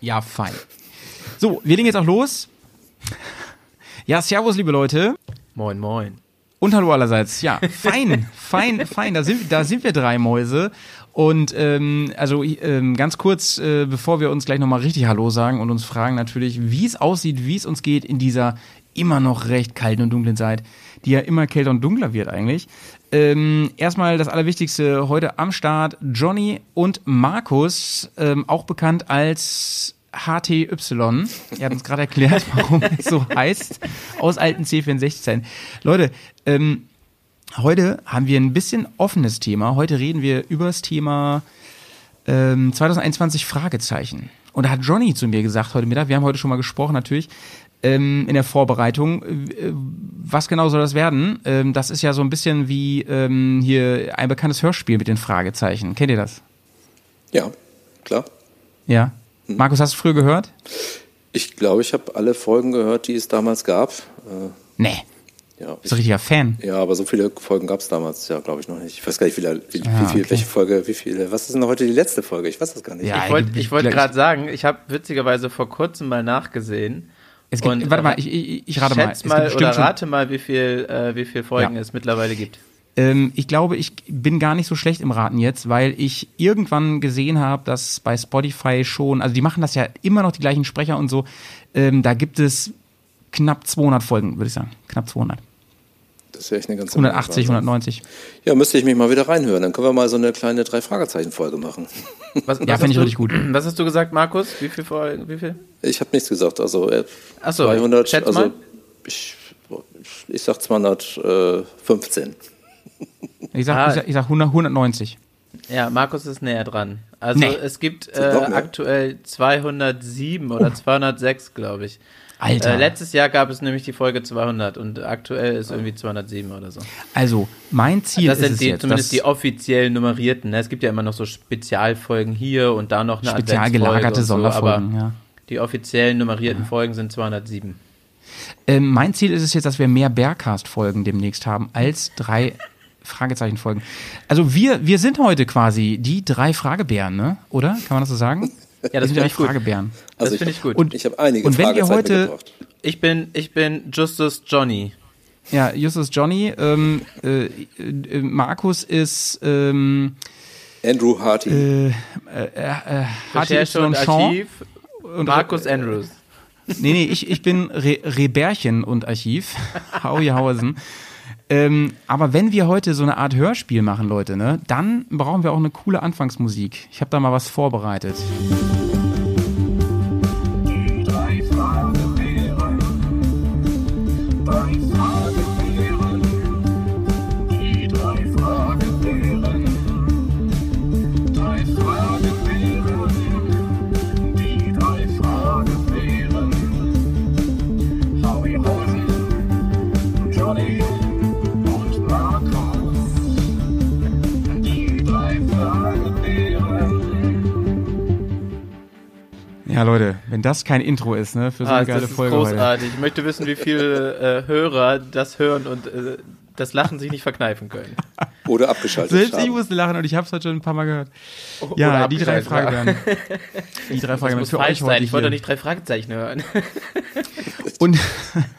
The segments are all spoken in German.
Ja, fein. So, wir legen jetzt auch los. Ja, servus, liebe Leute. Moin, moin. Und hallo allerseits. Ja, fein, fein, fein. Da sind, da sind wir drei Mäuse. Und ähm, also ähm, ganz kurz, äh, bevor wir uns gleich nochmal richtig Hallo sagen und uns fragen natürlich, wie es aussieht, wie es uns geht in dieser immer noch recht kalten und dunklen Zeit, die ja immer kälter und dunkler wird eigentlich. Ähm, erstmal das Allerwichtigste heute am Start, Johnny und Markus, ähm, auch bekannt als HTY. Er hat uns gerade erklärt, warum es so heißt, aus alten C64-Zeiten. Leute, ähm, heute haben wir ein bisschen offenes Thema. Heute reden wir über das Thema ähm, 2021 Fragezeichen. Und da hat Johnny zu mir gesagt heute Mittag, wir haben heute schon mal gesprochen natürlich, in der Vorbereitung, äh, was genau soll das werden? Ähm, das ist ja so ein bisschen wie ähm, hier ein bekanntes Hörspiel mit den Fragezeichen. Kennt ihr das? Ja, klar. Ja. Hm. Markus, hast du früher gehört? Ich glaube, ich habe alle Folgen gehört, die es damals gab. Äh, nee. Ja, Bist du richtiger Fan? Ja, aber so viele Folgen gab es damals, ja, glaube ich noch nicht. Ich weiß gar nicht, wie, wie, ah, wie viel, okay. welche Folge, wie viele, was ist denn heute die letzte Folge? Ich weiß das gar nicht. Ja, ich wollte wollt gerade sagen, ich habe witzigerweise vor kurzem mal nachgesehen. Es gibt, und, warte mal, ich, ich, ich rate mal. Es mal oder rate mal, wie viel, äh, wie viel Folgen ja. es mittlerweile gibt. Ähm, ich glaube, ich bin gar nicht so schlecht im Raten jetzt, weil ich irgendwann gesehen habe, dass bei Spotify schon, also die machen das ja immer noch die gleichen Sprecher und so, ähm, da gibt es knapp 200 Folgen, würde ich sagen. Knapp 200. Das ist echt eine ganze 180, 190. Ja, müsste ich mich mal wieder reinhören. Dann können wir mal so eine kleine Drei-Fragezeichen-Folge machen. Was, ja, finde ich richtig gut. Was hast du gesagt, Markus? Wie viel? Wie viel? Ich habe nichts gesagt. Also äh, Ach so, 200. Schätz also, mal. Ich, ich sag 215. Ich sag, ah. ich sag, ich sag 100, 190. Ja, Markus ist näher dran. Also nee. es gibt äh, aktuell 207 oder 206, glaube ich. Alter. Äh, letztes Jahr gab es nämlich die Folge 200 und aktuell ist irgendwie 207 oder so. Also, mein Ziel das ist sind die, jetzt, zumindest die offiziell nummerierten. Ne? Es gibt ja immer noch so Spezialfolgen hier und da noch eine Spezial gelagerte so, Sonderfolgen, aber ja. Die offiziellen nummerierten ja. Folgen sind 207. Ähm, mein Ziel ist es jetzt, dass wir mehr Bearcast-Folgen demnächst haben als drei Fragezeichen-Folgen. Also wir, wir sind heute quasi die drei Fragebären, ne? Oder? Kann man das so sagen? Ja, das finde ich Fragebären. Also das finde ich gut. Und ich habe einige und wenn ihr heute Ich bin ich bin Justus Johnny. Ja, Justus Johnny. Ähm, äh, äh, Markus ist ähm, Andrew Harty. Äh, äh, äh, Harty und Archiv. Und Markus Andrews. Nee, nee, ich, ich bin Re Rebärchen und Archiv. Howie Hausen. Ähm, aber wenn wir heute so eine Art Hörspiel machen, Leute, ne, dann brauchen wir auch eine coole Anfangsmusik. Ich habe da mal was vorbereitet. Ja, Leute, wenn das kein Intro ist, ne, für so ah, eine geile das ist Folge großartig. Heute. Ich möchte wissen, wie viele äh, Hörer das hören und äh, das Lachen sich nicht verkneifen können. Oder abgeschaltet Selbst haben. ich musste lachen und ich habe es heute schon ein paar Mal gehört. Ja, die drei Fragen werden. Die drei Fragen werden für euch sein. heute Ich wollte doch nicht drei Fragezeichen hören. Und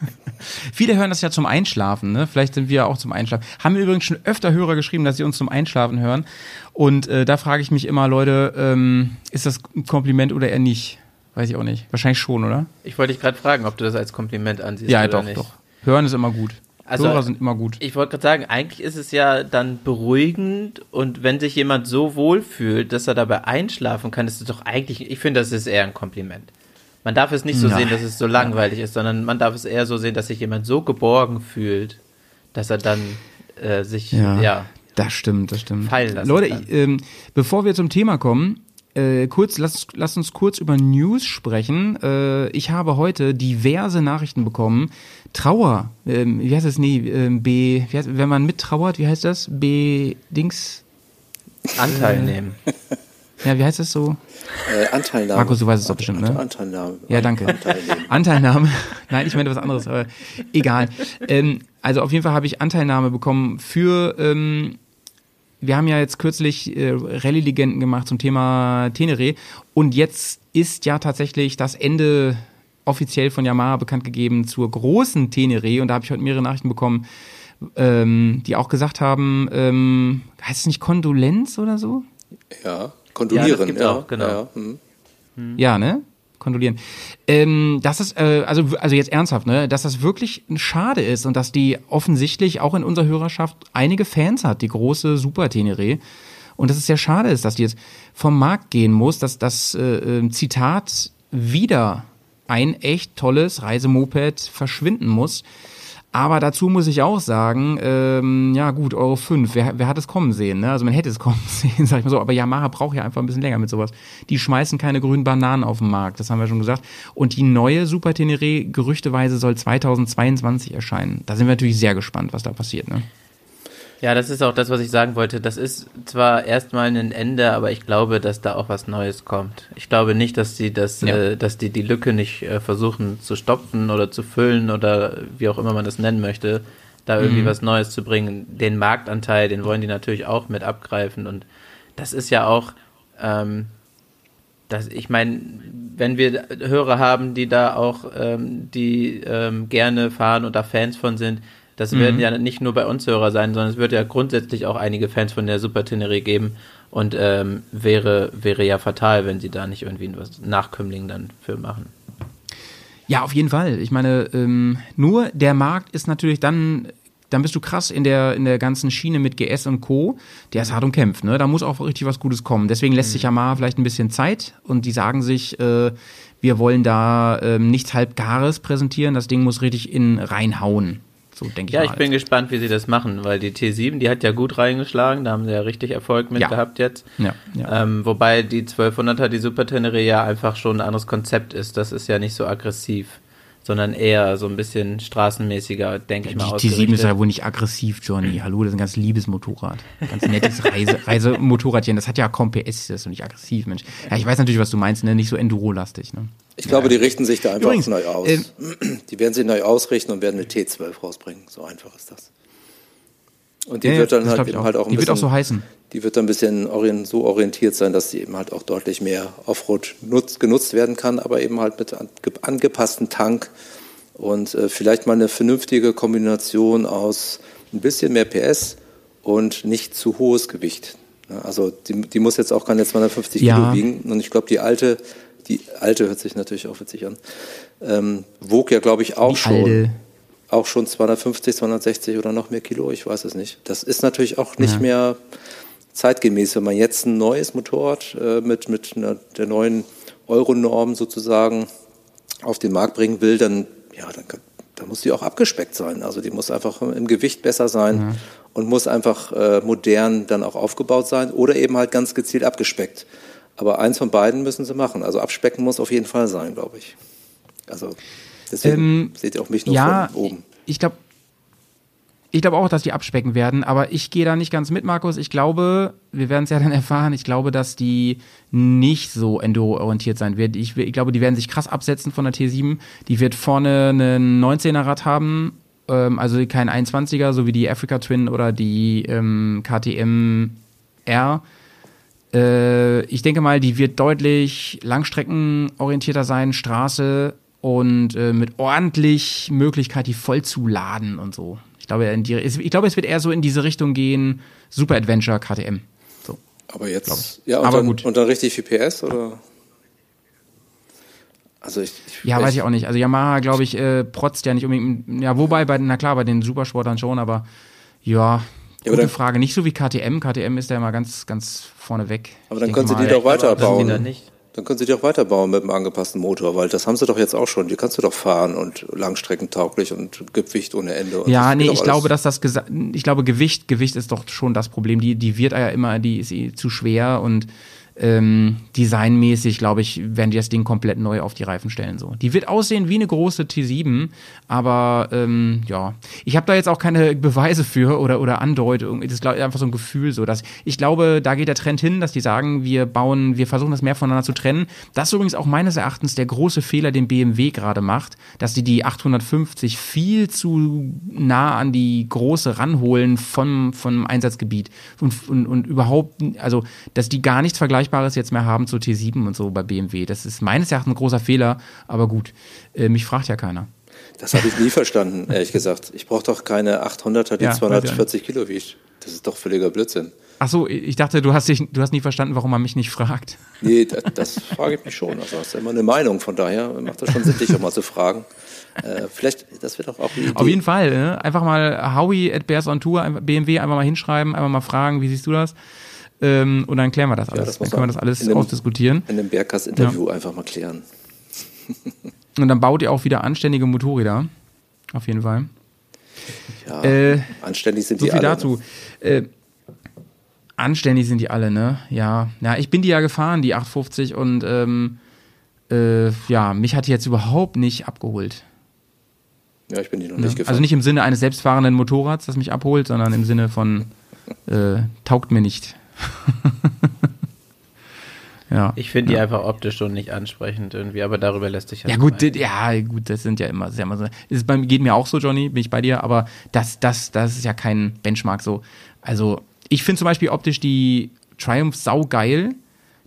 viele hören das ja zum Einschlafen, ne? Vielleicht sind wir auch zum Einschlafen. Haben wir übrigens schon öfter Hörer geschrieben, dass sie uns zum Einschlafen hören. Und äh, da frage ich mich immer, Leute, ähm, ist das ein Kompliment oder eher nicht? Weiß ich auch nicht. Wahrscheinlich schon, oder? Ich wollte dich gerade fragen, ob du das als Kompliment ansiehst. Ja, oder doch, nicht. doch. Hören ist immer gut. Also, Hörer sind immer gut. Ich wollte gerade sagen, eigentlich ist es ja dann beruhigend und wenn sich jemand so wohl fühlt, dass er dabei einschlafen kann, ist es doch eigentlich, ich finde, das ist eher ein Kompliment. Man darf es nicht so Nein. sehen, dass es so langweilig ist, sondern man darf es eher so sehen, dass sich jemand so geborgen fühlt, dass er dann äh, sich, ja, ja, das stimmt, das stimmt. Leute, ich, ähm, bevor wir zum Thema kommen, äh, kurz, lass, lass uns kurz über News sprechen. Äh, ich habe heute diverse Nachrichten bekommen. Trauer, ähm, wie heißt das? Nee, ähm, B, wie heißt, wenn man mittrauert, wie heißt das? B, Dings? Anteil nehmen. Ja, wie heißt das so? Äh, Anteilnahme. Markus, du weißt es doch bestimmt, ne? Anteilnahme. Ja, danke. Anteilnahme. Nein, ich meine was anderes, aber egal. Ähm, also auf jeden Fall habe ich Anteilnahme bekommen für ähm, wir haben ja jetzt kürzlich äh, Rallye-Legenden gemacht zum Thema Tenere und jetzt ist ja tatsächlich das Ende offiziell von Yamaha bekannt gegeben zur großen Tenere. Und da habe ich heute mehrere Nachrichten bekommen, ähm, die auch gesagt haben, ähm, heißt es nicht Kondolenz oder so? Ja, kondolieren, ja. ja, auch, genau. Ja, hm. ja ne? Kondolieren. Ähm, dass es, äh, also, also jetzt ernsthaft, ne, dass das wirklich schade ist und dass die offensichtlich auch in unserer Hörerschaft einige Fans hat, die große Super Tenere. Und dass es sehr schade ist, dass die jetzt vom Markt gehen muss, dass das äh, äh Zitat wieder ein echt tolles Reisemoped verschwinden muss. Aber dazu muss ich auch sagen, ähm, ja gut, Euro 5, wer, wer hat es kommen sehen? Ne? Also man hätte es kommen sehen, sag ich mal so. Aber Yamaha braucht ja einfach ein bisschen länger mit sowas. Die schmeißen keine grünen Bananen auf den Markt, das haben wir schon gesagt. Und die neue Super Tenere gerüchteweise soll 2022 erscheinen. Da sind wir natürlich sehr gespannt, was da passiert. Ne? Ja, das ist auch das, was ich sagen wollte. Das ist zwar erstmal ein Ende, aber ich glaube, dass da auch was Neues kommt. Ich glaube nicht, dass sie das, ja. äh, dass die die Lücke nicht äh, versuchen zu stopfen oder zu füllen oder wie auch immer man das nennen möchte, da irgendwie mhm. was Neues zu bringen. Den Marktanteil, den wollen die natürlich auch mit abgreifen und das ist ja auch, ähm, das, ich meine, wenn wir Hörer haben, die da auch, ähm, die ähm, gerne fahren und da Fans von sind, das mhm. werden ja nicht nur bei uns Hörer sein, sondern es wird ja grundsätzlich auch einige Fans von der Super Tenere geben. Und ähm, wäre, wäre ja fatal, wenn sie da nicht irgendwie was Nachkömmling dann für machen. Ja, auf jeden Fall. Ich meine, ähm, nur der Markt ist natürlich dann, dann bist du krass in der, in der ganzen Schiene mit GS und Co. Der ist hart umkämpft, ne? Da muss auch richtig was Gutes kommen. Deswegen lässt mhm. sich ja mal vielleicht ein bisschen Zeit und die sagen sich, äh, wir wollen da ähm, nichts Halbgares präsentieren, das Ding muss richtig in reinhauen. So denke ich Ja, ich bin gespannt, wie sie das machen, weil die T7, die hat ja gut reingeschlagen, da haben sie ja richtig Erfolg mit ja. gehabt jetzt. Ja, ja. Ähm, wobei die 1200er, die Super Tenere ja einfach schon ein anderes Konzept ist. Das ist ja nicht so aggressiv sondern eher so ein bisschen straßenmäßiger, denke ja, ich mal. Die T7 ist ja wohl nicht aggressiv, Johnny. Hallo, das ist ein ganz liebes Motorrad. Ganz nettes Reise, Reisemotorradchen. Das hat ja kaum PS, das ist doch nicht aggressiv, Mensch. Ja, ich weiß natürlich, was du meinst, ne? Nicht so Enduro-lastig, ne? Ich ja. glaube, die richten sich da einfach Übrigens, neu aus. Äh, die werden sich neu ausrichten und werden eine T12 rausbringen. So einfach ist das. Und die wird dann halt, eben halt auch ein die bisschen, wird auch so heißen. Die wird dann ein bisschen orient, so orientiert sein, dass sie eben halt auch deutlich mehr Offroad nutz, genutzt werden kann, aber eben halt mit angepassten Tank und äh, vielleicht mal eine vernünftige Kombination aus ein bisschen mehr PS und nicht zu hohes Gewicht. Also die, die muss jetzt auch keine 250 ja. Kilo wiegen. Und ich glaube, die alte, die alte hört sich natürlich auch witzig an, ähm, wog ja, glaube ich, auch die schon. Alte auch schon 250, 260 oder noch mehr Kilo, ich weiß es nicht. Das ist natürlich auch nicht ja. mehr zeitgemäß, wenn man jetzt ein neues Motorrad äh, mit, mit einer, der neuen Euro-Norm sozusagen auf den Markt bringen will, dann, ja, dann, dann muss die auch abgespeckt sein. Also die muss einfach im Gewicht besser sein ja. und muss einfach äh, modern dann auch aufgebaut sein oder eben halt ganz gezielt abgespeckt. Aber eins von beiden müssen sie machen. Also abspecken muss auf jeden Fall sein, glaube ich. Also Deswegen ähm, seht ihr auch mich nur ja, von oben. Ich glaube, ich glaube auch, dass die abspecken werden, aber ich gehe da nicht ganz mit, Markus. Ich glaube, wir werden es ja dann erfahren, ich glaube, dass die nicht so Enduro-orientiert sein wird. Ich, ich, glaube, die werden sich krass absetzen von der T7. Die wird vorne einen 19er-Rad haben, ähm, also kein 21er, so wie die Africa Twin oder die ähm, KTM R. Äh, ich denke mal, die wird deutlich langstreckenorientierter sein, Straße und äh, mit ordentlich Möglichkeit, die voll zu laden und so. Ich glaube, in die, ich glaube, es wird eher so in diese Richtung gehen, Super Adventure KTM. So. Aber jetzt, ja, und, Aber dann, gut. und dann richtig viel PS oder? Also ich, ich ja, weiß ich auch nicht. Also Yamaha, glaube ich, äh, protzt ja nicht unbedingt. Ja, wobei bei, na klar, bei den Supersportern schon, aber ja, ja gute Frage. Nicht so wie KTM. KTM ist ja immer ganz, ganz vorne weg. Aber dann können sie die doch weiterbauen. Dann können Sie die auch weiterbauen mit einem angepassten Motor, weil das haben Sie doch jetzt auch schon. Die kannst du doch fahren und langstreckentauglich und Gewicht ohne Ende. ja, nee, ich glaube, dass das, ich glaube, Gewicht, Gewicht ist doch schon das Problem. Die, die wird ja immer, die ist eh zu schwer und ähm, designmäßig, glaube ich, werden die das Ding komplett neu auf die Reifen stellen. So. Die wird aussehen wie eine große T7, aber ähm, ja, ich habe da jetzt auch keine Beweise für oder, oder Andeutung. Das ist glaub, einfach so ein Gefühl, so dass ich glaube, da geht der Trend hin, dass die sagen, wir bauen, wir versuchen das mehr voneinander zu trennen. Das ist übrigens auch meines Erachtens der große Fehler, den BMW gerade macht, dass sie die 850 viel zu nah an die große ranholen vom, vom Einsatzgebiet und, und, und überhaupt, also dass die gar nichts vergleichen Vergleichbares jetzt mehr haben zu T7 und so bei BMW. Das ist meines Erachtens ein großer Fehler, aber gut, äh, mich fragt ja keiner. Das habe ich nie verstanden, ehrlich gesagt. Ich brauche doch keine 800er, die Ja, 240 Kilo wiegt. Das ist doch völliger Blödsinn. Ach so, ich dachte, du hast, dich, du hast nie verstanden, warum man mich nicht fragt. Nee, das, das frage ich mich schon. Also hast du immer eine Meinung, von daher macht das schon Sinn, dich auch mal zu fragen. Äh, vielleicht, das wird auch Idee. Auf jeden Fall, ne? einfach mal Howie at Bears on Tour, BMW einfach mal hinschreiben, einfach mal fragen, wie siehst du das? Ähm, und dann klären wir das alles. das dann können wir das alles in dem- ausdiskutieren. in dem Bergkass-Interview einfach mal klären. Und dann baut ihr auch wieder anständige Motorräder. Auf jeden Fall. Ja, Äh, anständig sind So die viel alle. dazu. Äh, anständig sind die alle, ne? Ja. Ja, ich bin die ja gefahren, die 850, und ähm, äh, ja, mich hat die jetzt überhaupt nicht abgeholt. Ja, ich bin die noch Ne? nicht gefahren. Also nicht im Sinne eines selbstfahrenden Motorrads, das mich abholt, sondern im Sinne von äh, taugt mir nicht. ja. Ich finde die einfach optisch schon nicht ansprechend irgendwie, aber darüber lässt sich ja Ja nicht gut, d- ja gut, das sind ja immer, ist ja immer so. Ist bei, geht mir auch so, Johnny, bin ich bei dir, aber das, das, das ist ja kein Benchmark so. Also ich finde zum Beispiel optisch die Triumph saugeil,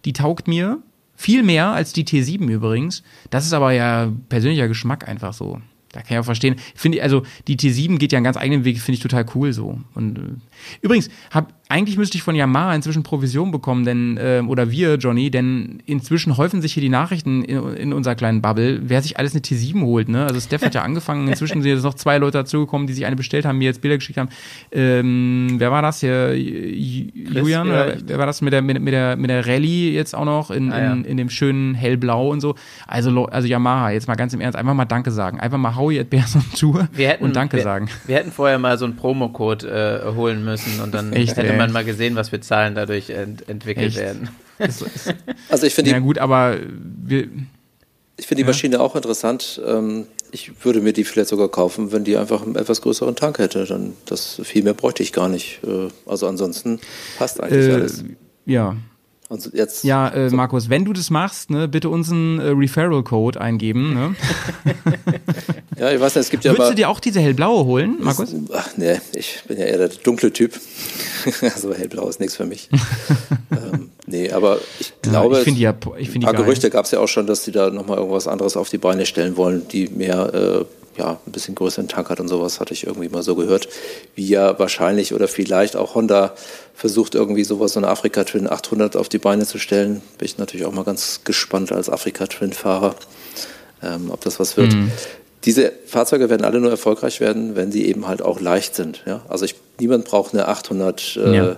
die taugt mir viel mehr als die T7 übrigens. Das ist aber ja persönlicher Geschmack einfach so. Da kann ich auch verstehen. Finde also die T7 geht ja einen ganz eigenen Weg, finde ich total cool so. Und äh, übrigens, hab, eigentlich müsste ich von Yamaha inzwischen Provision bekommen, denn ähm, oder wir, Johnny, denn inzwischen häufen sich hier die Nachrichten in, in unserer kleinen Bubble, wer sich alles eine T7 holt. Ne? Also Steph hat ja angefangen. Inzwischen sind jetzt noch zwei Leute dazugekommen, die sich eine bestellt haben, mir jetzt Bilder geschickt haben. Ähm, wer war das hier? Julian? Oder wer war das mit der mit, der mit der Rallye jetzt auch noch in, Ah, ja. in, in dem schönen hellblau und so? Also also Yamaha, jetzt mal ganz im Ernst, einfach mal Danke sagen, einfach mal Howie at Bears on Tour Wir hätten, und Danke wir, sagen. Wir hätten vorher mal so einen Promocode äh, holen müssen und dann Echt, hätte ey. Man mal gesehen, was für Zahlen dadurch ent entwickelt Echt? werden. Also ich finde Ja die, gut, aber wir, ich finde die Maschine auch interessant. Ähm, ich würde mir die vielleicht sogar kaufen, wenn die einfach einen etwas größeren Tank hätte. Dann das viel mehr bräuchte ich gar nicht. Äh, Also ansonsten passt eigentlich äh, alles. ja, Also jetzt Ja, äh, Markus, wenn du das machst, ne, bitte uns einen äh, Referral-Code eingeben. Ne? ja, ich weiß nicht, es gibt ja Würdest mal du dir auch diese hellblaue holen, Markus? Ach nee, ich bin ja eher der dunkle Typ. also hellblau ist nichts für mich. ähm, nee, aber ich glaube, ich finde ja, ich ein finde die paar geil. Gerüchte gab es ja auch schon, dass die da nochmal irgendwas anderes auf die Beine stellen wollen, die mehr, äh, ja, ein bisschen größeren Tank hat und sowas, hatte ich irgendwie mal so gehört. Wie ja wahrscheinlich oder vielleicht auch Honda versucht, irgendwie sowas, so eine Afrika Twin 800 auf die Beine zu stellen. Bin ich natürlich auch mal ganz gespannt als Afrika Twin-Fahrer, ähm, ob das was wird. Mhm. Diese Fahrzeuge werden alle nur erfolgreich werden, wenn sie eben halt auch leicht sind. Ja? Also ich, niemand braucht eine 800, äh, Ja.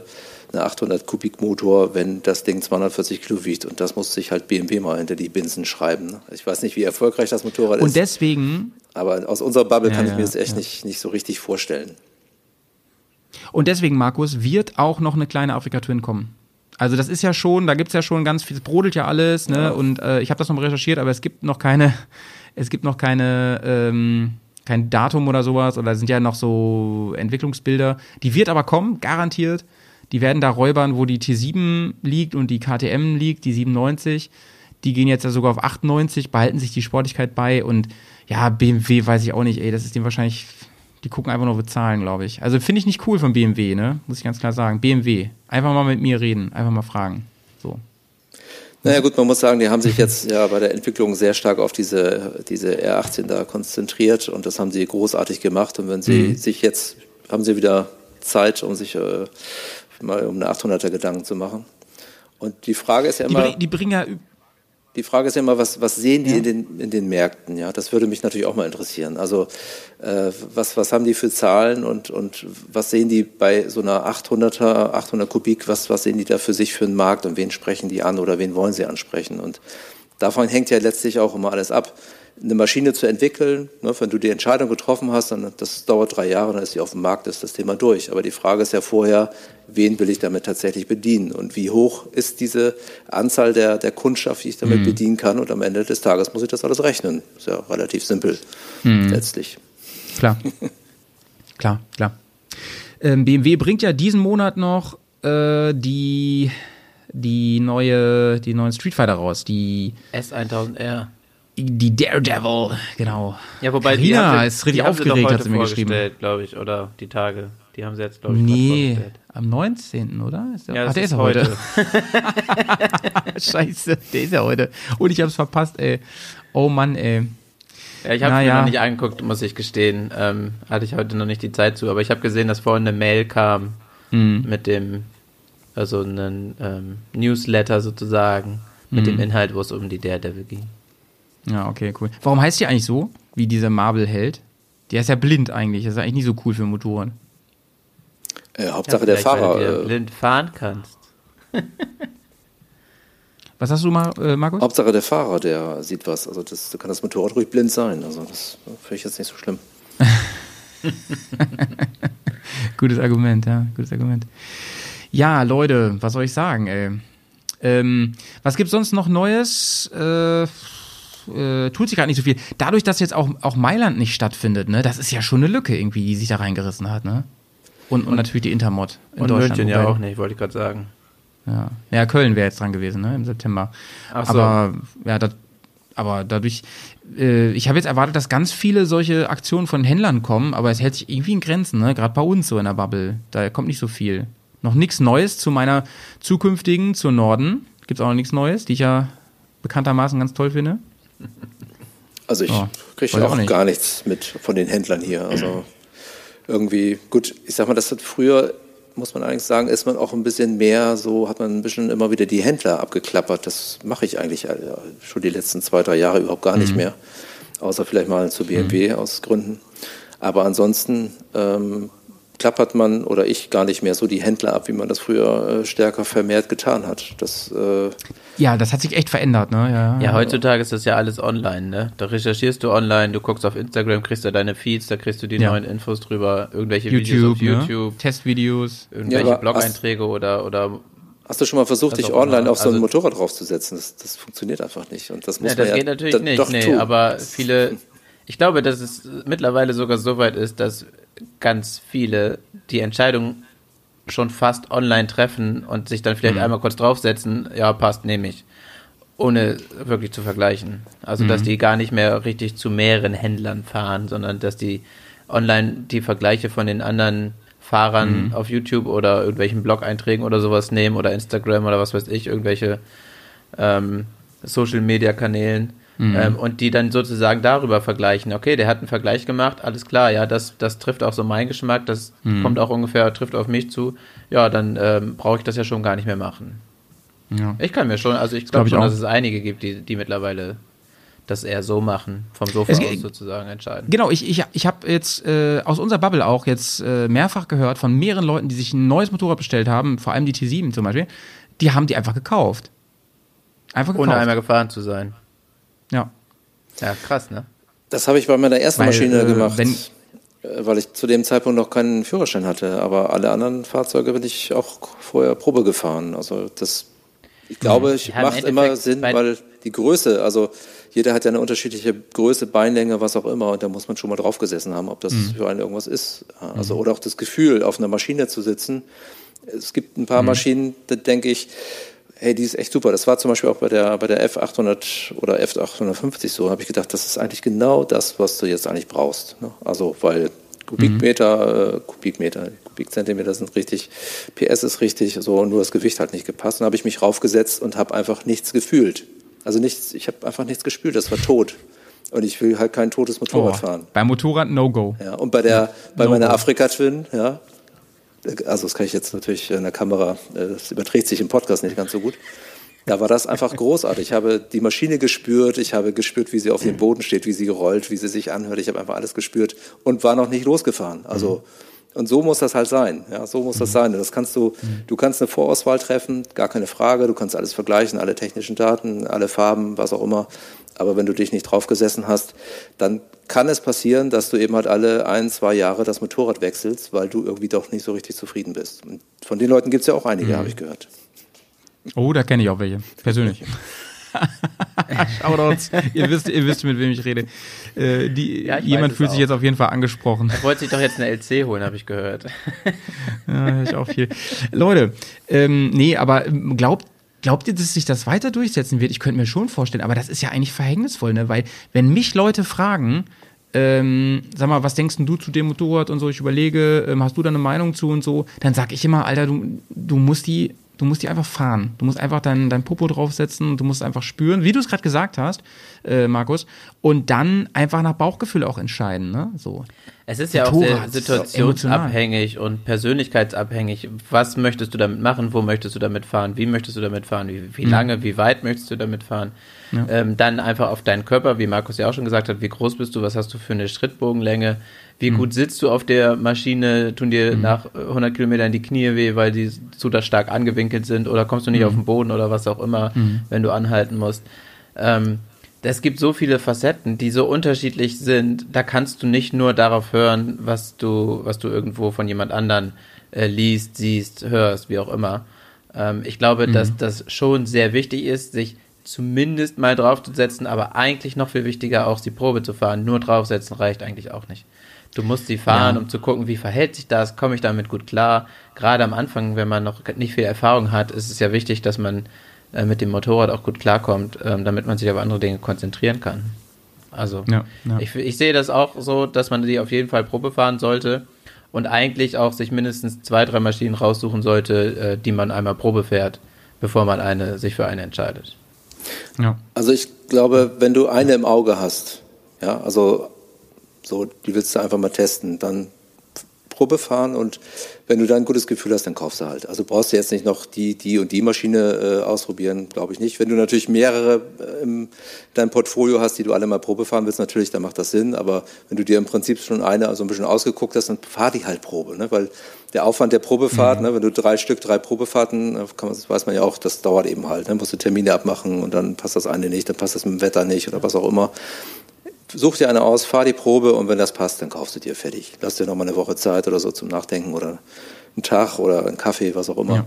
Eine 800 Kubik Motor, wenn das Ding 240 Kilo wiegt. Und das muss sich halt BMW mal hinter die Binsen schreiben. Ne? Ich weiß nicht, wie erfolgreich das Motorrad Und ist, deswegen, aber aus unserer Bubble Ja, kann ich ja, mir das echt ja. nicht, nicht so richtig vorstellen. und deswegen, Markus, wird auch noch eine kleine Afrika Twin kommen. Also das ist ja schon, da gibt's ja schon ganz viel, es brodelt ja alles, ne? Und äh, ich habe das noch mal recherchiert, aber es gibt noch keine, es gibt noch keine, ähm, kein Datum oder sowas, oder sind ja noch so Entwicklungsbilder. Die wird aber kommen, garantiert. Die werden da räubern, wo die T7 liegt und die KTM liegt, die 97. Die gehen jetzt ja sogar auf 98, behalten sich die Sportlichkeit bei und ja, BMW weiß ich auch nicht, ey, das ist dem wahrscheinlich, die gucken einfach nur bezahlen, glaube ich. Also finde ich nicht cool von BMW, ne? Muss ich ganz klar sagen. BMW. Einfach mal mit mir reden, einfach mal fragen. So. Naja gut, man muss sagen, die haben sich jetzt ja bei der Entwicklung sehr stark auf diese, diese R18 da konzentriert und das haben sie großartig gemacht. Und wenn sie Mhm. sich jetzt, haben sie wieder Zeit, um sich äh, mal um eine 800er Gedanken zu machen. Und die Frage ist ja Die, immer, die bringen ja, die Frage ist ja immer, was, was sehen die Ja. in, den, in den Märkten? Ja, das würde mich natürlich auch mal interessieren. Also äh, was, was haben die für Zahlen und, und was sehen die bei so einer 800er, 800 Kubik? Was, was sehen die da für sich für einen Markt und wen sprechen die an oder wen wollen sie ansprechen? Und davon hängt ja letztlich auch immer alles ab. Eine Maschine zu entwickeln, ne, wenn du die Entscheidung getroffen hast, dann das dauert drei Jahre, dann ist sie auf dem Markt, ist das Thema durch. Aber die Frage ist ja vorher, wen will ich damit tatsächlich bedienen und wie hoch ist diese Anzahl der, der Kundschaft, die ich damit bedienen kann und am Ende des Tages muss ich das alles rechnen. Ist ja relativ simpel letztlich. klar. klar, klar. Ähm, BMW bringt ja diesen Monat noch äh, die, die neue, die neuen Street Fighter raus. Die, S1000R. Die Daredevil, genau. Ja, wobei die Carina haben sie, ist richtig die aufgeregt, heute hat sie mir geschrieben. vorgestellt, glaube ich, oder die Tage. Die haben sie jetzt, glaube ich, Nee, vorgestellt. Am 19., oder? Ist der, Ja, das ach, der ist ist ja heute. Scheiße, der ist ja heute. Und ich hab's verpasst, ey. Oh Mann, ey. Ja, ich habe Naja. mir noch nicht angeguckt, muss ich gestehen. Ähm, hatte ich heute noch nicht die Zeit zu, aber ich habe gesehen, dass vorhin eine Mail kam Mhm. mit dem, also einen ähm, Newsletter sozusagen, mit Mhm. dem Inhalt, wo es um die Daredevil ging. Ja, okay, cool. Warum heißt die eigentlich so, wie dieser Marvel-Held? Der ist ja blind eigentlich. Das ist eigentlich nicht so cool für Motoren. Äh, Hauptsache der vielleicht, weil Fahrer. du Äh, blind fahren kannst. Was hast du, Mar äh, Markus? Hauptsache der Fahrer, der sieht was. Also das da kann das Motorrad ruhig blind sein. Also das finde ich jetzt nicht so schlimm. Gutes Argument, ja, gutes Argument. Ja, Leute, was soll ich sagen, ey? Ähm, was gibt's sonst noch Neues? Äh, äh, tut sich gerade nicht so viel. Dadurch, dass jetzt auch, auch Mailand nicht stattfindet, ne, das ist ja schon eine Lücke irgendwie, die sich da reingerissen hat, ne? Und, und, natürlich die Intermod in Und Deutschland. München ja auch nicht, wollte ich gerade sagen. Ja, ja Köln wäre jetzt dran gewesen, ne, im September. Ach so. Aber ja, das, aber dadurch, äh, ich habe jetzt erwartet, dass ganz viele solche Aktionen von Händlern kommen, aber es hält sich irgendwie in Grenzen, ne? Gerade bei uns so in der Bubble. Da kommt nicht so viel. Noch nichts Neues zu meiner zukünftigen, zur Norden. Gibt's auch noch nichts Neues, die ich ja bekanntermaßen ganz toll finde. Also ich Oh, kriege auch, nicht. gar nichts mit von den Händlern hier. Also irgendwie, gut, ich sag mal, das hat früher, muss man eigentlich sagen, ist man auch ein bisschen mehr, so hat man ein bisschen immer wieder die Händler abgeklappert. Das mache ich eigentlich äh, schon die letzten zwei, drei Jahre überhaupt gar Mhm. nicht mehr. Außer vielleicht mal zu BMW aus Gründen. Aber ansonsten ähm, klappert man oder ich gar nicht mehr so die Händler ab, wie man das früher äh, stärker vermehrt getan hat. Das äh, Ja, das hat sich echt verändert, ne? Ja, Ja, heutzutage ist das ja alles online, ne? Da recherchierst du online, du guckst auf Instagram, kriegst da deine Feeds, da kriegst du die Ja. neuen Infos drüber, irgendwelche Videos YouTube, auf ne? YouTube, Testvideos. irgendwelche Ja, Blog-Einträge oder, oder Hast du schon mal versucht, dich online auf so ein Also- Motorrad draufzusetzen? Das, das funktioniert einfach nicht. Und das muss ja, man das ja geht natürlich dann nicht, doch nee, tun. aber viele, ich glaube, dass es mittlerweile sogar so weit ist, dass ganz viele die Entscheidung schon fast online treffen und sich dann Mhm. vielleicht einmal kurz draufsetzen, ja, passt, nehme ich. Ohne wirklich zu vergleichen. Also, Mhm. dass die gar nicht mehr richtig zu mehreren Händlern fahren, sondern dass die online die Vergleiche von den anderen Fahrern Mhm. auf YouTube oder irgendwelchen Blog-Einträgen oder sowas nehmen oder Instagram oder was weiß ich, irgendwelche ähm, Social-Media-Kanälen Mhm. ähm, und die dann sozusagen darüber vergleichen. Okay, der hat einen Vergleich gemacht, alles klar, ja, das, das trifft auch so meinen Geschmack, das Mhm. kommt auch ungefähr, trifft auf mich zu. Ja, dann ähm, brauche ich das ja schon gar nicht mehr machen. Ja. Ich kann mir schon, also ich glaub glaube ich schon, auch. dass es einige gibt, die, die mittlerweile das eher so machen, vom Sofa Es aus sozusagen entscheiden. Genau, ich, ich, ich habe jetzt äh, aus unserer Bubble auch jetzt äh, mehrfach gehört von mehreren Leuten, die sich ein neues Motorrad bestellt haben, vor allem die T7 zum Beispiel, die haben die einfach gekauft. Einfach gekauft. Ohne einmal gefahren zu sein. Ja. Ja, krass, ne? Das habe ich bei meiner ersten Weil, Maschine äh, gemacht, wenn- äh, weil ich zu dem Zeitpunkt noch keinen Führerschein hatte. Aber alle anderen Fahrzeuge bin ich auch vorher Probe gefahren. Also das, ich glaube, ich Ja, im macht immer Endeffekt Sinn, weil die Größe, also jeder hat ja eine unterschiedliche Größe, Beinlänge, was auch immer. Und da muss man schon mal drauf gesessen haben, ob das Mhm. für einen irgendwas ist. Also oder auch das Gefühl, auf einer Maschine zu sitzen. Es gibt ein paar Mhm. Maschinen, da denke ich, hey, die ist echt super. Das war zum Beispiel auch bei der, bei der F800 oder F850 so. habe ich gedacht, das ist eigentlich genau das, was du jetzt eigentlich brauchst. Ne? Also, weil Kubikmeter, äh, Kubikmeter, Kubikzentimeter sind richtig, PS ist richtig, so nur das Gewicht hat nicht gepasst. Und habe ich mich raufgesetzt und habe einfach nichts gefühlt. Also nichts, ich habe einfach nichts gespürt, das war tot. Und ich will halt kein totes Motorrad Oh, fahren. beim Motorrad No-Go. Ja, und bei der, bei No meiner go. Afrika Twin, ja, also das kann ich jetzt natürlich in der Kamera, äh, das überträgt sich im Podcast nicht ganz so gut. Da war das einfach großartig. Ich habe die Maschine gespürt, ich habe gespürt, wie sie auf dem Boden steht, wie sie rollt, wie sie sich anhört. Ich habe einfach alles gespürt und war noch nicht losgefahren. Also und so muss das halt sein. Ja, so muss das sein. Und das kannst du, du kannst eine Vorauswahl treffen, gar keine Frage. Du kannst alles vergleichen, alle technischen Daten, alle Farben, was auch immer. Aber wenn du dich nicht drauf gesessen hast, dann kann es passieren, dass du eben halt alle ein, zwei Jahre das Motorrad wechselst, weil du irgendwie doch nicht so richtig zufrieden bist. Und von den Leuten gibt's ja auch einige, habe ich gehört. Oh, da kenne ich auch welche. Persönlich. Shoutouts. ihr wisst, ihr wisst, mit wem ich rede. Äh, die, Ja, ich jemand es fühlt sich auch. jetzt auf jeden Fall angesprochen. Er wollte sich doch jetzt eine LC holen, habe ich gehört. Ja, ich auch viel. Leute, ähm, nee, aber ähm, glaubt, glaubt ihr, dass sich das weiter durchsetzen wird? Ich könnte mir schon vorstellen, aber das ist ja eigentlich verhängnisvoll, ne? Weil, wenn mich Leute fragen, ähm, sag mal, was denkst du zu dem Motorrad und so, ich überlege, ähm, hast du da eine Meinung zu und so, dann sag ich immer, Alter, du, du musst die, du musst die einfach fahren. Du musst einfach dein, dein Popo draufsetzen und du musst einfach spüren, wie du es gerade gesagt hast, äh, Markus, und dann einfach nach Bauchgefühl auch entscheiden, ne? So. Es ist ja auch sehr situationsabhängig und persönlichkeitsabhängig. Was möchtest du damit machen? Wo möchtest du damit fahren? Wie möchtest du damit fahren? Wie, wie mhm. lange, wie weit möchtest du damit fahren? Ja. Ähm, dann einfach auf deinen Körper, wie Markus ja auch schon gesagt hat, wie groß bist du, was hast du für eine Schrittbogenlänge, wie mhm. gut sitzt du auf der Maschine, tun dir mhm. nach 100 Kilometern die Knie weh, weil die zu da stark angewinkelt sind oder kommst du nicht mhm. auf den Boden oder was auch immer, mhm. wenn du anhalten musst. Ähm, es gibt so viele Facetten, die so unterschiedlich sind. Da kannst du nicht nur darauf hören, was du, was du irgendwo von jemand anderen äh, liest, siehst, hörst, wie auch immer. Ähm, ich glaube, mhm. dass das schon sehr wichtig ist, sich zumindest mal draufzusetzen, aber eigentlich noch viel wichtiger auch die Probe zu fahren. Nur draufsetzen reicht eigentlich auch nicht. Du musst sie fahren, ja. um zu gucken, wie verhält sich das, komme ich damit gut klar. Gerade am Anfang, wenn man noch nicht viel Erfahrung hat, ist es ja wichtig, dass man äh, mit dem Motorrad auch gut klarkommt, ähm, damit man sich auf andere Dinge konzentrieren kann. Also ja, ja. Ich, ich sehe das auch so, dass man die auf jeden Fall Probe fahren sollte und eigentlich auch sich mindestens zwei, drei Maschinen raussuchen sollte, äh, die man einmal Probe fährt, bevor man eine, sich für eine entscheidet. Ja. Also ich glaube, wenn du eine im Auge hast, ja, also so, die willst du einfach mal testen, dann Probe fahren und wenn du da ein gutes Gefühl hast, dann kaufst du halt. Also brauchst du jetzt nicht noch die, die und die Maschine äh, ausprobieren, glaube ich nicht. Wenn du natürlich mehrere äh, in deinem Portfolio hast, die du alle mal Probe fahren willst, natürlich, dann macht das Sinn. Aber wenn du dir im Prinzip schon eine so ein bisschen ausgeguckt hast, dann fahr die halt Probe, ne? weil der Aufwand der Probefahrt, mhm. ne? wenn du drei Stück, drei Probefahrten, äh, kann man, das weiß man ja auch, das dauert eben halt. Dann ne? musst du Termine abmachen und dann passt das eine nicht, dann passt das mit dem Wetter nicht oder was auch immer such dir eine aus, fahr die Probe und wenn das passt, dann kaufst du dir fertig. Lass dir noch mal eine Woche Zeit oder so zum Nachdenken oder einen Tag oder einen Kaffee, was auch immer. Ja.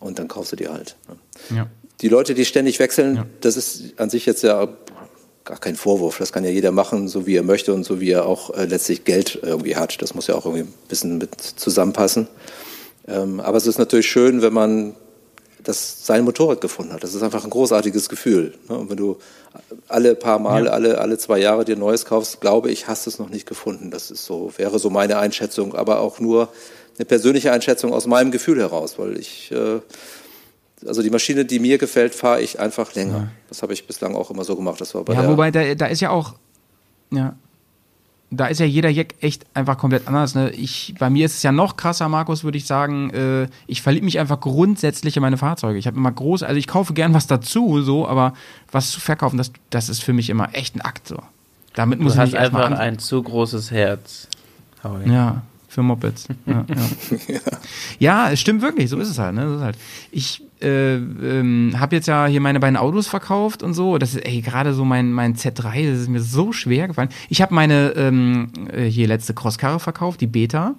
Und dann kaufst du dir halt. Ne? Ja. Die Leute, die ständig wechseln, ja. das ist an sich jetzt ja gar kein Vorwurf. Das kann ja jeder machen, so wie er möchte und so wie er auch äh, letztlich Geld irgendwie hat. Das muss ja auch irgendwie ein bisschen mit zusammenpassen. Ähm, aber es ist natürlich schön, wenn man das sein Motorrad gefunden hat. Das ist einfach ein großartiges Gefühl. Ne? Und wenn du alle paar Male, ja. alle, alle zwei Jahre dir Neues kaufst, glaube ich, hast du es noch nicht gefunden. Das ist so, wäre so meine Einschätzung, aber auch nur eine persönliche Einschätzung aus meinem Gefühl heraus, weil ich, äh, also die Maschine, die mir gefällt, fahre ich einfach länger. Ja. Das habe ich bislang auch immer so gemacht. Das war bei ja, wobei da, da ist ja auch, ja, da ist ja jeder Jack echt einfach komplett anders. Ne? Ich, bei mir ist es ja noch krasser, Markus, würde ich sagen. Äh, ich verliebe mich einfach grundsätzlich in meine Fahrzeuge. Ich habe immer groß, also ich kaufe gern was dazu, so, aber was zu verkaufen, das, das ist für mich immer echt ein Akt. So. Damit muss du hast einfach ein zu großes Herz. Howie. Ja, für Mopeds. Ja, ja. ja, es stimmt wirklich, so ist es halt. Ne? Ist halt. Ich äh, ähm, habe jetzt ja hier meine beiden Autos verkauft und so. Das ist, ey, gerade so mein, mein Z3, das ist mir so schwer gefallen. Ich habe meine ähm, äh, hier letzte Crosskarre verkauft, die Beta,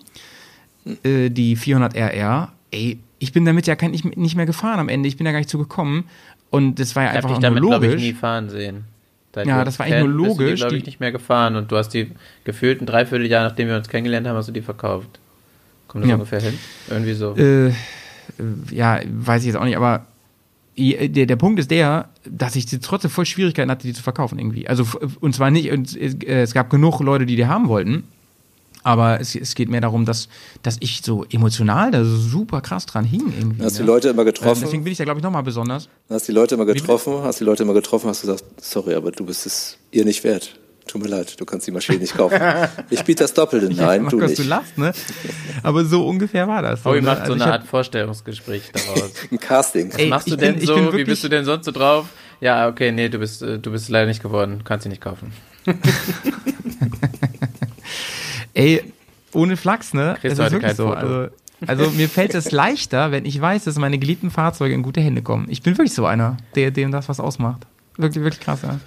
äh, die 400RR. Ey, ich bin damit ja kein, nicht, nicht mehr gefahren am Ende. Ich bin da gar nicht zu gekommen. Und das war ja ich einfach dich damit, logisch. Ich, nie fahren sehen. Dein ja, das war eigentlich nur logisch. Bist du glaube ich, nicht mehr gefahren und du hast die gefühlt ein Dreivierteljahr, nachdem wir uns kennengelernt haben, hast du die verkauft. Kommt das ja. ungefähr hin? Irgendwie so. Äh, ja, weiß ich jetzt auch nicht, aber der, der Punkt ist der, dass ich trotzdem voll Schwierigkeiten hatte, die zu verkaufen irgendwie. Also, und zwar nicht, und es gab genug Leute, die die haben wollten, aber es, es geht mehr darum, dass, dass ich so emotional da super krass dran hing irgendwie. Hast ne? die Leute immer getroffen? Deswegen bin ich da, glaube ich, nochmal besonders. Hast die Leute immer getroffen, hast die Leute immer getroffen, hast du gesagt, sorry, aber du bist es ihr nicht wert. Tut mir leid, du kannst die Maschine nicht kaufen. Ich biete das Doppelte. Nein, ja, du nicht. Du lachst, ne? Aber so ungefähr war das. So, Howie ne? macht also so eine Art Vorstellungsgespräch daraus. Ein Casting. Was Ey, machst du denn bin, so? Wie bist du denn sonst so drauf? Ja, okay, nee, du bist, äh, du bist leider nicht geworden. Du kannst sie nicht kaufen. Ey, ohne Flachs, ne? Kriegst es ist wirklich so. Also, also mir fällt es leichter, wenn ich weiß, dass meine geliebten Fahrzeuge in gute Hände kommen. Ich bin wirklich so einer, der dem das was ausmacht. Wirklich, wirklich krass, ja.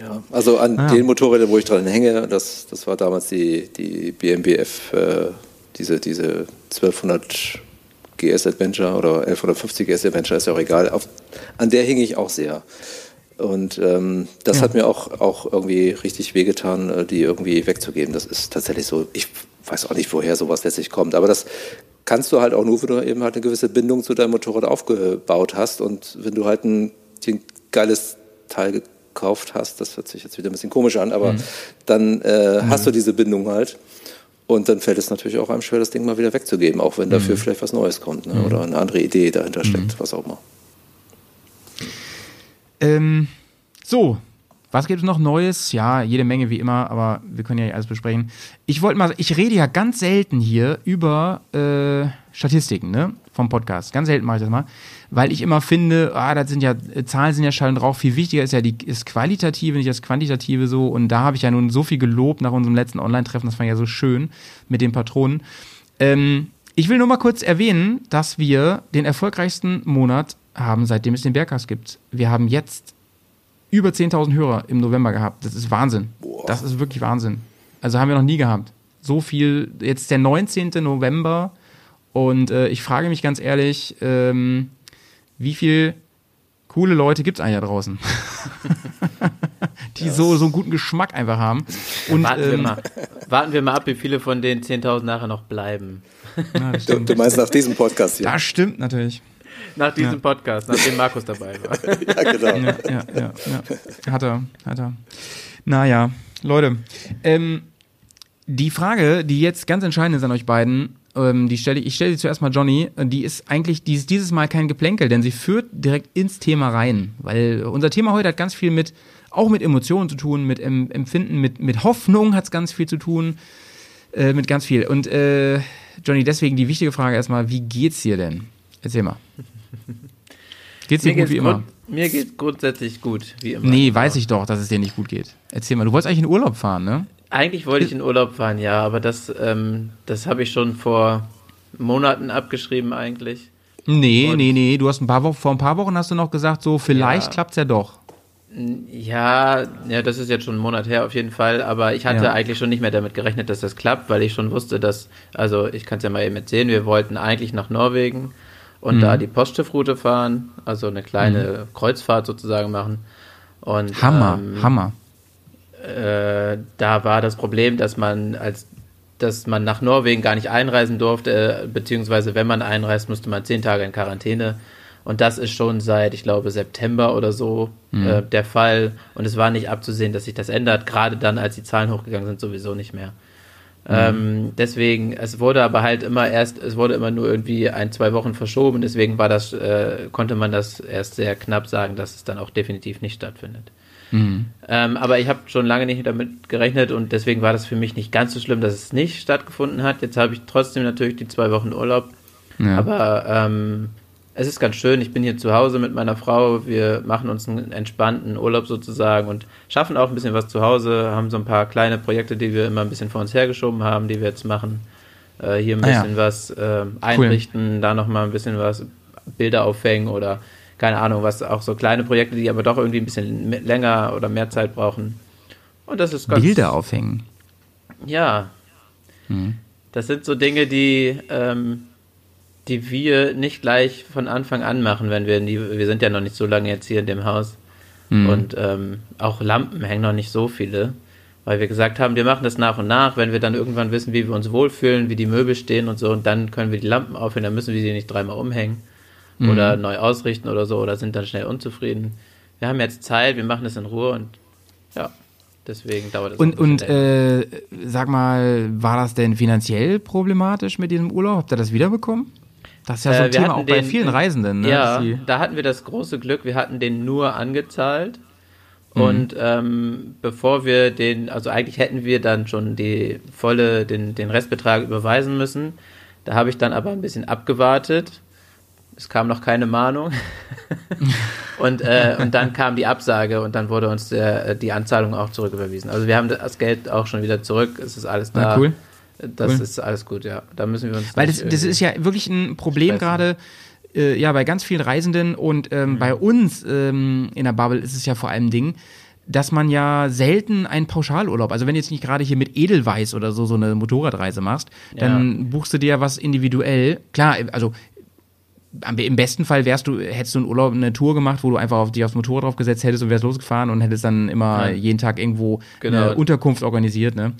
Ja, also an ah, ja. den Motorrädern, wo ich dran hänge, das, das war damals die, die BMBF, äh, diese, diese 1200 GS Adventure oder 1150 GS Adventure, ist ja auch egal. Auf, an der hing ich auch sehr. Und ähm, das ja. hat mir auch, auch irgendwie richtig wehgetan, äh, die irgendwie wegzugeben. Das ist tatsächlich so. Ich weiß auch nicht, woher sowas letztlich kommt, aber das kannst du halt auch nur, wenn du eben halt eine gewisse Bindung zu deinem Motorrad aufgebaut hast und wenn du halt ein, ein geiles Teil gekauft hast, das hört sich jetzt wieder ein bisschen komisch an, aber mhm. dann äh, mhm. hast du diese Bindung halt. Und dann fällt es natürlich auch einem schwer, das Ding mal wieder wegzugeben, auch wenn dafür mhm. vielleicht was Neues kommt ne? oder eine andere Idee dahinter steckt, was auch immer. Ähm, so, was gibt es noch Neues? Ja, jede Menge wie immer, aber wir können ja alles besprechen. Ich wollte mal, ich rede ja ganz selten hier über äh, Statistiken, ne? Vom Podcast. Ganz selten mache ich das mal. Weil ich immer finde, ah, das sind ja, äh, Zahlen sind ja Schall und Rauch. Viel wichtiger ist ja die ist Qualitative, nicht das Quantitative so. Und da habe ich ja nun so viel gelobt nach unserem letzten Online-Treffen. Das war ja so schön mit den Patronen. Ähm, ich will nur mal kurz erwähnen, dass wir den erfolgreichsten Monat haben, seitdem es den Berghaus gibt. Wir haben jetzt über 10.000 Hörer im November gehabt. Das ist Wahnsinn. Boah. Das ist wirklich Wahnsinn. Also haben wir noch nie gehabt. So viel, jetzt der 19. November und äh, ich frage mich ganz ehrlich, ähm, wie viel coole Leute gibt es eigentlich da draußen? die so, so einen guten Geschmack einfach haben. Und, warten, ähm, wir mal, warten wir mal ab, wie viele von den 10.000 nachher noch bleiben. Na, du, du, meinst nach diesem Podcast hier? Das stimmt natürlich. Nach diesem ja. Podcast, nachdem Markus dabei war. ja, genau. Ja, ja, ja, ja. Hat er, hat er. Naja, Leute. Ähm, die Frage, die jetzt ganz entscheidend ist an euch beiden, ähm, die stelle ich, ich stelle sie zuerst mal Johnny, die ist eigentlich die ist dieses Mal kein Geplänkel, denn sie führt direkt ins Thema rein, weil unser Thema heute hat ganz viel mit, auch mit Emotionen zu tun, mit Empfinden, mit, mit Hoffnung hat es ganz viel zu tun, äh, mit ganz viel. Und äh, Johnny, deswegen die wichtige Frage erstmal, wie geht's dir denn? Erzähl mal. Geht's dir mir gut wie immer? Mir geht grundsätzlich gut, wie immer. Nee, weiß ich doch, dass es dir nicht gut geht. Erzähl mal, du wolltest eigentlich in Urlaub fahren, ne? Eigentlich wollte ich in Urlaub fahren, ja, aber das, ähm, das habe ich schon vor Monaten abgeschrieben eigentlich. Nee, Und nee, nee, du hast ein paar Wochen, vor ein paar Wochen hast du noch gesagt, so vielleicht ja. klappt's ja doch. Ja, ja, das ist jetzt schon einen Monat her auf jeden Fall, aber ich hatte ja. eigentlich schon nicht mehr damit gerechnet, dass das klappt, weil ich schon wusste, dass, also ich kann es ja mal eben erzählen, wir wollten eigentlich nach Norwegen und mhm. da die Postschiffroute fahren, also eine kleine mhm. Kreuzfahrt sozusagen machen. Und, Hammer, ähm, Hammer. Äh, da war das Problem, dass man als dass man nach Norwegen gar nicht einreisen durfte, äh, beziehungsweise wenn man einreist, musste man zehn Tage in Quarantäne. Und das ist schon seit, ich glaube, September oder so mhm. äh, der Fall. Und es war nicht abzusehen, dass sich das ändert, gerade dann, als die Zahlen hochgegangen sind, sowieso nicht mehr. Mhm. Ähm, deswegen, es wurde aber halt immer erst, es wurde immer nur irgendwie ein, zwei Wochen verschoben. Deswegen war das, äh, konnte man das erst sehr knapp sagen, dass es dann auch definitiv nicht stattfindet. Mhm. Ähm, aber ich habe schon lange nicht damit gerechnet und deswegen war das für mich nicht ganz so schlimm, dass es nicht stattgefunden hat. Jetzt habe ich trotzdem natürlich die zwei Wochen Urlaub. Ja. Aber ähm, es ist ganz schön. Ich bin hier zu Hause mit meiner Frau. Wir machen uns einen entspannten Urlaub sozusagen und schaffen auch ein bisschen was zu Hause. Haben so ein paar kleine Projekte, die wir immer ein bisschen vor uns hergeschoben haben, die wir jetzt machen. Äh, hier ein bisschen ah, ja. was äh, einrichten, cool. da nochmal ein bisschen was Bilder aufhängen oder keine Ahnung, was auch so kleine Projekte, die aber doch irgendwie ein bisschen länger oder mehr Zeit brauchen. Und das ist ganz. Bilder aufhängen. Ja. Hm. Das sind so Dinge, die, ähm, die wir nicht gleich von Anfang an machen, wenn wir in die, wir sind ja noch nicht so lange jetzt hier in dem Haus. Hm. Und ähm, auch Lampen hängen noch nicht so viele. Weil wir gesagt haben, wir machen das nach und nach, wenn wir dann irgendwann wissen, wie wir uns wohlfühlen, wie die Möbel stehen und so, und dann können wir die Lampen aufhängen, dann müssen wir sie nicht dreimal umhängen mhm. oder neu ausrichten oder so oder sind dann schnell unzufrieden. Wir haben jetzt Zeit, wir machen das in Ruhe und ja, deswegen dauert es. Und, und äh, sag mal, war das denn finanziell problematisch mit diesem Urlaub? Habt ihr das wiederbekommen? Das ist ja so ein äh, Thema auch den, bei vielen Reisenden. Ne? Ja, da hatten wir das große Glück, wir hatten den nur angezahlt. Mhm. Und ähm, bevor wir den, also eigentlich hätten wir dann schon die volle, den, den Restbetrag überweisen müssen. Da habe ich dann aber ein bisschen abgewartet es kam noch keine Mahnung. und, äh, und dann kam die Absage und dann wurde uns der, äh, die Anzahlung auch zurücküberwiesen. Also wir haben das Geld auch schon wieder zurück. Es ist alles da. Ah, cool. Das cool. ist alles gut, ja. Da müssen wir uns. Weil das, das ist ja wirklich ein Problem gerade. Äh, ja, bei ganz vielen Reisenden und ähm, mhm. bei uns ähm, in der Bubble ist es ja vor allem Ding, dass man ja selten einen Pauschalurlaub, also wenn du jetzt nicht gerade hier mit Edelweiß oder so so eine Motorradreise machst, dann ja. buchst du dir ja was individuell. Klar, also im besten Fall wärst du, hättest du einen Urlaub, eine Tour gemacht, wo du einfach auf dich aufs Motorrad drauf gesetzt hättest und wärst losgefahren und hättest dann immer ja. jeden Tag irgendwo genau. eine Unterkunft organisiert, ne?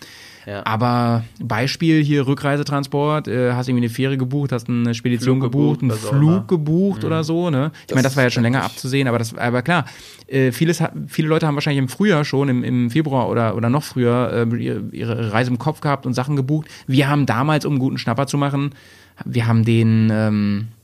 Ja. Aber Beispiel hier Rückreisetransport, äh, hast irgendwie eine Fähre gebucht, hast eine Spedition Flug gebucht, einen Flug gebucht mhm. oder so, ne? Ich meine, das war ja schon länger abzusehen, aber das, aber klar, äh, vieles, viele Leute haben wahrscheinlich im Frühjahr schon, im, im Februar oder, oder noch früher, äh, ihre, ihre Reise im Kopf gehabt und Sachen gebucht. Wir haben damals, um einen guten Schnapper zu machen, wir haben den, ähm, äh,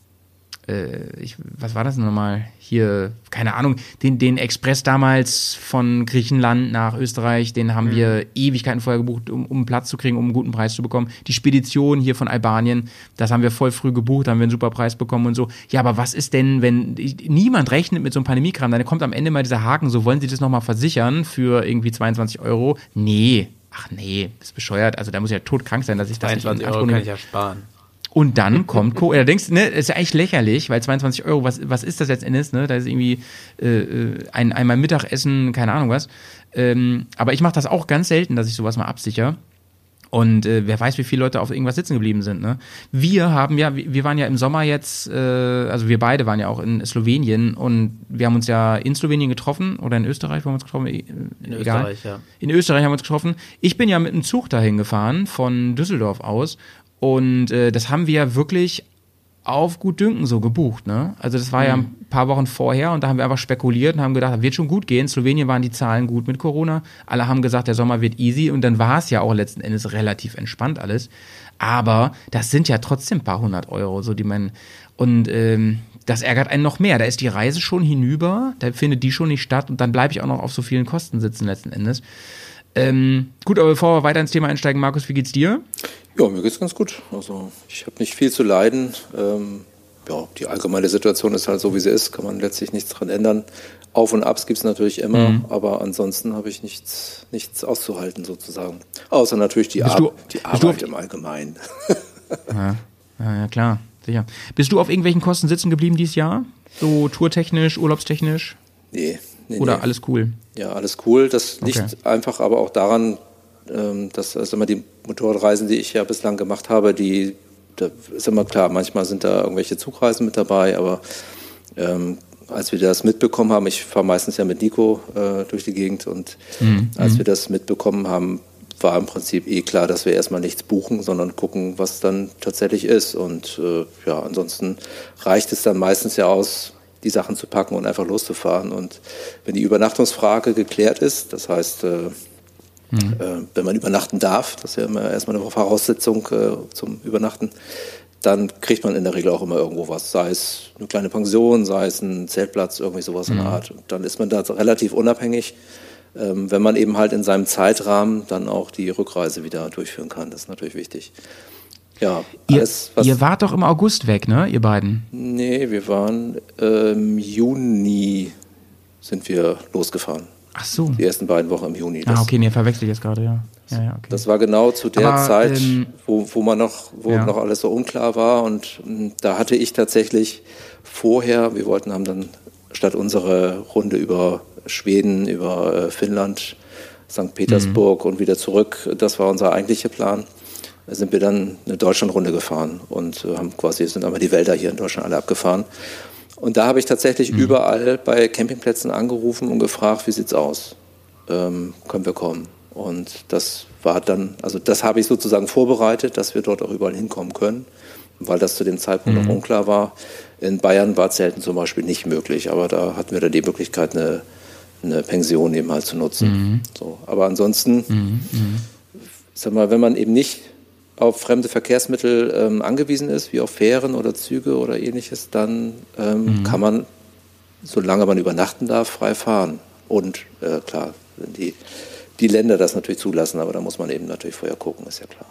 ich, was war das nochmal? Hier, keine Ahnung, den, den Express damals von Griechenland nach Österreich, den haben mhm. wir Ewigkeiten vorher gebucht, um, um Platz zu kriegen, um einen guten Preis zu bekommen. Die Spedition hier von Albanien, das haben wir voll früh gebucht, haben wir einen super Preis bekommen und so. Ja, aber was ist denn, wenn niemand rechnet mit so einem Pandemiekram, dann kommt am Ende mal dieser Haken, so wollen Sie das nochmal versichern für irgendwie 22 Euro? Nee, ach nee, das ist bescheuert. Also da muss ich ja todkrank sein, dass ich das 22 nicht in Euro kann ich ja sparen. Und dann kommt Co. Da denkst du, ne, ist ja eigentlich lächerlich, weil 22 Euro, was, was ist das jetzt Endes, ne? Da ist irgendwie äh, äh, ein, einmal Mittagessen, keine Ahnung was. Ähm, aber ich mache das auch ganz selten, dass ich sowas mal absichere. Und äh, wer weiß, wie viele Leute auf irgendwas sitzen geblieben sind. Ne? Wir haben ja, wir waren ja im Sommer jetzt, äh, also wir beide waren ja auch in Slowenien und wir haben uns ja in Slowenien getroffen oder in Österreich, wo haben wir uns getroffen? Äh, in Egal. Österreich, ja. In Österreich haben wir uns getroffen. Ich bin ja mit einem Zug dahin gefahren von Düsseldorf aus und äh, das haben wir wirklich auf gut dünken so gebucht, ne? Also das war mhm. ja ein paar Wochen vorher und da haben wir einfach spekuliert und haben gedacht, wird schon gut gehen. In Slowenien waren die Zahlen gut mit Corona. Alle haben gesagt, der Sommer wird easy und dann war es ja auch letzten Endes relativ entspannt alles. Aber das sind ja trotzdem ein paar hundert Euro, so die man und ähm, das ärgert einen noch mehr. Da ist die Reise schon hinüber, da findet die schon nicht statt und dann bleibe ich auch noch auf so vielen Kosten sitzen letzten Endes. Ähm, gut, aber bevor wir weiter ins Thema einsteigen, Markus, wie geht's dir? Ja, mir geht's ganz gut. Also ich habe nicht viel zu leiden. Ähm, ja, die allgemeine Situation ist halt so, wie sie ist. Kann man letztlich nichts dran ändern. Auf und Abs gibt es natürlich immer, mhm. aber ansonsten habe ich nichts, nichts auszuhalten sozusagen. Außer natürlich die, Ar du, die Arbeit im Allgemeinen. ja, ja, klar, sicher. Bist du auf irgendwelchen Kosten sitzen geblieben dieses Jahr? So tourtechnisch, urlaubstechnisch? Nee, nee Oder nee. alles cool? Ja, alles cool. Das liegt okay. einfach aber auch daran, ähm, dass also immer die Motorradreisen, die ich ja bislang gemacht habe, die da ist immer klar, manchmal sind da irgendwelche Zugreisen mit dabei, aber ähm, als wir das mitbekommen haben, ich fahre meistens ja mit Nico äh, durch die Gegend und mhm. als mhm. wir das mitbekommen haben, war im Prinzip eh klar, dass wir erstmal nichts buchen, sondern gucken, was dann tatsächlich ist. Und äh, ja, ansonsten reicht es dann meistens ja aus, die Sachen zu packen und einfach loszufahren. Und wenn die Übernachtungsfrage geklärt ist, das heißt, äh, mhm. äh, wenn man übernachten darf, das ist ja immer erstmal eine Voraussetzung äh, zum Übernachten, dann kriegt man in der Regel auch immer irgendwo was, sei es eine kleine Pension, sei es ein Zeltplatz, irgendwie sowas mhm. in der Art. Und dann ist man da relativ unabhängig, ähm, wenn man eben halt in seinem Zeitrahmen dann auch die Rückreise wieder durchführen kann. Das ist natürlich wichtig. Ja, alles, ihr, ihr, wart doch im August weg, ne, ihr beiden? Nee, wir waren im Juni sind wir losgefahren. Ach so. Die ersten beiden Wochen im Juni. Ah, das, ah, okay, nee, verwechsel ich jetzt gerade, ja. Ja, ja, okay. Das war genau zu der Aber, Zeit, ähm, wo, wo man noch, wo ja. noch alles so unklar war. Und m, da hatte ich tatsächlich vorher, wir wollten haben dann statt unsere Runde über Schweden, über äh, Finnland, St. Petersburg mhm. und wieder zurück, das war unser eigentlicher Plan sind wir dann eine Deutschlandrunde gefahren und äh, haben quasi, sind einmal die Wälder hier in Deutschland alle abgefahren. Und da habe ich tatsächlich mhm. überall bei Campingplätzen angerufen und gefragt, wie sieht's aus? Ähm, können wir kommen? Und das war dann, also das habe ich sozusagen vorbereitet, dass wir dort auch überall hinkommen können, weil das zu dem Zeitpunkt mhm. noch unklar war. In Bayern war Zelten zum Beispiel nicht möglich, aber da hatten wir dann die Möglichkeit, eine, eine Pension eben halt zu nutzen. Mhm. So, aber ansonsten, mhm. mhm. sag mal, wenn man eben nicht auf fremde Verkehrsmittel ähm, angewiesen ist, wie auf Fähren oder Züge oder ähnliches, dann ähm, mhm. kann man, solange man übernachten darf, frei fahren. Und äh, klar, wenn die, die Länder das natürlich zulassen, aber da muss man eben natürlich vorher gucken, ist ja klar.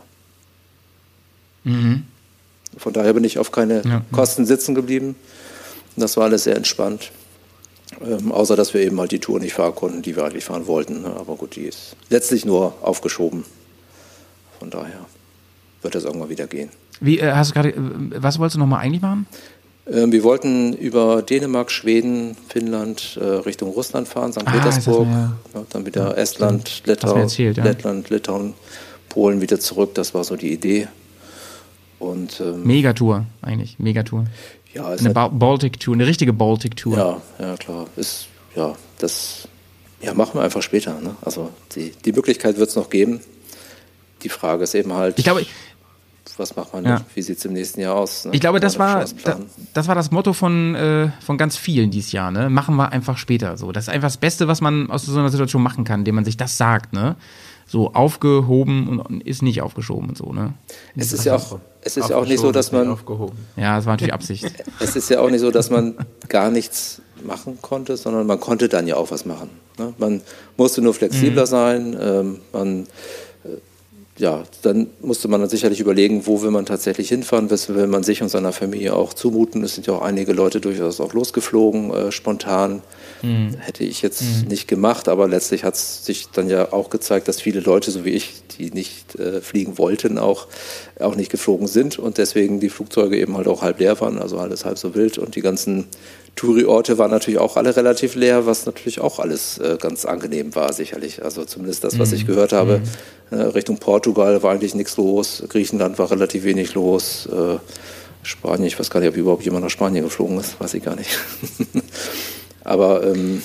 Mhm. Von daher bin ich auf keine ja. Kosten sitzen geblieben. Das war alles sehr entspannt. Ähm, außer dass wir eben halt die Tour nicht fahren konnten, die wir eigentlich fahren wollten. Aber gut, die ist letztlich nur aufgeschoben. Von daher wird das irgendwann wieder gehen. Wie, äh, hast du gerade, äh, was wolltest du nochmal eigentlich machen? Ähm, wir wollten über Dänemark, Schweden, Finnland äh, Richtung Russland fahren, St. Ah, Petersburg, ja, dann wieder ja, Estland, Lettau, erzählt. Lettland, Litauen, Polen wieder zurück. Das war so die Idee. Und, ähm, Megatour eigentlich, Megatour. Ja, Eine ba Baltic Tour, eine richtige Baltic Tour. ja, ja, klar. Ist, ja, das ja, machen wir einfach später. Ne? Also die, die Möglichkeit wird es noch geben. Die Frage ist eben halt, Ich glaube, was macht man, Ja. wie sieht es im nächsten Jahr aus? Ne? Ich glaube, das war, da, das war das Motto von, äh, von ganz vielen dieses Jahr, ne? Machen wir einfach später. So, das ist einfach das Beste, was man aus so einer Situation machen kann, indem man sich das sagt, ne? So aufgehoben und- ist nicht aufgeschoben und so, ne? Es ist ja auch, es ist ja auch nicht so, dass man, Aufgehoben. Ja, das war natürlich Absicht. es ist ja auch nicht so, dass man gar nichts machen konnte, sondern man konnte dann ja auch was machen. Ne? Man musste nur flexibler Mhm. sein, ähm, man ja, dann musste man dann sicherlich überlegen, wo will man tatsächlich hinfahren, was will man sich und seiner Familie auch zumuten. Es sind ja auch einige Leute durchaus auch losgeflogen, äh, spontan. Mhm. Hätte ich jetzt nicht gemacht, aber letztlich hat es sich dann ja auch gezeigt, dass viele Leute, so wie ich, die nicht äh, fliegen wollten, auch, auch nicht geflogen sind und deswegen die Flugzeuge eben halt auch halb leer waren, also alles halb so wild und die ganzen Touri-Orte waren natürlich auch alle relativ leer, was natürlich auch alles äh, ganz angenehm war, sicherlich. Also zumindest das, was ich gehört habe, äh, Richtung Portugal war eigentlich nichts los, Griechenland war relativ wenig los, äh, Spanien, ich weiß gar nicht, ob überhaupt jemand nach Spanien geflogen ist, weiß ich gar nicht. Aber ähm,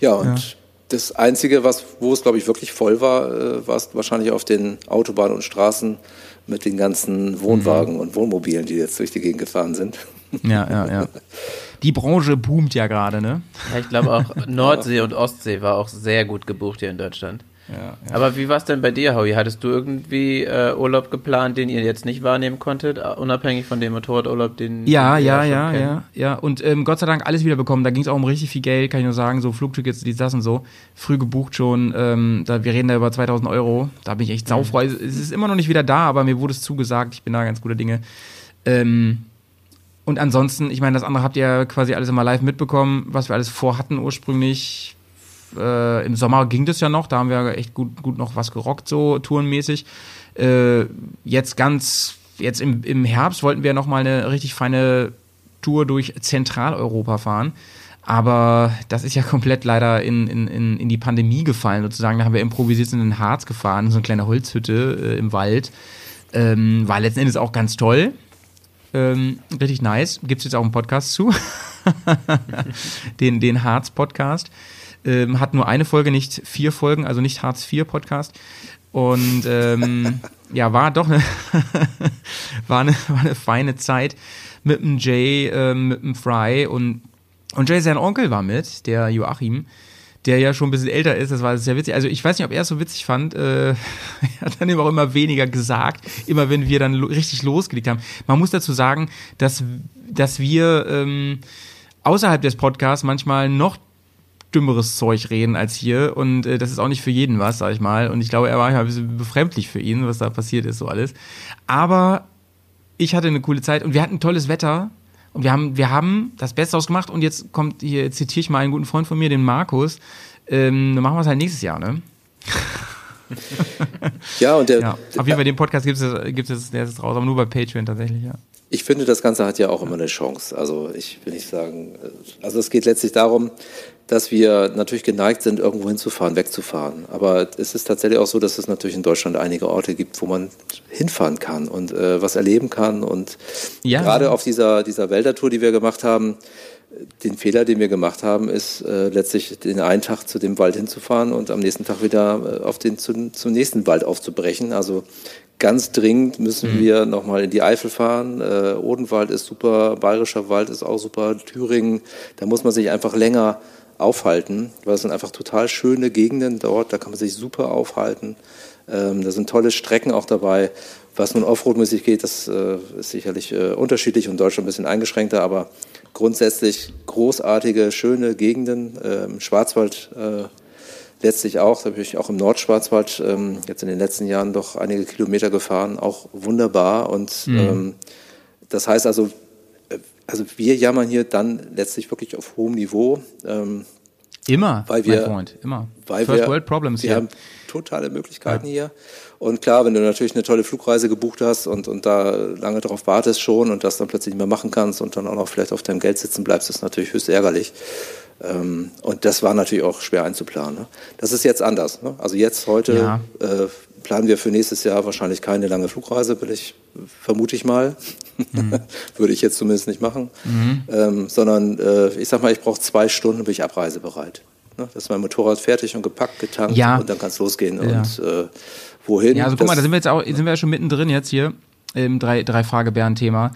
ja, und das Einzige, was, wo es, glaube ich, wirklich voll war, äh, war es wahrscheinlich auf den Autobahnen und Straßen mit den ganzen Wohnwagen und Wohnmobilen, die jetzt durch die Gegend gefahren sind. Ja, ja, ja. Die Branche boomt ja gerade, ne? Ja, ich glaube auch Nordsee und Ostsee war auch sehr gut gebucht hier in Deutschland. Ja, Aber wie war es denn bei dir, Howie? Hattest du irgendwie äh, Urlaub geplant, den ihr jetzt nicht wahrnehmen konntet, äh, unabhängig von dem Motorradurlaub, den Ja, ja, ja, ja, ja. Und ähm, Gott sei Dank alles wieder bekommen. Da ging es auch um richtig viel Geld, kann ich nur sagen. So Flugtickets, dies, das und so. Früh gebucht schon. Ähm, da, wir reden da über 2000 Euro. Da bin ich echt saufrei. Es ist immer noch nicht wieder da, aber mir wurde es zugesagt. Ich bin da ganz guter Dinge. Ähm, und ansonsten, ich meine, das andere habt ihr quasi alles immer live mitbekommen, was wir alles vorhatten ursprünglich. Äh, Im Sommer ging das ja noch, da haben wir echt gut, gut noch was gerockt, so tourenmäßig. Äh, jetzt ganz, jetzt im, im Herbst wollten wir noch mal eine richtig feine Tour durch Zentraleuropa fahren. Aber das ist ja komplett leider in, in, in, die Pandemie gefallen, sozusagen. Da haben wir improvisiert in den Harz gefahren, so eine kleine Holzhütte äh, im Wald. Ähm, war letzten Endes auch ganz toll. Ähm, richtig nice. Gibt es jetzt auch einen Podcast zu. den den Harz-Podcast. Ähm, hat nur eine Folge, nicht vier Folgen, also nicht Hartz IV Podcast. Und ähm, ja, war doch eine, war eine, war eine feine Zeit mit dem Jay, ähm, mit dem Fry und, und Jay, sein Onkel war mit, der Joachim, der ja schon ein bisschen älter ist, das war sehr witzig. Also ich weiß nicht, ob er es so witzig fand, äh, er hat dann immer auch immer weniger gesagt, immer wenn wir dann lo richtig losgelegt haben. Man muss dazu sagen, dass, dass wir ähm, außerhalb des Podcasts manchmal noch dümmeres Zeug reden als hier und äh, das ist auch nicht für jeden was, sag ich mal. Und ich glaube, er war ja ein bisschen befremdlich für ihn, was da passiert ist, so alles. Aber ich hatte eine coole Zeit und wir hatten tolles Wetter und wir haben, wir haben das Beste ausgemacht und jetzt kommt, hier zitiere ich mal einen guten Freund von mir, den Markus, ähm, dann machen wir es halt nächstes Jahr, ne? Ja, und der, Ja. Auf jeden Fall, den Podcast gibt es, gibt es, der ist raus, aber nur bei Patreon tatsächlich, ja. Ich finde, das Ganze hat ja auch immer eine Chance. Also ich will nicht sagen, also es geht letztlich darum, dass wir natürlich geneigt sind, irgendwo hinzufahren, wegzufahren. Aber es ist tatsächlich auch so, dass es natürlich in Deutschland einige Orte gibt, wo man hinfahren kann und äh, was erleben kann. Und Ja. gerade auf dieser, dieser Wäldertour, die wir gemacht haben, den Fehler, den wir gemacht haben, ist äh, letztlich den einen Tag zu dem Wald hinzufahren und am nächsten Tag wieder äh, auf den zu, zum nächsten Wald aufzubrechen. Also ganz dringend müssen wir nochmal in die Eifel fahren. Äh, Odenwald ist super, Bayerischer Wald ist auch super, Thüringen. Da muss man sich einfach länger aufhalten, weil es sind einfach total schöne Gegenden dort. Da kann man sich super aufhalten. Ähm, da sind tolle Strecken auch dabei. Was nun Offroad-mäßig geht, das äh, ist sicherlich äh, unterschiedlich und Deutschland ein bisschen eingeschränkter, aber grundsätzlich großartige, schöne Gegenden. Ähm, Schwarzwald äh, letztlich auch, da bin ich auch im Nordschwarzwald ähm, jetzt in den letzten Jahren doch einige Kilometer gefahren, auch wunderbar. Und ähm, das heißt also, also wir jammern hier dann letztlich wirklich auf hohem Niveau. Ähm, Immer, Weil wir- mein Freund, immer. weil First wir, World Problems wir hier. haben totale Möglichkeiten hier. Und klar, wenn du natürlich eine tolle Flugreise gebucht hast und, und da lange darauf wartest schon und das dann plötzlich nicht mehr machen kannst und dann auch noch vielleicht auf deinem Geld sitzen bleibst, ist natürlich höchst ärgerlich. Ähm, und das war natürlich auch schwer einzuplanen. Ne? Das ist jetzt anders. Ne? Also jetzt, heute Ja. äh, planen wir für nächstes Jahr wahrscheinlich keine lange Flugreise, will ich, vermute ich mal. Mhm. Würde ich jetzt zumindest nicht machen. Mhm. Ähm, sondern äh, ich sag mal, ich brauche zwei Stunden, bin ich abreisebereit. Ne? Das ist mein Motorrad fertig und gepackt, getankt ja. und dann kann es losgehen. Ja. Und äh, wohin? Ja, also guck mal, da sind wir jetzt auch, sind wir ja schon mittendrin jetzt hier im drei, drei Frage Bären Thema.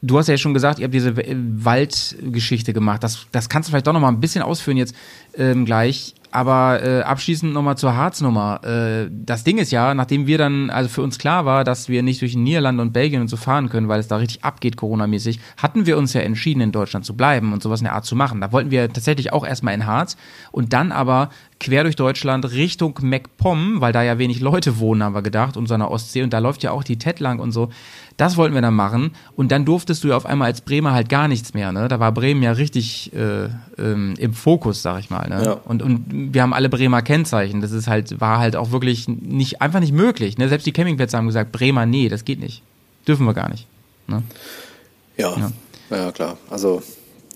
Du hast ja schon gesagt, ihr habt diese Waldgeschichte gemacht. Das, das kannst du vielleicht doch noch mal ein bisschen ausführen jetzt ähm, gleich. Aber äh, abschließend nochmal zur Harznummer. Äh, das Ding ist ja, nachdem wir dann, also für uns klar war, dass wir nicht durch Niederlande und Belgien und so fahren können, weil es da richtig abgeht, Corona-mäßig, hatten wir uns ja entschieden, in Deutschland zu bleiben und sowas in der Art zu machen. Da wollten wir tatsächlich auch erstmal in Harz und dann aber quer durch Deutschland Richtung MacPom, weil da ja wenig Leute wohnen, haben wir gedacht, und so einer Ostsee und da läuft ja auch die TED lang und so. Das wollten wir dann machen. Und dann durftest du ja auf einmal als Bremer halt gar nichts mehr. Ne? Da war Bremen ja richtig äh, ähm, im Fokus, sag ich mal. Ne? Ja. Und, und wir haben alle Bremer Kennzeichen. Das ist halt, war halt auch wirklich nicht, einfach nicht möglich. Ne? Selbst die Campingplätze haben gesagt, Bremer, nee, das geht nicht. Dürfen wir gar nicht. Ne? Ja. ja, ja, klar. Also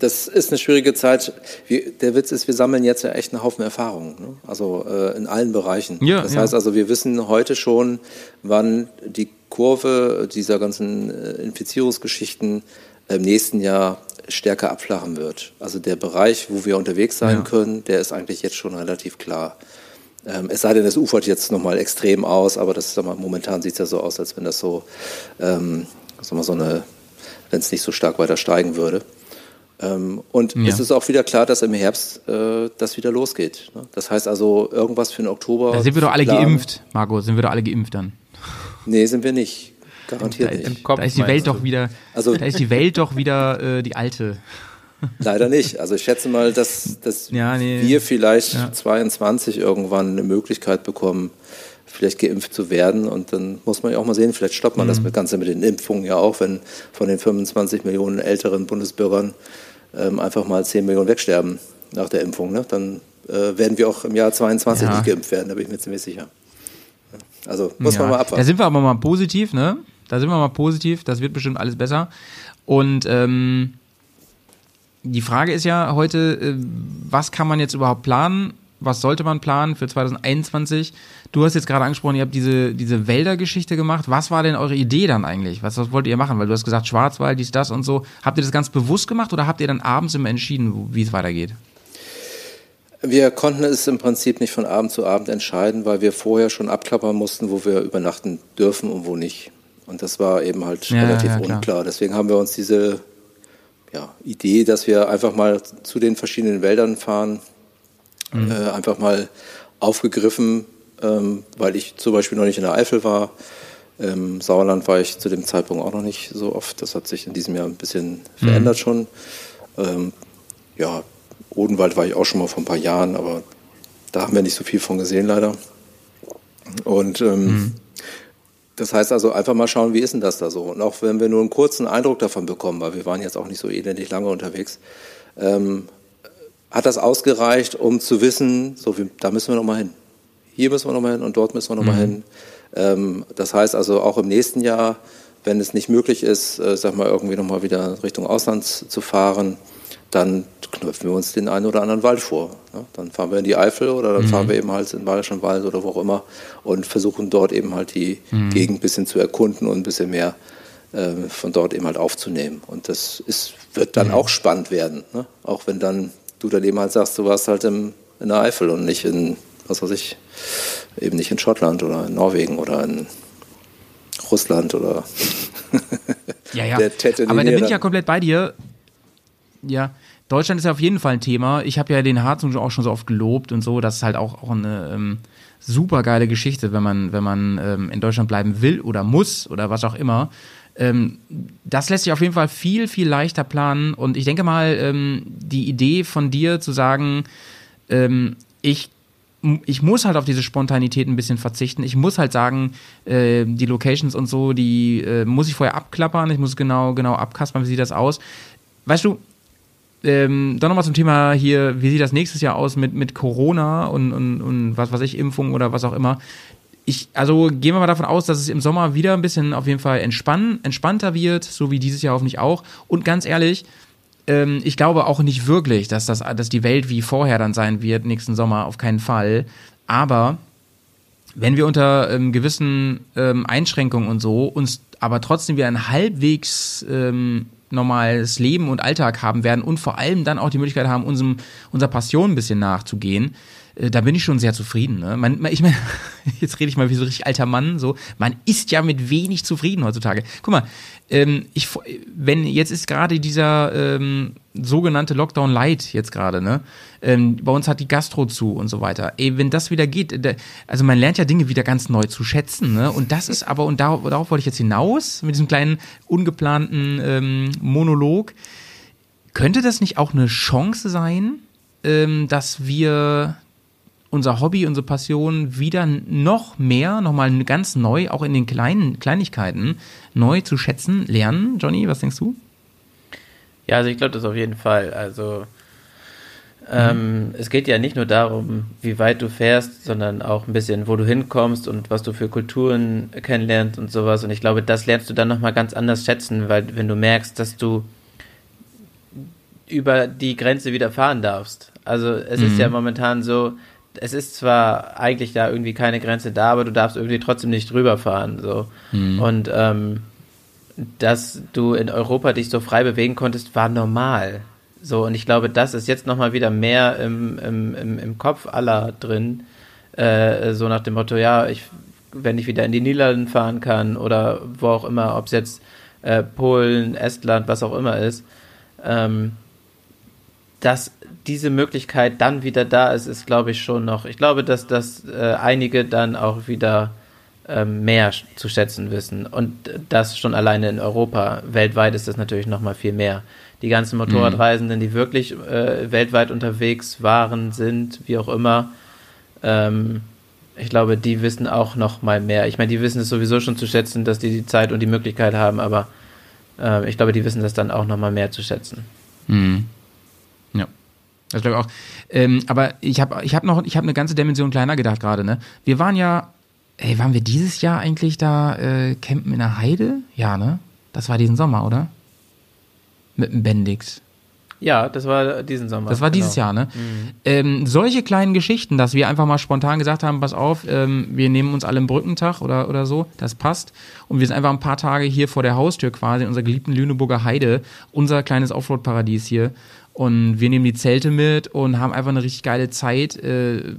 das ist eine schwierige Zeit. Wir, der Witz ist, wir sammeln jetzt ja echt einen Haufen Erfahrungen. Ne? Also äh, in allen Bereichen. Ja, das ja. heißt also, wir wissen heute schon, wann die Kurve dieser ganzen äh, Infizierungsgeschichten im nächsten Jahr stärker abflachen wird. Also der Bereich, wo wir unterwegs sein ja. können, der ist eigentlich jetzt schon relativ klar. Ähm, es sei denn, es ufert jetzt nochmal extrem aus, aber das mal, momentan sieht es ja so aus, als wenn das so, ähm, mal, so eine, wenn es nicht so stark weiter steigen würde. Ähm, und ja. es ist auch wieder klar, dass im Herbst äh, das wieder losgeht. Ne? Das heißt also, irgendwas für den Oktober. Da sind wir doch alle planen. geimpft, Marco. Sind wir doch alle geimpft dann? Nee, sind wir nicht. Garantiert da, nicht. Kopf, da ist die Welt doch wieder, also, da ist die Welt doch wieder äh, die alte. Leider nicht. Also ich schätze mal, dass, dass ja, nee. wir vielleicht ja. 22 irgendwann eine Möglichkeit bekommen, vielleicht geimpft zu werden. Und dann muss man ja auch mal sehen, vielleicht stoppt man mhm. das Ganze mit den Impfungen ja auch, wenn von den 25 Millionen älteren Bundesbürgern ähm, einfach mal 10 Millionen wegsterben nach der Impfung. Ne? Dann äh, werden wir auch im Jahr 22 ja. nicht geimpft werden, da bin ich mir ziemlich sicher. Also muss ja. man mal abwarten. Da sind wir aber mal positiv, ne? Da sind wir mal positiv, das wird bestimmt alles besser. Und ähm, die Frage ist ja heute, äh, was kann man jetzt überhaupt planen? Was sollte man planen für 2021? Du hast jetzt gerade angesprochen, ihr habt diese, diese Wäldergeschichte gemacht. Was war denn eure Idee dann eigentlich? Was, was wollt ihr machen? Weil du hast gesagt, Schwarzwald, dies, das und so. Habt ihr das ganz bewusst gemacht oder habt ihr dann abends immer entschieden, wie es weitergeht? Wir konnten es im Prinzip nicht von Abend zu Abend entscheiden, weil wir vorher schon abklappern mussten, wo wir übernachten dürfen und wo nicht. Und das war eben halt ja, relativ ja, unklar. Deswegen haben wir uns diese ja, Idee, dass wir einfach mal zu den verschiedenen Wäldern fahren, mhm. äh, einfach mal aufgegriffen, ähm, weil ich zum Beispiel noch nicht in der Eifel war. Im Sauerland war ich zu dem Zeitpunkt auch noch nicht so oft. Das hat sich in diesem Jahr ein bisschen mhm. verändert schon. Ähm, ja, Odenwald war ich auch schon mal vor ein paar Jahren, aber da haben wir nicht so viel von gesehen leider. Und ähm, mhm. das heißt also einfach mal schauen, wie ist denn das da so? Und auch wenn wir nur einen kurzen Eindruck davon bekommen, weil wir waren jetzt auch nicht so elendig lange unterwegs, ähm, hat das ausgereicht, um zu wissen, so da müssen wir noch mal hin. Hier müssen wir noch mal hin und dort müssen wir noch mal mhm. hin. Ähm, das heißt also auch im nächsten Jahr, wenn es nicht möglich ist, äh, sag mal irgendwie noch mal wieder Richtung Ausland zu fahren, dann knöpfen wir uns den einen oder anderen Wald vor. Ne? Dann fahren wir in die Eifel oder dann mhm. fahren wir eben halt in den Bayerischen Wald oder wo auch immer und versuchen dort eben halt die mhm. Gegend ein bisschen zu erkunden und ein bisschen mehr äh, von dort eben halt aufzunehmen. Und das ist, wird dann mhm. auch spannend werden. Ne? Auch wenn dann du dann eben halt sagst, du warst halt im, in der Eifel und nicht in, was weiß ich, eben nicht in Schottland oder in Norwegen oder in Russland oder ja, ja. Aber da bin ich ja komplett bei dir. Ja, Deutschland ist ja auf jeden Fall ein Thema. Ich habe ja den Harz auch schon so oft gelobt und so. Das ist halt auch, auch eine ähm, super geile Geschichte, wenn man, wenn man ähm, in Deutschland bleiben will oder muss oder was auch immer. Ähm, das lässt sich auf jeden Fall viel, viel leichter planen. Und ich denke mal, ähm, die Idee von dir zu sagen, ähm, ich ich muss halt auf diese Spontanität ein bisschen verzichten. Ich muss halt sagen, äh, die Locations und so, die äh, muss ich vorher abklappern. Ich muss genau, genau abkaspern, wie sieht das aus. Weißt du, ähm, dann nochmal zum Thema hier, wie sieht das nächstes Jahr aus mit, mit Corona und, und, und was weiß ich, Impfung oder was auch immer. Ich, also gehen wir mal davon aus, dass es im Sommer wieder ein bisschen auf jeden Fall entspann, entspannter wird, so wie dieses Jahr hoffentlich auch. Und ganz ehrlich, ähm, ich glaube auch nicht wirklich, dass, das, dass die Welt wie vorher dann sein wird, nächsten Sommer, auf keinen Fall. Aber wenn wir unter ähm, gewissen ähm, Einschränkungen und so uns aber trotzdem wieder ein halbwegs ähm, normales Leben und Alltag haben werden und vor allem dann auch die Möglichkeit haben, unserem, unserer Passion ein bisschen nachzugehen, da bin ich schon sehr zufrieden. Ne? Man, ich meine, jetzt rede ich mal wie so richtig alter Mann, so, man ist ja mit wenig zufrieden heutzutage. Guck mal, ähm, ich, wenn jetzt ist gerade dieser ähm, sogenannte Lockdown Light jetzt gerade, ne? Ähm, bei uns hat die Gastro zu und so weiter. Ey, wenn das wieder geht, da, also man lernt ja Dinge wieder ganz neu zu schätzen, ne? Und das ist aber, und darauf, darauf wollte ich jetzt hinaus, mit diesem kleinen ungeplanten ähm, Monolog. Könnte das nicht auch eine Chance sein, ähm, dass wir unser Hobby, unsere Passion wieder noch mehr, nochmal ganz neu, auch in den kleinen Kleinigkeiten, neu zu schätzen lernen? Johnny, was denkst du? Ja, also ich glaube das auf jeden Fall. Also ähm, mhm. es geht ja nicht nur darum, wie weit du fährst, sondern auch ein bisschen, wo du hinkommst und was du für Kulturen kennenlernst und sowas. Und ich glaube, das lernst du dann nochmal ganz anders schätzen, weil wenn du merkst, dass du über die Grenze wieder fahren darfst. Also es mhm. ist ja momentan so, es ist zwar eigentlich da irgendwie keine Grenze da, aber du darfst irgendwie trotzdem nicht drüber fahren. So. Mhm. Und ähm, dass du in Europa dich so frei bewegen konntest, war normal. So, und ich glaube, das ist jetzt nochmal wieder mehr im, im, im, im Kopf aller drin. Äh, so nach dem Motto, ja, ich, wenn ich wieder in die Niederlande fahren kann oder wo auch immer, ob es jetzt äh, Polen, Estland, was auch immer ist, ähm, dass diese Möglichkeit dann wieder da ist, ist glaube ich schon noch. Ich glaube, dass das äh, einige dann auch wieder äh, mehr zu schätzen wissen. Und das schon alleine in Europa. Weltweit ist das natürlich noch mal viel mehr. Die ganzen Motorradreisenden, die wirklich äh, weltweit unterwegs waren, sind, wie auch immer, ähm, ich glaube, die wissen auch noch mal mehr. Ich meine, die wissen es sowieso schon zu schätzen, dass die die Zeit und die Möglichkeit haben, aber äh, ich glaube, die wissen das dann auch noch mal mehr zu schätzen. Mhm. Das glaube ich auch. Ähm, aber ich habe ich hab noch, ich habe eine ganze Dimension kleiner gedacht gerade, ne? Wir waren ja, ey, waren wir dieses Jahr eigentlich da äh, campen in der Heide? Ja, ne? Das war diesen Sommer, oder? Mit dem Bendix. Ja, das war diesen Sommer. Das war genau. dieses Jahr, ne? Mhm. Ähm, solche kleinen Geschichten, dass wir einfach mal spontan gesagt haben, pass auf, ähm, wir nehmen uns alle einen Brückentag oder, oder so, das passt. Und wir sind einfach ein paar Tage hier vor der Haustür quasi in unserer geliebten Lüneburger Heide, unser kleines Offroad-Paradies hier. Und wir nehmen die Zelte mit und haben einfach eine richtig geile Zeit. Äh,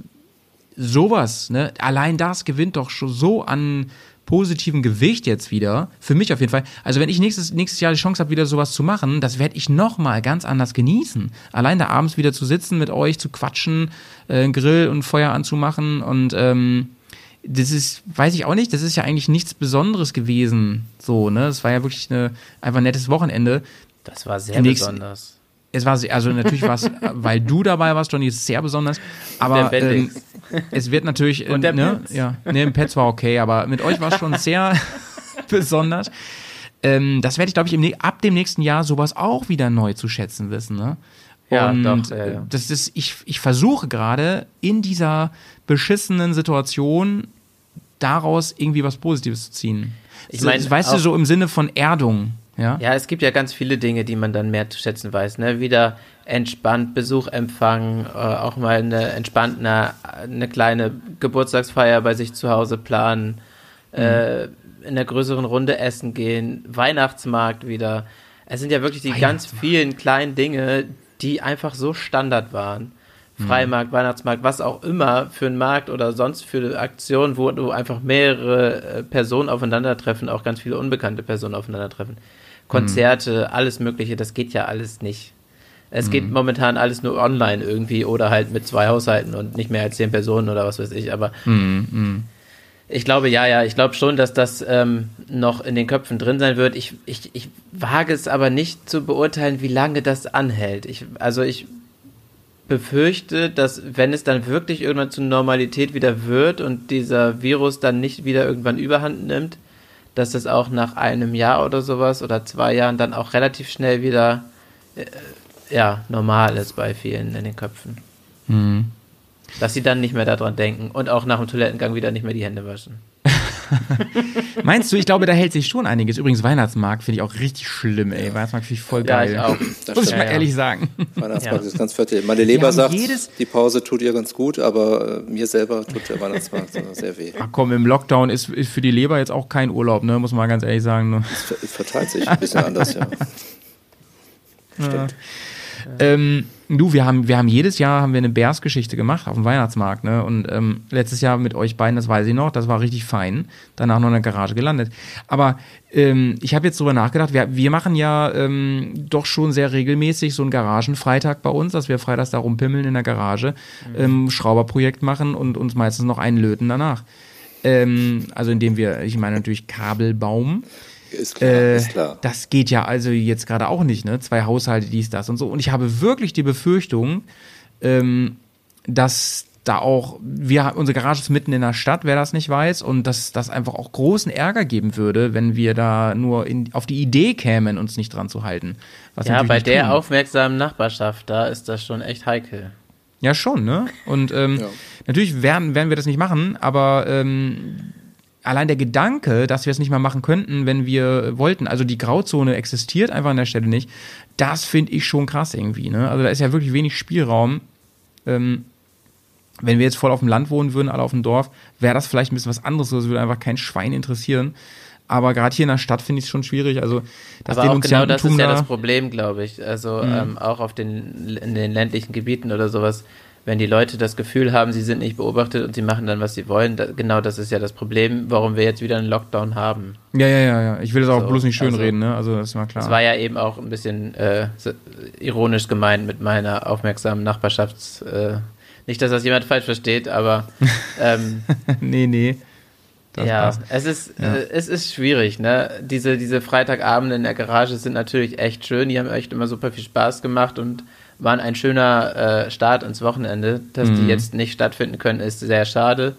sowas, ne? Allein das gewinnt doch schon so an positiven Gewicht jetzt wieder. Für mich auf jeden Fall. Also wenn ich nächstes, nächstes Jahr die Chance habe, wieder sowas zu machen, das werde ich nochmal ganz anders genießen. Allein da abends wieder zu sitzen, mit euch zu quatschen, äh, Grill und Feuer anzumachen und ähm, das ist, weiß ich auch nicht, das ist ja eigentlich nichts Besonderes gewesen. So, ne? Das war ja wirklich eine, einfach ein nettes Wochenende. Das war sehr Nächst, besonders es war, also natürlich war es, weil du dabei warst, Johnny, ist sehr besonders. Aber ähm, es wird natürlich, Und der ne, ja, ne, im Pets war okay, aber mit euch war es schon sehr besonders. Ähm, das werde ich, glaube ich, im, ab dem nächsten Jahr sowas auch wieder neu zu schätzen wissen. Ne? Ja, und doch, ja, ja. das ist, ich, ich versuche gerade in dieser beschissenen Situation daraus irgendwie was Positives zu ziehen. Ich meine, weißt du, so im Sinne von Erdung. Ja? ja, es gibt ja ganz viele Dinge, die man dann mehr zu schätzen weiß. Ne? Wieder entspannt Besuch empfangen, äh, auch mal eine entspannte, eine kleine Geburtstagsfeier bei sich zu Hause planen, mhm. äh, in einer größeren Runde essen gehen, Weihnachtsmarkt wieder. Es sind ja wirklich die ganz vielen kleinen Dinge, die einfach so Standard waren. Mhm. Freimarkt, Weihnachtsmarkt, was auch immer für einen Markt oder sonst für eine Aktion, wo du einfach mehrere äh, Personen aufeinandertreffen, auch ganz viele unbekannte Personen aufeinandertreffen. Konzerte, mhm. alles Mögliche, das geht ja alles nicht. Es mhm. geht momentan alles nur online irgendwie oder halt mit zwei Haushalten und nicht mehr als zehn Personen oder was weiß ich, aber mhm. mhm. ich glaube, ja, ja, ich glaube schon, dass das ähm, noch in den Köpfen drin sein wird. Ich, ich, ich wage es aber nicht zu beurteilen, wie lange das anhält. Ich, also ich befürchte, dass wenn es dann wirklich irgendwann zur Normalität wieder wird und dieser Virus dann nicht wieder irgendwann überhand nimmt, dass das auch nach einem Jahr oder sowas oder zwei Jahren dann auch relativ schnell wieder äh, ja, normal ist bei vielen in den Köpfen. Mhm. Dass sie dann nicht mehr daran denken und auch nach dem Toilettengang wieder nicht mehr die Hände waschen. Meinst du, ich glaube, da hält sich schon einiges. Übrigens, Weihnachtsmarkt finde ich auch richtig schlimm, ey. Weihnachtsmarkt finde ich voll Ja, geil. ich auch. Muss ich Ja, mal ja. ehrlich sagen. Weihnachtsmarkt Ja. ist ganz fertig. Meine Leber sagt, jedes- die Pause tut ihr ganz gut, aber äh, mir selber tut der Weihnachtsmarkt sehr weh. Ach komm, im Lockdown ist, ist für die Leber jetzt auch kein Urlaub, ne? Muss man ganz ehrlich sagen. Ne? Es ver- verteilt sich ein bisschen anders, ja. Stimmt. Ähm, du, wir haben, wir haben jedes Jahr haben wir eine Bärsgeschichte gemacht auf dem Weihnachtsmarkt, ne? Und ähm, letztes Jahr mit euch beiden, das weiß ich noch, das war richtig fein. Danach noch in der Garage gelandet. Aber ähm, ich habe jetzt drüber nachgedacht, wir, wir machen ja ähm, doch schon sehr regelmäßig so einen Garagenfreitag bei uns, dass wir freitags da rumpimmeln in der Garage, ähm, Schrauberprojekt machen und uns meistens noch einlöten danach. Ähm, also indem wir, ich meine natürlich Kabelbaum. Ist klar, Äh, ist klar. Das geht ja also jetzt gerade auch nicht, ne? Zwei Haushalte, dies, das und so. Und ich habe wirklich die Befürchtung, ähm, dass da auch, wir, unsere Garage ist mitten in der Stadt, wer das nicht weiß, und dass das einfach auch großen Ärger geben würde, wenn wir da nur in, auf die Idee kämen, uns nicht dran zu halten. Ja, bei der tun. aufmerksamen Nachbarschaft, da ist das schon echt heikel. Ja, schon, ne? Und ähm, Ja. natürlich werden, werden wir das nicht machen, aber ähm, allein der Gedanke, dass wir es nicht mal machen könnten, wenn wir wollten, also die Grauzone existiert einfach an der Stelle nicht, das finde ich schon krass irgendwie, ne? Also da ist ja wirklich wenig Spielraum. Ähm, wenn wir jetzt voll auf dem Land wohnen würden, alle auf dem Dorf, wäre das vielleicht ein bisschen was anderes, das würde einfach kein Schwein interessieren. Aber gerade hier in der Stadt finde ich es schon schwierig. Also das Aber auch genau das ist ja da- das Problem, glaube ich. Also ähm, auch auf den, in den ländlichen Gebieten oder sowas, wenn die Leute das Gefühl haben, sie sind nicht beobachtet und sie machen dann, was sie wollen, da, genau das ist ja das Problem, warum wir jetzt wieder einen Lockdown haben. Ja, ja, ja, ja. Ich will das auch So, bloß nicht schön also- reden, ne? Also das ist mal klar. Das war ja eben auch ein bisschen äh, ironisch gemeint mit meiner aufmerksamen Nachbarschafts... Äh, nicht, dass das jemand falsch versteht, aber ähm, nee, nee. Das ja, passt. es ist, äh, es ist schwierig, ne? Diese, diese Freitagabende in der Garage sind natürlich echt schön. Die haben echt immer super viel Spaß gemacht und waren ein schöner äh, Start ins Wochenende. Dass die Mhm. jetzt nicht stattfinden können, ist sehr schade.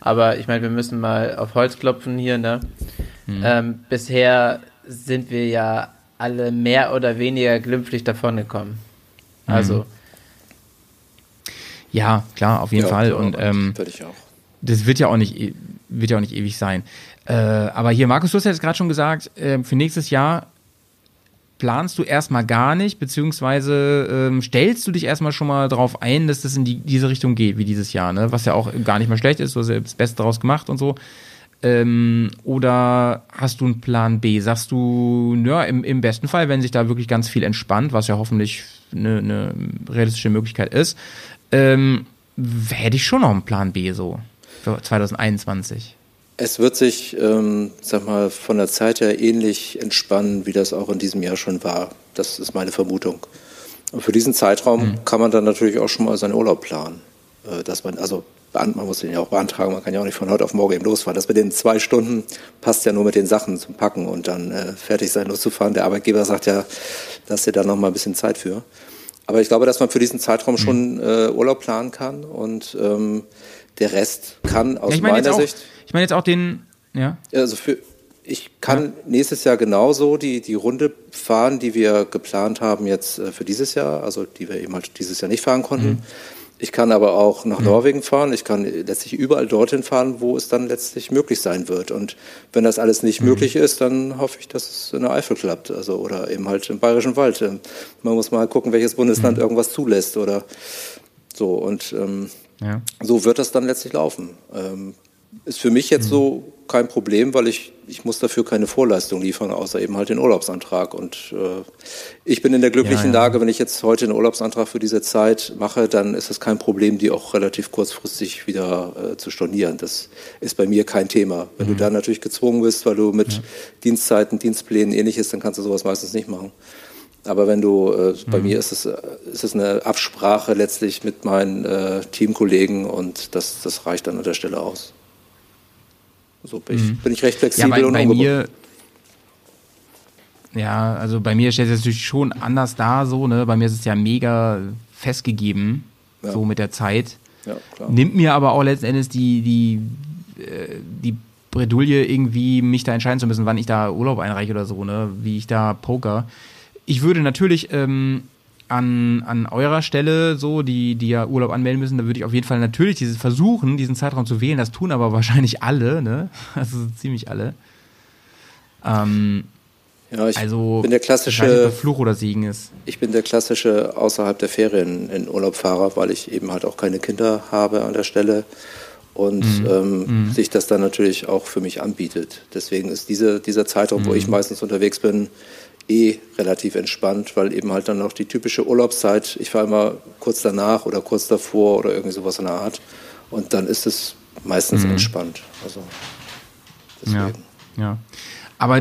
Aber ich meine, wir müssen mal auf Holz klopfen hier, ne? Mhm. Ähm, bisher sind wir ja alle mehr oder weniger glimpflich davongekommen. Mhm. Also, Ja, klar, auf jeden Ja, Fall. klar, Und ähm, würde ich auch. das wird ja auch nicht, e- wird ja auch nicht ewig sein. Äh, aber hier, Markus, du hast ja jetzt gerade schon gesagt, äh, für nächstes Jahr planst du erstmal gar nicht, beziehungsweise ähm, stellst du dich erstmal schon mal drauf ein, dass das in die, diese Richtung geht, wie dieses Jahr, ne? Was ja auch gar nicht mal schlecht ist, du hast ja das Beste daraus gemacht und so. Ähm, oder hast du einen Plan B? Sagst du, ja, im, im besten Fall, wenn sich da wirklich ganz viel entspannt, was ja hoffentlich eine, eine realistische Möglichkeit ist, ähm, hätte ich schon noch einen Plan B so für 2021. Es wird sich, ähm, sag mal, von der Zeit her ähnlich entspannen, wie das auch in diesem Jahr schon war. Das ist meine Vermutung. Und für diesen Zeitraum kann man dann natürlich auch schon mal seinen Urlaub planen. Äh, dass man, also man muss den ja auch beantragen, man kann ja auch nicht von heute auf morgen eben losfahren. Das mit den zwei Stunden passt ja nur mit den Sachen zum Packen und dann äh, fertig sein, loszufahren. Der Arbeitgeber sagt ja, dass ihr da noch mal ein bisschen Zeit für. Aber ich glaube, dass man für diesen Zeitraum schon äh, Urlaub planen kann und ähm, der Rest kann aus Ja, ich jetzt meiner Sicht ich meine jetzt auch den, ja. also für, ich kann nächstes Jahr genauso die, die Runde fahren, die wir geplant haben jetzt äh, für dieses Jahr, also die wir eben halt dieses Jahr nicht fahren konnten. Ich kann aber auch nach Norwegen fahren. Ich kann letztlich überall dorthin fahren, wo es dann letztlich möglich sein wird. Und wenn das alles nicht möglich ist, dann hoffe ich, dass es in der Eifel klappt. Also, oder eben halt im Bayerischen Wald. Ähm, Man muss mal gucken, welches Bundesland irgendwas zulässt oder so. Und ähm, ja. so wird das dann letztlich laufen. Ähm, ist für mich jetzt so kein Problem, weil ich, ich muss dafür keine Vorleistung liefern, außer eben halt den Urlaubsantrag. Und äh, ich bin in der glücklichen Ja, ja. Lage, wenn ich jetzt heute einen Urlaubsantrag für diese Zeit mache, dann ist es kein Problem, die auch relativ kurzfristig wieder äh, zu stornieren. Das ist bei mir kein Thema. Wenn du da natürlich gezwungen bist, weil du mit Dienstzeiten, Dienstplänen ähnliches, dann kannst du sowas meistens nicht machen. Aber wenn du, äh, bei mir ist es, äh, ist es eine Absprache letztlich mit meinen äh, Teamkollegen und das, das reicht dann an der Stelle aus. So bin, ich, bin ich recht Ja, flexibel bei, und bei mir, ja, also bei mir steht es natürlich schon anders da, so, ne? Bei mir ist es ja mega festgegeben, Ja. so mit der Zeit. Ja, klar. Nimmt mir aber auch letzten Endes die, die, äh, die Bredouille, irgendwie mich da entscheiden zu müssen, wann ich da Urlaub einreiche oder so, ne? Wie ich da poker. Ich würde natürlich ähm, an, an eurer Stelle, so, die, die ja Urlaub anmelden müssen, da würde ich auf jeden Fall natürlich dieses versuchen, diesen Zeitraum zu wählen. Das tun aber wahrscheinlich alle, ne? Also ziemlich alle. Ähm, ja, ich also, bin der klassische Fluch oder Segen ist. Ich bin der klassische außerhalb der Ferien in Urlaubfahrer, weil ich eben halt auch keine Kinder habe an der Stelle und mhm. Ähm, mhm. sich das dann natürlich auch für mich anbietet. Deswegen ist diese, dieser Zeitraum, mhm. wo ich meistens unterwegs bin, eh relativ entspannt, weil eben halt dann noch die typische Urlaubszeit, ich fahre immer kurz danach oder kurz davor oder irgendwie sowas in der Art und dann ist es meistens mhm. entspannt. Also deswegen. Ja, ja. Aber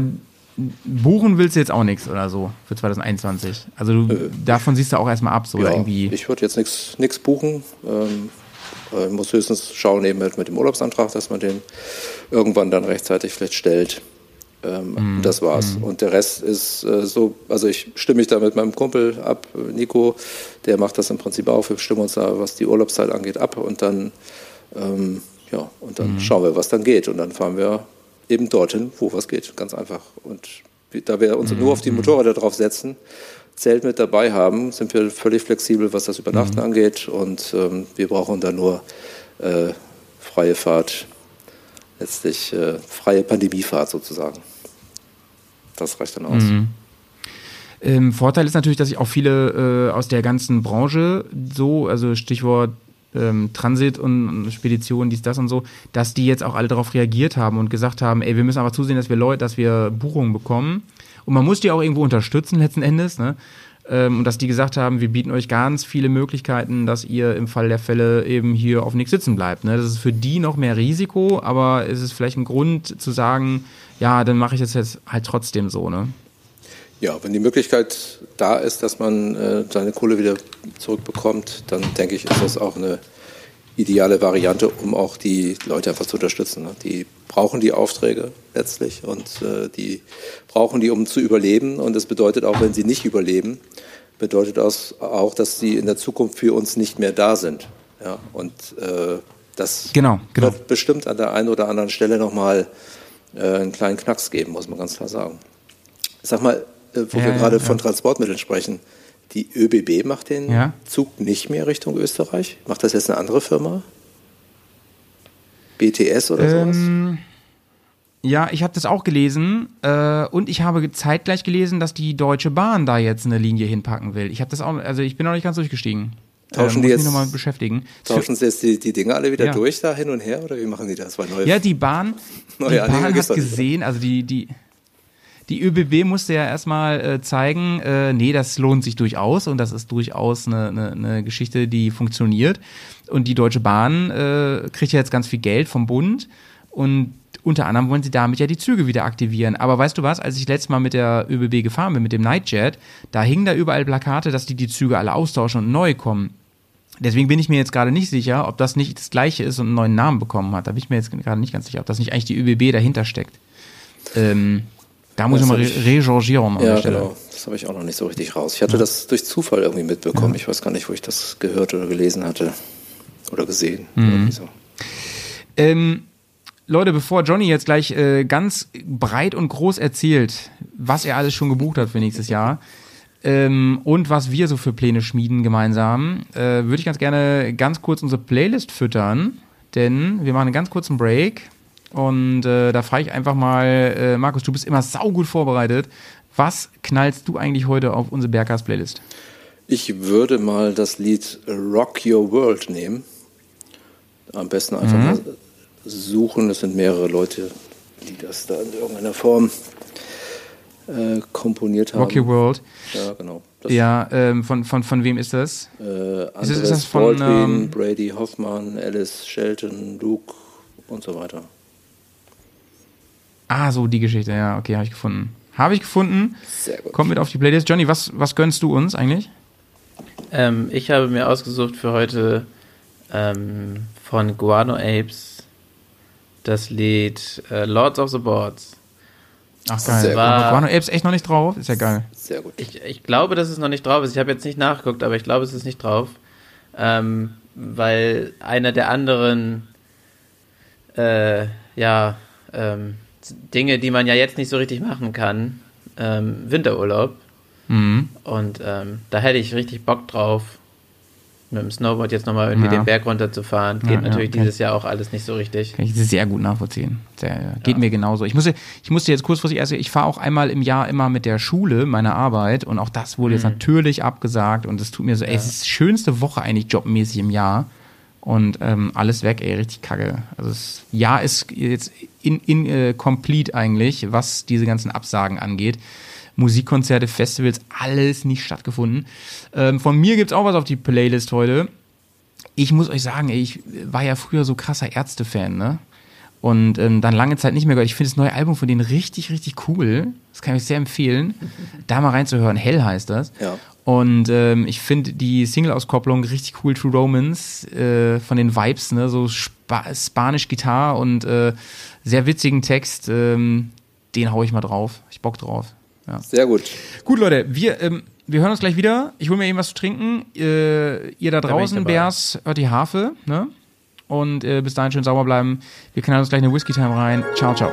buchen willst du jetzt auch nichts oder so für 2021? Also du, äh, davon siehst du auch erstmal ab, so ja, irgendwie. Ich würde jetzt nichts buchen. Ähm, äh, muss höchstens schauen eben halt mit dem Urlaubsantrag, dass man den irgendwann dann rechtzeitig vielleicht stellt. Ähm, mm, das war's. Mm. Und der Rest ist äh, so, also ich stimme mich da mit meinem Kumpel ab, Nico, der macht das im Prinzip auch. Wir stimmen uns da, was die Urlaubszeit angeht, ab und dann, ähm, ja, und dann mm. schauen wir, was dann geht. Und dann fahren wir eben dorthin, wo was geht. Ganz einfach. Und da wir uns nur auf die Motorräder drauf setzen, Zelt mit dabei haben, sind wir völlig flexibel, was das Übernachten angeht. Und ähm, wir brauchen dann nur äh, freie Fahrt, letztlich äh, freie Pandemiefahrt sozusagen. Das reicht dann aus. Mhm. Ähm, Vorteil ist natürlich, dass sich auch viele äh, aus der ganzen Branche so, also Stichwort ähm, Transit und Spedition, dies, das und so, dass die jetzt auch alle darauf reagiert haben und gesagt haben, ey, wir müssen aber zusehen, dass wir Leute, dass wir Buchungen bekommen. Und man muss die auch irgendwo unterstützen letzten Endes, ne? Ähm, und dass die gesagt haben, wir bieten euch ganz viele Möglichkeiten, dass ihr im Fall der Fälle eben hier auf nichts sitzen bleibt. Ne? Das ist für die noch mehr Risiko, aber es ist vielleicht ein Grund zu sagen, ja, dann mache ich das jetzt halt trotzdem so, ne? Ja, wenn die Möglichkeit da ist, dass man äh, seine Kohle wieder zurückbekommt, dann denke ich, ist das auch eine ideale Variante, um auch die Leute einfach zu unterstützen. Ne? Die brauchen die Aufträge letztlich und äh, die brauchen die, um zu überleben. Und das bedeutet auch, wenn sie nicht überleben, bedeutet das auch, dass sie in der Zukunft für uns nicht mehr da sind. Ja, und äh, das genau, genau. wird bestimmt an der einen oder anderen Stelle nochmal äh, einen kleinen Knacks geben, muss man ganz klar sagen. Sag mal, äh, wo ja, wir gerade ja, von Transportmitteln sprechen. Die ÖBB macht den Zug nicht mehr Richtung Österreich. Macht das jetzt eine andere Firma? BTS oder ähm, sowas? Ja, ich habe das auch gelesen äh, und ich habe zeitgleich gelesen, dass die Deutsche Bahn da jetzt eine Linie hinpacken will. Ich habe das auch, also ich bin noch nicht ganz durchgestiegen. Tauschen äh, die jetzt, nochmal beschäftigen. Tauschen sie jetzt die, die Dinge alle wieder ja. durch da hin und her oder wie machen die das? Weil neue, ja, die Bahn, die Bahn hat gesehen, also die, die, die ÖBB musste ja erstmal äh, zeigen, äh, nee, das lohnt sich durchaus und das ist durchaus eine, eine, eine Geschichte, die funktioniert. Und die Deutsche Bahn äh, kriegt ja jetzt ganz viel Geld vom Bund und unter anderem wollen sie damit ja die Züge wieder aktivieren. Aber weißt du was, als ich letztes Mal mit der ÖBB gefahren bin, mit dem Nightjet, da hingen da überall Plakate, dass die die Züge alle austauschen und neu kommen. Deswegen bin ich mir jetzt gerade nicht sicher, ob das nicht das gleiche ist und einen neuen Namen bekommen hat. Da bin ich mir jetzt gerade nicht ganz sicher, ob das nicht eigentlich die ÖBB dahinter steckt. Ähm, da muss das ich mal re rechangieren an ja, der Stelle. Genau. Das habe ich auch noch nicht so richtig raus. Ich hatte ja. das durch Zufall irgendwie mitbekommen. Ja. Ich weiß gar nicht, wo ich das gehört oder gelesen hatte oder gesehen. Mhm. So. Ähm, Leute, bevor Johnny jetzt gleich äh, ganz breit und groß erzählt, was er alles schon gebucht hat für nächstes Jahr ähm, und was wir so für Pläne schmieden gemeinsam, äh, würde ich ganz gerne ganz kurz unsere Playlist füttern, denn wir machen einen ganz kurzen Break und äh, da frage ich einfach mal, äh, Markus, du bist immer saugut vorbereitet. Was knallst du eigentlich heute auf unsere Berghaus-Playlist? Ich würde mal das Lied Rock Your World nehmen. Am besten einfach mhm. mal suchen. Es sind mehrere Leute, die das da in irgendeiner Form äh, komponiert haben. Rock Your World. Ja, genau. Das ja, ähm, von, von, von wem ist das? Äh, ist, ist, das von Baldwin, ähm, Brady Hoffman, Alice Shelton, Luke und so weiter. Ah, so die Geschichte, ja, okay, habe ich gefunden. Habe ich gefunden. Sehr gut. Kommt mit auf die Playlist. Johnny, was, was gönnst du uns eigentlich? Ähm, ich habe mir ausgesucht für heute ähm, von Guano Apes das Lied äh, Lords of the Boards. Ach geil. Sehr war, Guano Apes echt noch nicht drauf? Ist ja geil. Sehr gut. Ich, ich glaube, dass es noch nicht drauf ist. Ich habe jetzt nicht nachgeguckt, aber ich glaube, es ist nicht drauf. Ähm, weil einer der anderen äh, ja, ähm, Dinge, die man ja jetzt nicht so richtig machen kann. Ähm, Winterurlaub. Mhm. Und ähm, da hätte ich richtig Bock drauf, mit dem Snowboard jetzt nochmal irgendwie ja. den Berg runterzufahren. Geht ja, natürlich ja, dieses Jahr auch alles nicht so richtig. Kann ich sehr gut nachvollziehen. Sehr, geht mir genauso. Ich musste, ich musste jetzt kurzfristig erst, ich fahre auch einmal im Jahr immer mit der Schule, meine Arbeit, und auch das wurde mhm. jetzt natürlich abgesagt und es tut mir so, ey, es ist die schönste Woche eigentlich jobmäßig im Jahr. Und ähm, alles weg, ey, richtig kacke. Also das Jahr ist jetzt in, in äh, complete eigentlich, was diese ganzen Absagen angeht. Musikkonzerte, Festivals, alles nicht stattgefunden. Ähm, von mir gibt's auch was auf die Playlist heute. Ich muss euch sagen, ey, ich war ja früher so krasser Ärzte-Fan, ne? Und ähm, dann lange Zeit nicht mehr gehört. Ich finde das neue Album von denen richtig, richtig cool. Das kann ich sehr empfehlen, da mal reinzuhören. Hell heißt das. Ja. Und ähm, ich finde die Single-Auskopplung richtig cool, True Romans, äh, von den Vibes, ne? So Spa Spanisch Gitarre und äh, sehr witzigen Text. Ähm, den hau ich mal drauf. Ich Bock drauf. Ja. Sehr gut. Gut, Leute, wir, ähm, wir hören uns gleich wieder. Ich hole mir eben was zu trinken. Äh, ihr da draußen, da Bärs, hört die Harfe. Ne? Und äh, bis dahin schön sauber bleiben. Wir knallen uns gleich eine Whisky-Time rein. Ciao, ciao.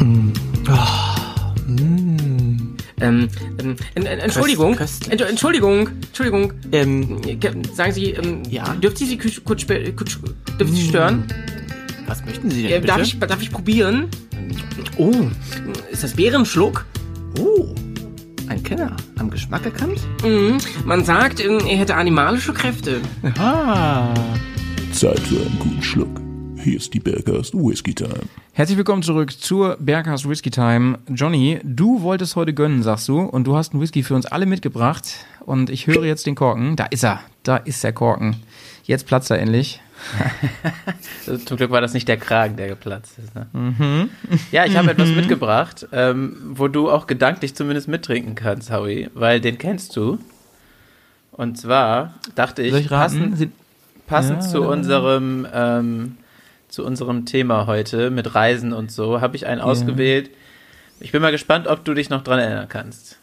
Mm. Oh. Mm. Ähm, ähm, Entschuldigung, Köst, Entschuldigung, Entschuldigung. Ähm, sagen Sie, ähm, ja? dürfte Sie kurz, kurz, kurz dürfte Sie stören? Was möchten Sie denn? Ja, darf, ich, darf ich probieren? Oh, ist das Bärenschluck? Oh, ein Kenner. Am Geschmack erkannt? Mhm. Man sagt, ähm, er hätte animalische Kräfte. Aha. Zeit für einen guten Schluck. Hier ist die Berghast Whisky Time. Herzlich willkommen zurück zur Berghast Whisky Time. Johnny, du wolltest heute gönnen, sagst du, und du hast einen Whisky für uns alle mitgebracht. Und ich höre jetzt den Korken. Da ist er. Da ist der Korken. Jetzt platzt er endlich. Zum Glück war das nicht der Kragen, der geplatzt ist. Ne? Mhm. Ja, ich habe etwas mitgebracht, ähm, wo du auch gedanklich zumindest mittrinken kannst, Howie, weil den kennst du. Und zwar dachte ich, ich passend, passend ja, zu unserem ähm, zu unserem Thema heute mit Reisen und so, habe ich einen ja. ausgewählt. Ich bin mal gespannt, ob du dich noch dran erinnern kannst.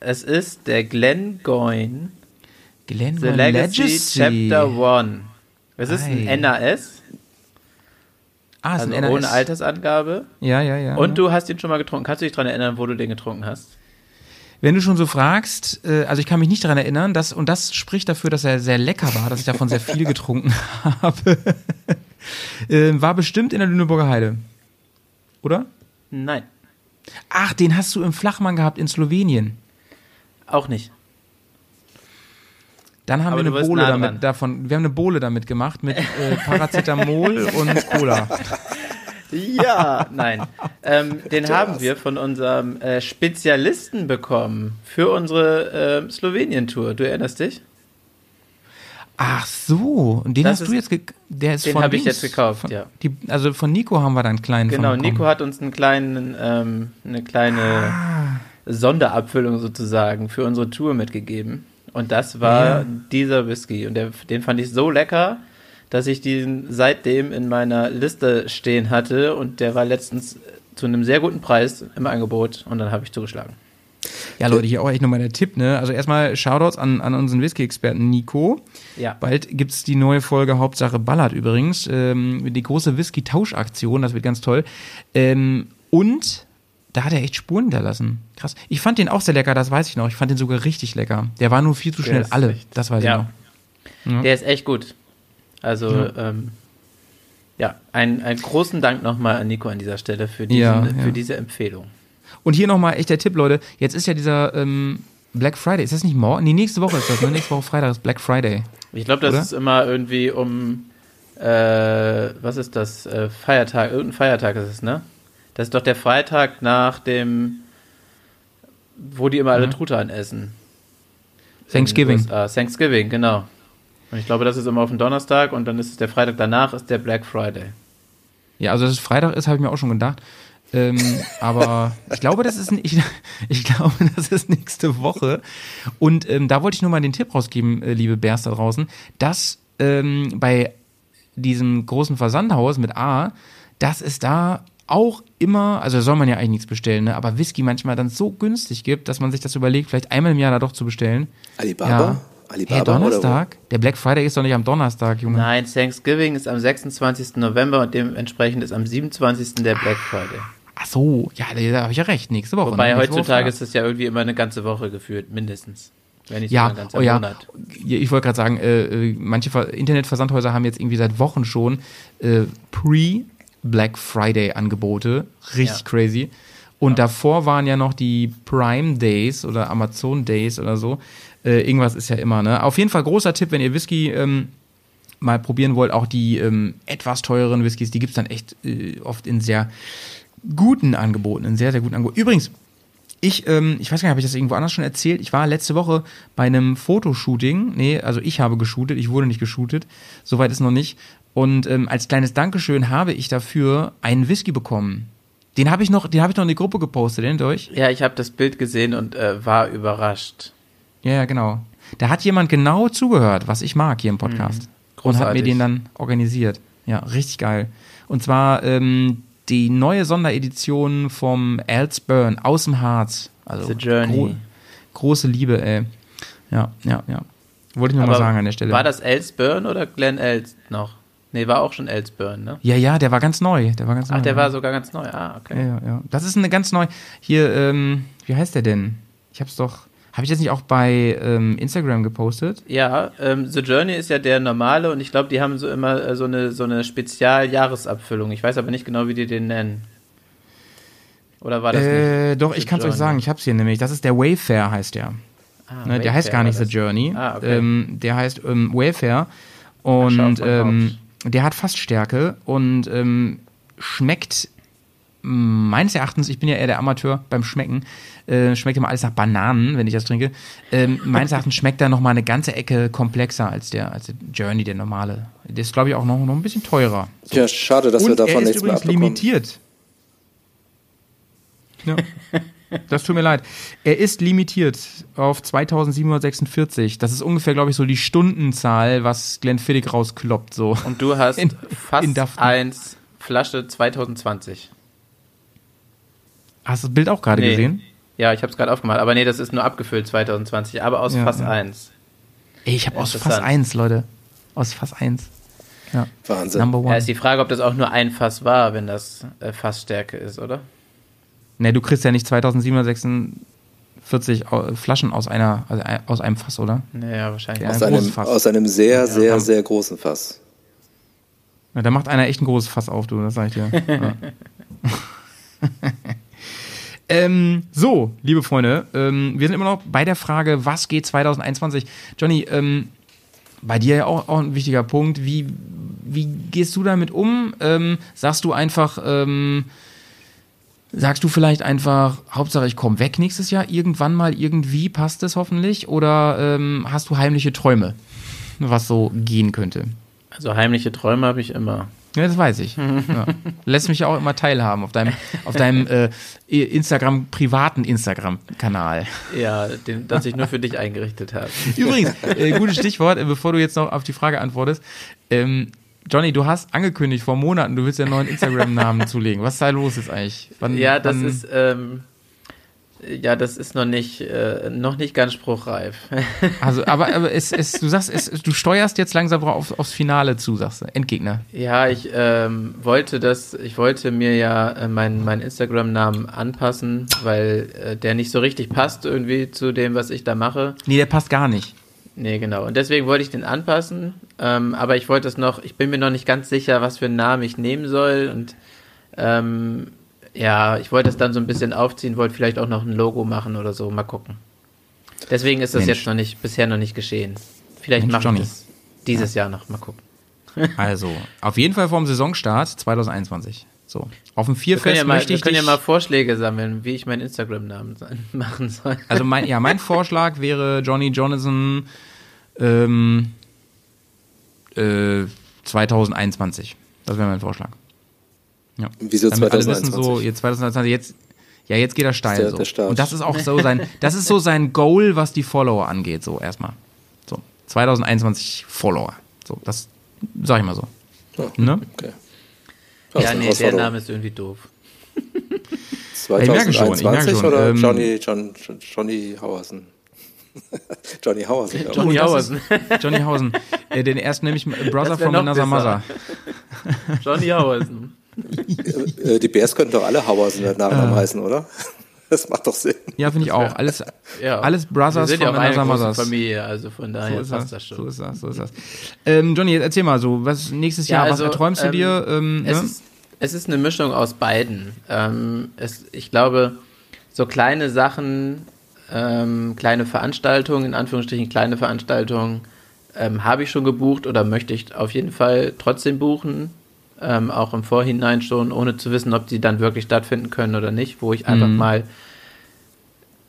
Es ist der Glen Goyne Glen The Legacy, Legacy Chapter 1. Es ist ein NAS. Ah, ist also ein NAS. ohne Altersangabe. Ja, ja, ja. Und du hast ihn schon mal getrunken. Kannst du dich daran erinnern, wo du den getrunken hast? Wenn du schon so fragst, äh, also ich kann mich nicht daran erinnern, dass, und das spricht dafür, dass er sehr lecker war, dass ich davon sehr viel getrunken habe. äh, war bestimmt in der Lüneburger Heide. Oder? Nein. Ach, den hast du im Flachmann gehabt in Slowenien. Auch nicht. Dann haben Aber wir eine Bohle nah damit davon, wir haben eine Bohle damit gemacht mit äh, Paracetamol und Cola. Ja, nein. Ähm, den haben wir von unserem äh, Spezialisten bekommen für unsere äh, Slowenien-Tour. Du erinnerst dich? Ach so, und den das hast ist, du jetzt, der ist den habe ich jetzt gekauft, von, ja. Die, also von Nico haben wir dann einen kleinen. Genau, Nico hat uns einen kleinen, ähm, eine kleine ah. Sonderabfüllung sozusagen für unsere Tour mitgegeben. Und das war ja. dieser Whisky. Und der, den fand ich so lecker, dass ich den seitdem in meiner Liste stehen hatte. Und der war letztens zu einem sehr guten Preis im Angebot. Und dann habe ich zugeschlagen. Ja, Leute, hier auch echt nochmal der Tipp, ne? Also erstmal Shoutouts an, an unseren Whisky-Experten Nico. Ja. Bald gibt es die neue Folge Hauptsache Ballard übrigens. Ähm, die große Whisky-Tauschaktion, das wird ganz toll. Ähm, und da hat er echt Spuren hinterlassen. Krass. Ich fand den auch sehr lecker, das weiß ich noch. Ich fand den sogar richtig lecker. Der war nur viel zu schnell alle, das weiß ja. ich noch. Ja. Der ist echt gut. Also, ja, ähm, ja ein, einen großen Dank nochmal an Nico an dieser Stelle für, diesen, ja, für diese Empfehlung. Und hier nochmal echt der Tipp, Leute. Jetzt ist ja dieser ähm, Black Friday. Ist das nicht morgen? Nee, nächste Woche ist das. Ne? Nächste Woche Freitag ist Black Friday. Ich glaube, das Oder? ist immer irgendwie um, äh, was ist das? Äh, Feiertag, irgendein Feiertag ist es, ne? Das ist doch der Freitag nach dem, wo die immer alle mhm. Truthahn essen. Thanksgiving. Thanksgiving, genau. Und ich glaube, das ist immer auf dem Donnerstag und dann ist es der Freitag danach, ist der Black Friday. Ja, also dass es Freitag ist, habe ich mir auch schon gedacht. Ähm, aber ich glaube, das ist ich, ich glaube, das ist nächste Woche. Und ähm, da wollte ich nur mal den Tipp rausgeben, äh, liebe Bärs da draußen, dass ähm, bei diesem großen Versandhaus mit A, dass es da auch immer, also soll man ja eigentlich nichts bestellen, ne? aber Whisky manchmal dann so günstig gibt, dass man sich das überlegt, vielleicht einmal im Jahr da doch zu bestellen. Alibaba? Ja. Alibaba Hey? Donnerstag? Der Black Friday ist doch nicht am Donnerstag, Junge. Nein, Thanksgiving ist am 26. November und dementsprechend ist am 27. der Black Friday. Ach so, ja, da, habe ich ja recht. Nächste Woche. Wobei ne? Nächste heutzutage Woche. ist es ja irgendwie immer eine ganze Woche geführt, mindestens. Wenn nicht Ja, sogar ein ganzer oh ja. Monat. Ja, Ich wollte gerade sagen, äh, äh, manche Ver Internetversandhäuser haben jetzt irgendwie seit Wochen schon äh, Pre-Black Friday-Angebote. Richtig Ja. crazy. Und davor waren ja noch die Prime Days oder Amazon Days oder so. Äh, irgendwas ist ja immer, ne? Auf jeden Fall großer Tipp, wenn ihr Whisky ähm, mal probieren wollt, auch die ähm, etwas teureren Whiskys, die gibt's dann echt äh, oft in sehr guten Angeboten, in sehr, sehr guten Angeboten. Übrigens, ich, ähm, ich weiß gar nicht, habe ich das irgendwo anders schon erzählt? Ich war letzte Woche bei einem Fotoshooting. Nee, also ich habe geshootet, ich wurde nicht geshootet. Soweit ist noch nicht. Und ähm, als kleines Dankeschön habe ich dafür einen Whisky bekommen. Den habe ich noch, den habe ich noch in die Gruppe gepostet, ihr euch? Ja, ich habe das Bild gesehen und äh, war überrascht. Ja, ja, genau. Da hat jemand genau zugehört, was ich mag hier im Podcast. und hat mir den dann organisiert. Ja, richtig geil. Und zwar ähm, die neue Sonderedition vom Els Burn aus dem Harz. Also The Journey. große Liebe, ey. Ja, ja, ja. Wollte ich nur mal sagen an der Stelle. War das Elsburn oder Glenn Els noch? Nee, war auch schon Elsburn, ne? Ja, ja, der war ganz neu. Der war ganz Ach, neu. der ja. war sogar ganz neu. Ah, okay. Ja, ja, ja. Das ist eine ganz neu. Hier, ähm, wie heißt der denn? Ich hab's doch. Habe ich das nicht auch bei ähm, Instagram gepostet? Ja, ähm, The Journey ist ja der normale und ich glaube, die haben so immer äh, so eine, so eine Spezial-Jahresabfüllung. Ich weiß aber nicht genau, wie die den nennen. Oder war das Äh, doch, The ich kann's euch Journey? sagen. Ich hab's hier nämlich. Das ist der Wayfair, heißt der. Ah, Ne, der heißt gar nicht The. Journey. Ah, okay. ähm, der heißt ähm, Wayfair. Und ähm, der hat Fassstärke und ähm, schmeckt meines Erachtens, ich bin ja eher der Amateur beim Schmecken, äh, schmeckt immer alles nach Bananen, wenn ich das trinke. Ähm, meines Erachtens schmeckt er noch mal eine ganze Ecke komplexer als der, als der Journey, der normale. Der ist, glaube ich, auch noch, noch ein bisschen teurer. Ja, schade, dass wir und davon er ist nichts mehr abbekommen. limitiert. Ja. Das tut mir leid. Er ist limitiert auf 2746. Das ist ungefähr, glaube ich, so die Stundenzahl, was Glenfiddich rauskloppt. So. Und du hast In- fast in eins Flasche 2020. Hast du das Bild auch gerade Nee. gesehen? Ja, ich habe es gerade aufgemacht. Aber nee, das ist nur abgefüllt 2020, aber aus Ja, Fass ja. 1. Ey, ich habe aus Fass Interessant. 1, Leute. Aus Fass 1. Ja. Wahnsinn. Number Ja, one. ist die Frage, ob das auch nur ein Fass war, wenn das äh, Fassstärke ist, oder? Ne, du kriegst ja nicht 2746 Au- Flaschen aus einer, also aus einem Fass, oder? Naja, wahrscheinlich. Ja. aus, ein einem, Fass. aus einem sehr, sehr, komm. sehr großen Fass. Ja, da macht einer echt ein großes Fass auf, du, das sag ich dir. Ja. ähm, so, liebe Freunde, ähm, wir sind immer noch bei der Frage, was geht 2021? Johnny, ähm, bei dir ja auch, auch ein wichtiger Punkt. Wie, wie gehst du damit um? Ähm, sagst du einfach, ähm, sagst du vielleicht einfach, Hauptsache ich komme weg nächstes Jahr, irgendwann mal, irgendwie passt es hoffentlich? Oder ähm, hast du heimliche Träume, was so gehen könnte? Also heimliche Träume habe ich immer. Ja, das weiß ich. Ja. Lässt mich ja auch immer teilhaben auf deinem, auf deinem äh, Instagram, privaten Instagram-Kanal. Ja, den, das ich nur für dich eingerichtet habe. Übrigens, äh, gutes Stichwort, äh, bevor du jetzt noch auf die Frage antwortest. Ähm, Johnny, du hast angekündigt vor Monaten, du willst ja einen neuen Instagram-Namen zulegen. Was ist da los jetzt eigentlich? Wann, Ja, das wann, ist, ähm, ja, das ist noch nicht, äh, noch nicht ganz spruchreif. Also, aber, aber es, es, du sagst, es, du steuerst jetzt langsam auf, aufs Finale zu, sagst du. Endgegner. ja, ich ähm, wollte das, ich wollte mir ja äh, meinen meinen Instagram-Namen anpassen, weil äh, der nicht so richtig passt irgendwie zu dem, was ich da mache. Nee, der passt gar nicht. Nee, genau. Und deswegen wollte ich den anpassen. Ähm, aber ich wollte es noch, ich bin mir noch nicht ganz sicher, was für einen Namen ich nehmen soll. Und ähm, ja, ich wollte es dann so ein bisschen aufziehen, wollte vielleicht auch noch ein Logo machen oder so. Mal gucken. Deswegen ist das Mensch. jetzt noch nicht, bisher noch nicht geschehen. Vielleicht Mensch, mache ich das dieses Jahr noch. Mal gucken. Also, auf jeden Fall vorm Saisonstart 2021. So. Auf dem Wir Vierfest ja mal, möchte wir ich können ja mal Vorschläge sammeln, wie ich meinen Instagram-Namen machen soll. Also mein, ja, mein Vorschlag wäre Johnny Jonathan ähm, äh, 2021. Das wäre mein Vorschlag. Ja. Wieso Damit alle 2021? wissen, so, jetzt 2021, jetzt, ja, jetzt geht er steil. der- so. der. Und das ist auch so sein, das ist so sein Goal, was die Follower angeht, so erstmal. So, 2021 Follower. So, das sag ich mal so. Ja. Ne? Okay. Ja, eine nee, der. Name ist irgendwie doof. ich merke schon, ich merke 2021 schon, oder ähm, Johnny, John, Johnny Hauersen? Johnny Hausen. Johnny Hausen. Johnny Hausen. Äh, den ersten nämlich Brother from Another Mother. Johnny Hausen. Äh, die Bears könnten doch alle Hausen Nachnamen äh. heißen, oder? Das macht doch Sinn. Ja, finde ich auch. Alles, ja. alles Brothers Wir sind von ja Mothers. Familie, also von daher so passt das, das schon. So ist das, so ist das. Ähm, Johnny, erzähl mal so, was nächstes Jahr, ja, also, was erträumst ähm, du dir? Ähm, es, ne? ist, es ist eine Mischung aus beiden. Ähm, es, ich glaube, so kleine Sachen ähm, kleine Veranstaltungen, in Anführungsstrichen kleine Veranstaltungen, ähm, habe ich schon gebucht oder möchte ich auf jeden Fall trotzdem buchen. Ähm, auch im Vorhinein schon, ohne zu wissen, ob die dann wirklich stattfinden können oder nicht, wo ich einfach mhm. mal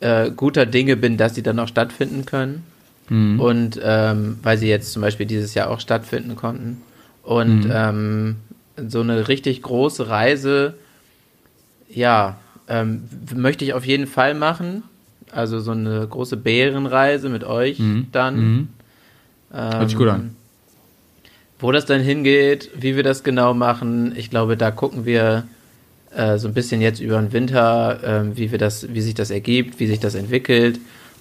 äh, guter Dinge bin, dass sie dann auch stattfinden können. Mhm. Und ähm, weil sie jetzt zum Beispiel dieses Jahr auch stattfinden konnten. Und mhm. ähm, so eine richtig große Reise, ja, ähm, möchte ich auf jeden Fall machen. Also so eine große Bärenreise mit euch mhm. dann. Mhm. Ähm, Hört sich gut an. Wo das dann hingeht, wie wir das genau machen, ich glaube, da gucken wir äh, so ein bisschen jetzt über den Winter, äh, wie wir das, wie sich das ergibt, wie sich das entwickelt.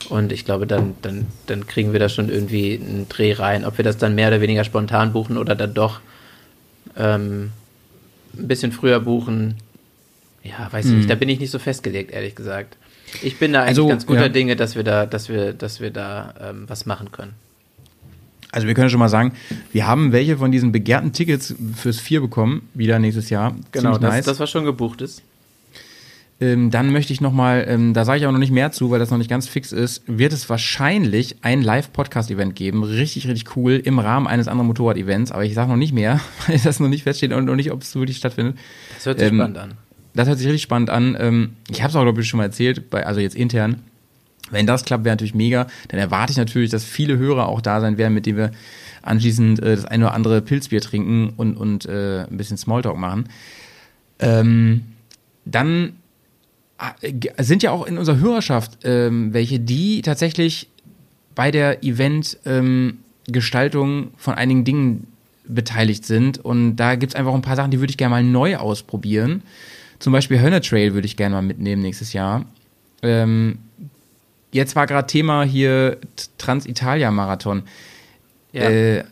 Und ich glaube, dann, dann, dann kriegen wir da schon irgendwie einen Dreh rein. Ob wir das dann mehr oder weniger spontan buchen oder dann doch ähm, ein bisschen früher buchen, ja, weiß ich nicht. Mhm. Da bin ich nicht so festgelegt, ehrlich gesagt. Ich bin da eigentlich also, ganz guter ja. Dinge, dass wir da, dass wir, dass wir da ähm, was machen können. Also wir können schon mal sagen, wir haben welche von diesen begehrten Tickets fürs Vier bekommen, wieder nächstes Jahr. Genau, das, nice. das was schon gebucht ist. Ähm, dann möchte ich nochmal, ähm, da sage ich auch noch nicht mehr zu, weil das noch nicht ganz fix ist, wird es wahrscheinlich ein Live-Podcast-Event geben. Richtig, richtig cool, im Rahmen eines anderen Motorrad-Events. Aber ich sage noch nicht mehr, weil das noch nicht feststeht und noch nicht, ob es wirklich stattfindet. Das hört sich ähm, spannend an das hört sich richtig spannend an. Ähm, ich habe es auch, glaube ich, schon mal erzählt, bei, also jetzt intern. Wenn das klappt, wäre natürlich mega. Dann erwarte ich natürlich, dass viele Hörer auch da sein werden, mit denen wir anschließend äh, das eine oder andere Pilzbier trinken und, und äh, ein bisschen Smalltalk machen. Ähm, dann äh, sind ja auch in unserer Hörerschaft ähm, welche, die tatsächlich bei der Event-Gestaltung ähm, von einigen Dingen beteiligt sind. Und da gibt es einfach ein paar Sachen, die würde ich gerne mal neu ausprobieren. Zum Beispiel Hönne Trail würde ich gerne mal mitnehmen nächstes Jahr. Ähm, jetzt war gerade Thema hier Transitalia-Marathon. Ja. Äh,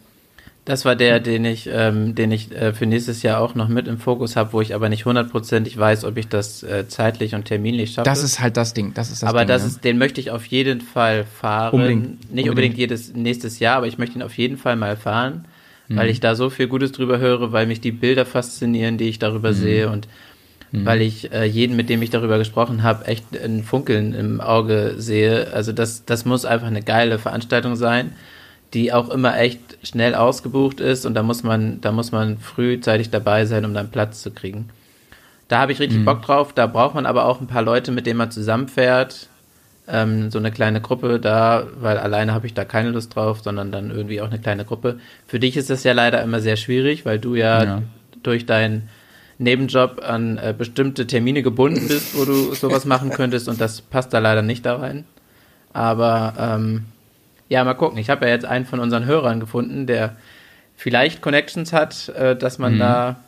das war der, den ich, ähm, den ich äh, für nächstes Jahr auch noch mit im Fokus habe, wo ich aber nicht hundertprozentig weiß, ob ich das äh, zeitlich und terminlich schaffe. Das ist halt das Ding. Das ist das aber Ding, das ja. ist, den möchte ich auf jeden Fall fahren. Unbedingt. Nicht unbedingt. unbedingt jedes nächstes Jahr, aber ich möchte ihn auf jeden Fall mal fahren, mhm. weil ich da so viel Gutes drüber höre, weil mich die Bilder faszinieren, die ich darüber mhm. sehe und mhm. weil ich äh, jeden, mit dem ich darüber gesprochen habe, echt ein Funkeln im Auge sehe. Also das, das muss einfach eine geile Veranstaltung sein, die auch immer echt schnell ausgebucht ist und da muss man, da muss man frühzeitig dabei sein, um dann Platz zu kriegen. Da habe ich richtig mhm. Bock drauf. Da braucht man aber auch ein paar Leute, mit denen man zusammenfährt. Ähm, so eine kleine Gruppe da, weil alleine habe ich da keine Lust drauf, sondern dann irgendwie auch eine kleine Gruppe. Für dich ist das ja leider immer sehr schwierig, weil du ja, ja. durch dein Nebenjob an äh, bestimmte Termine gebunden bist, wo du sowas machen könntest und das passt da leider nicht da rein. Aber ähm, ja, mal gucken. Ich habe ja jetzt einen von unseren Hörern gefunden, der vielleicht Connections hat, äh, dass man mhm. da,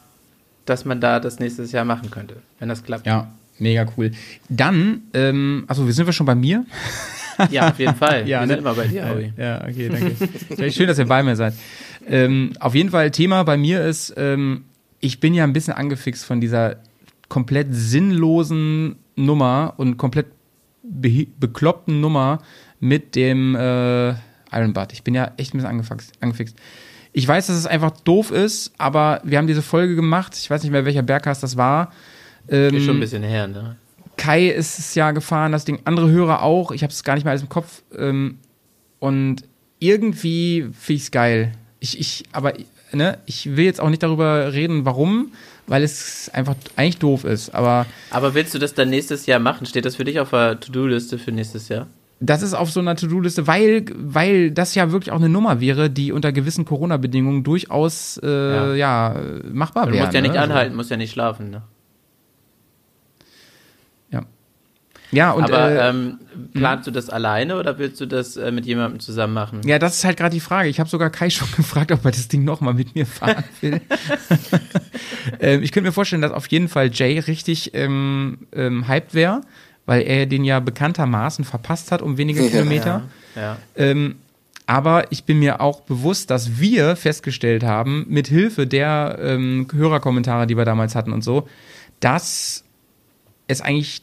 dass man da das nächstes Jahr machen könnte, wenn das klappt. Ja, mega cool. Dann, ähm, also wir sind wir schon bei mir. Ja, auf jeden Fall. ja, wir ne? sind immer bei dir, Howie. Ja, okay, danke. Schön, dass ihr bei mir seid. Ähm, auf jeden Fall, Thema bei mir ist, ähm, ich bin ja ein bisschen angefixt von dieser komplett sinnlosen Nummer und komplett be bekloppten Nummer mit dem äh, Iron Butt. Ich bin ja echt ein bisschen angefixt, angefixt. Ich weiß, dass es einfach doof ist, aber wir haben diese Folge gemacht. Ich weiß nicht mehr, welcher Bergcast das war. Ähm, ist schon ein bisschen her, ne? Kai ist es ja gefahren, das Ding. Andere Hörer auch. Ich habe es gar nicht mehr alles im Kopf. Ähm, und irgendwie finde ich es geil. Ich, ich, aber ne, ich will jetzt auch nicht darüber reden, warum, weil es einfach eigentlich doof ist. Aber, aber willst du das dann nächstes Jahr machen? Steht das für dich auf der To-Do-Liste für nächstes Jahr? Das ist auf so einer To-Do-Liste, weil, weil das ja wirklich auch eine Nummer wäre, die unter gewissen Corona-Bedingungen durchaus äh, ja. ja. machbar wäre. Du musst ja nicht ne? anhalten, musst ja nicht schlafen. Ne? Ja, und Aber äh, ähm, planst du das alleine oder willst du das äh, mit jemandem zusammen machen? Ja, das ist halt gerade die Frage. Ich habe sogar Kai schon gefragt, ob er das Ding nochmal mit mir fahren will. ähm, ich könnte mir vorstellen, dass auf jeden Fall Jay richtig ähm, ähm, hyped wäre, weil er den ja bekanntermaßen verpasst hat um wenige Kilometer. Ja, ja. Ähm, aber ich bin mir auch bewusst, dass wir festgestellt haben, mit Hilfe der ähm, Hörerkommentare, die wir damals hatten und so, dass es eigentlich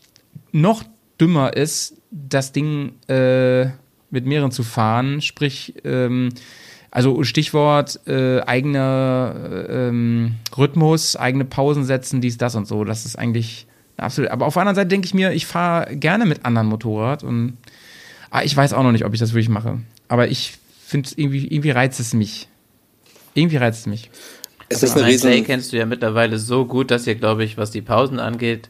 noch dümmer ist, das Ding äh, mit mehreren zu fahren. Sprich, ähm, also Stichwort äh, eigener ähm, Rhythmus, eigene Pausen setzen, dies, das und so. Das ist eigentlich absolut. Aber auf der anderen Seite denke ich mir, ich fahre gerne mit anderen Motorrad und ah, ich weiß auch noch nicht, ob ich das wirklich mache. Aber ich finde irgendwie, irgendwie reizt es mich. Irgendwie reizt es mich. Es ist eine riesen, kennst du ja mittlerweile so gut, dass ihr, glaube ich, was die Pausen angeht,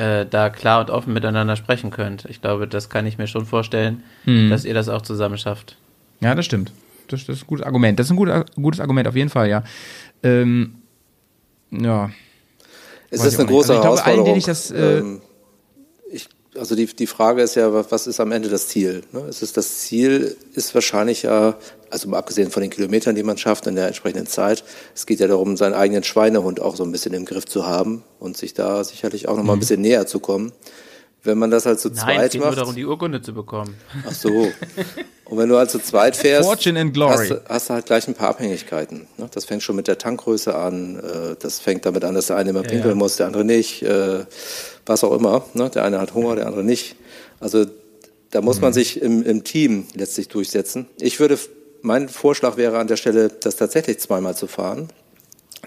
äh, da klar und offen miteinander sprechen könnt. Ich glaube, das kann ich mir schon vorstellen, Mhm. dass ihr das auch zusammen schafft. Ja, das stimmt. Das, das ist ein gutes Argument. Das ist ein guter, gutes Argument, auf jeden Fall, ja. Ähm, ja. es weiß ist eine große Also ich glaube, allen, Herausforderung. denen ich das, äh, ähm, also die, die Frage ist ja, was ist am Ende das Ziel? Ne? Es ist das Ziel ist wahrscheinlich ja, also mal abgesehen von den Kilometern, die man schafft in der entsprechenden Zeit, es geht ja darum, seinen eigenen Schweinehund auch so ein bisschen im Griff zu haben und sich da sicherlich auch noch Mhm. mal ein bisschen näher zu kommen. Wenn man das halt zu Nein, es zweit geht nur macht, darum, die Urkunde zu bekommen. ach so. Und wenn du halt zu zweit fährst. Hast, du- hast du halt gleich ein paar Abhängigkeiten. Ne? Das fängt schon mit der Tankgröße an. Äh, das fängt damit an, dass der eine immer pinkeln muss, der andere nicht. Was auch immer. Ne? Der eine hat Hunger, der andere nicht. Also da muss Mhm. man sich im, im Team letztlich durchsetzen. Ich würde, mein Vorschlag wäre an der Stelle, das tatsächlich zweimal zu fahren.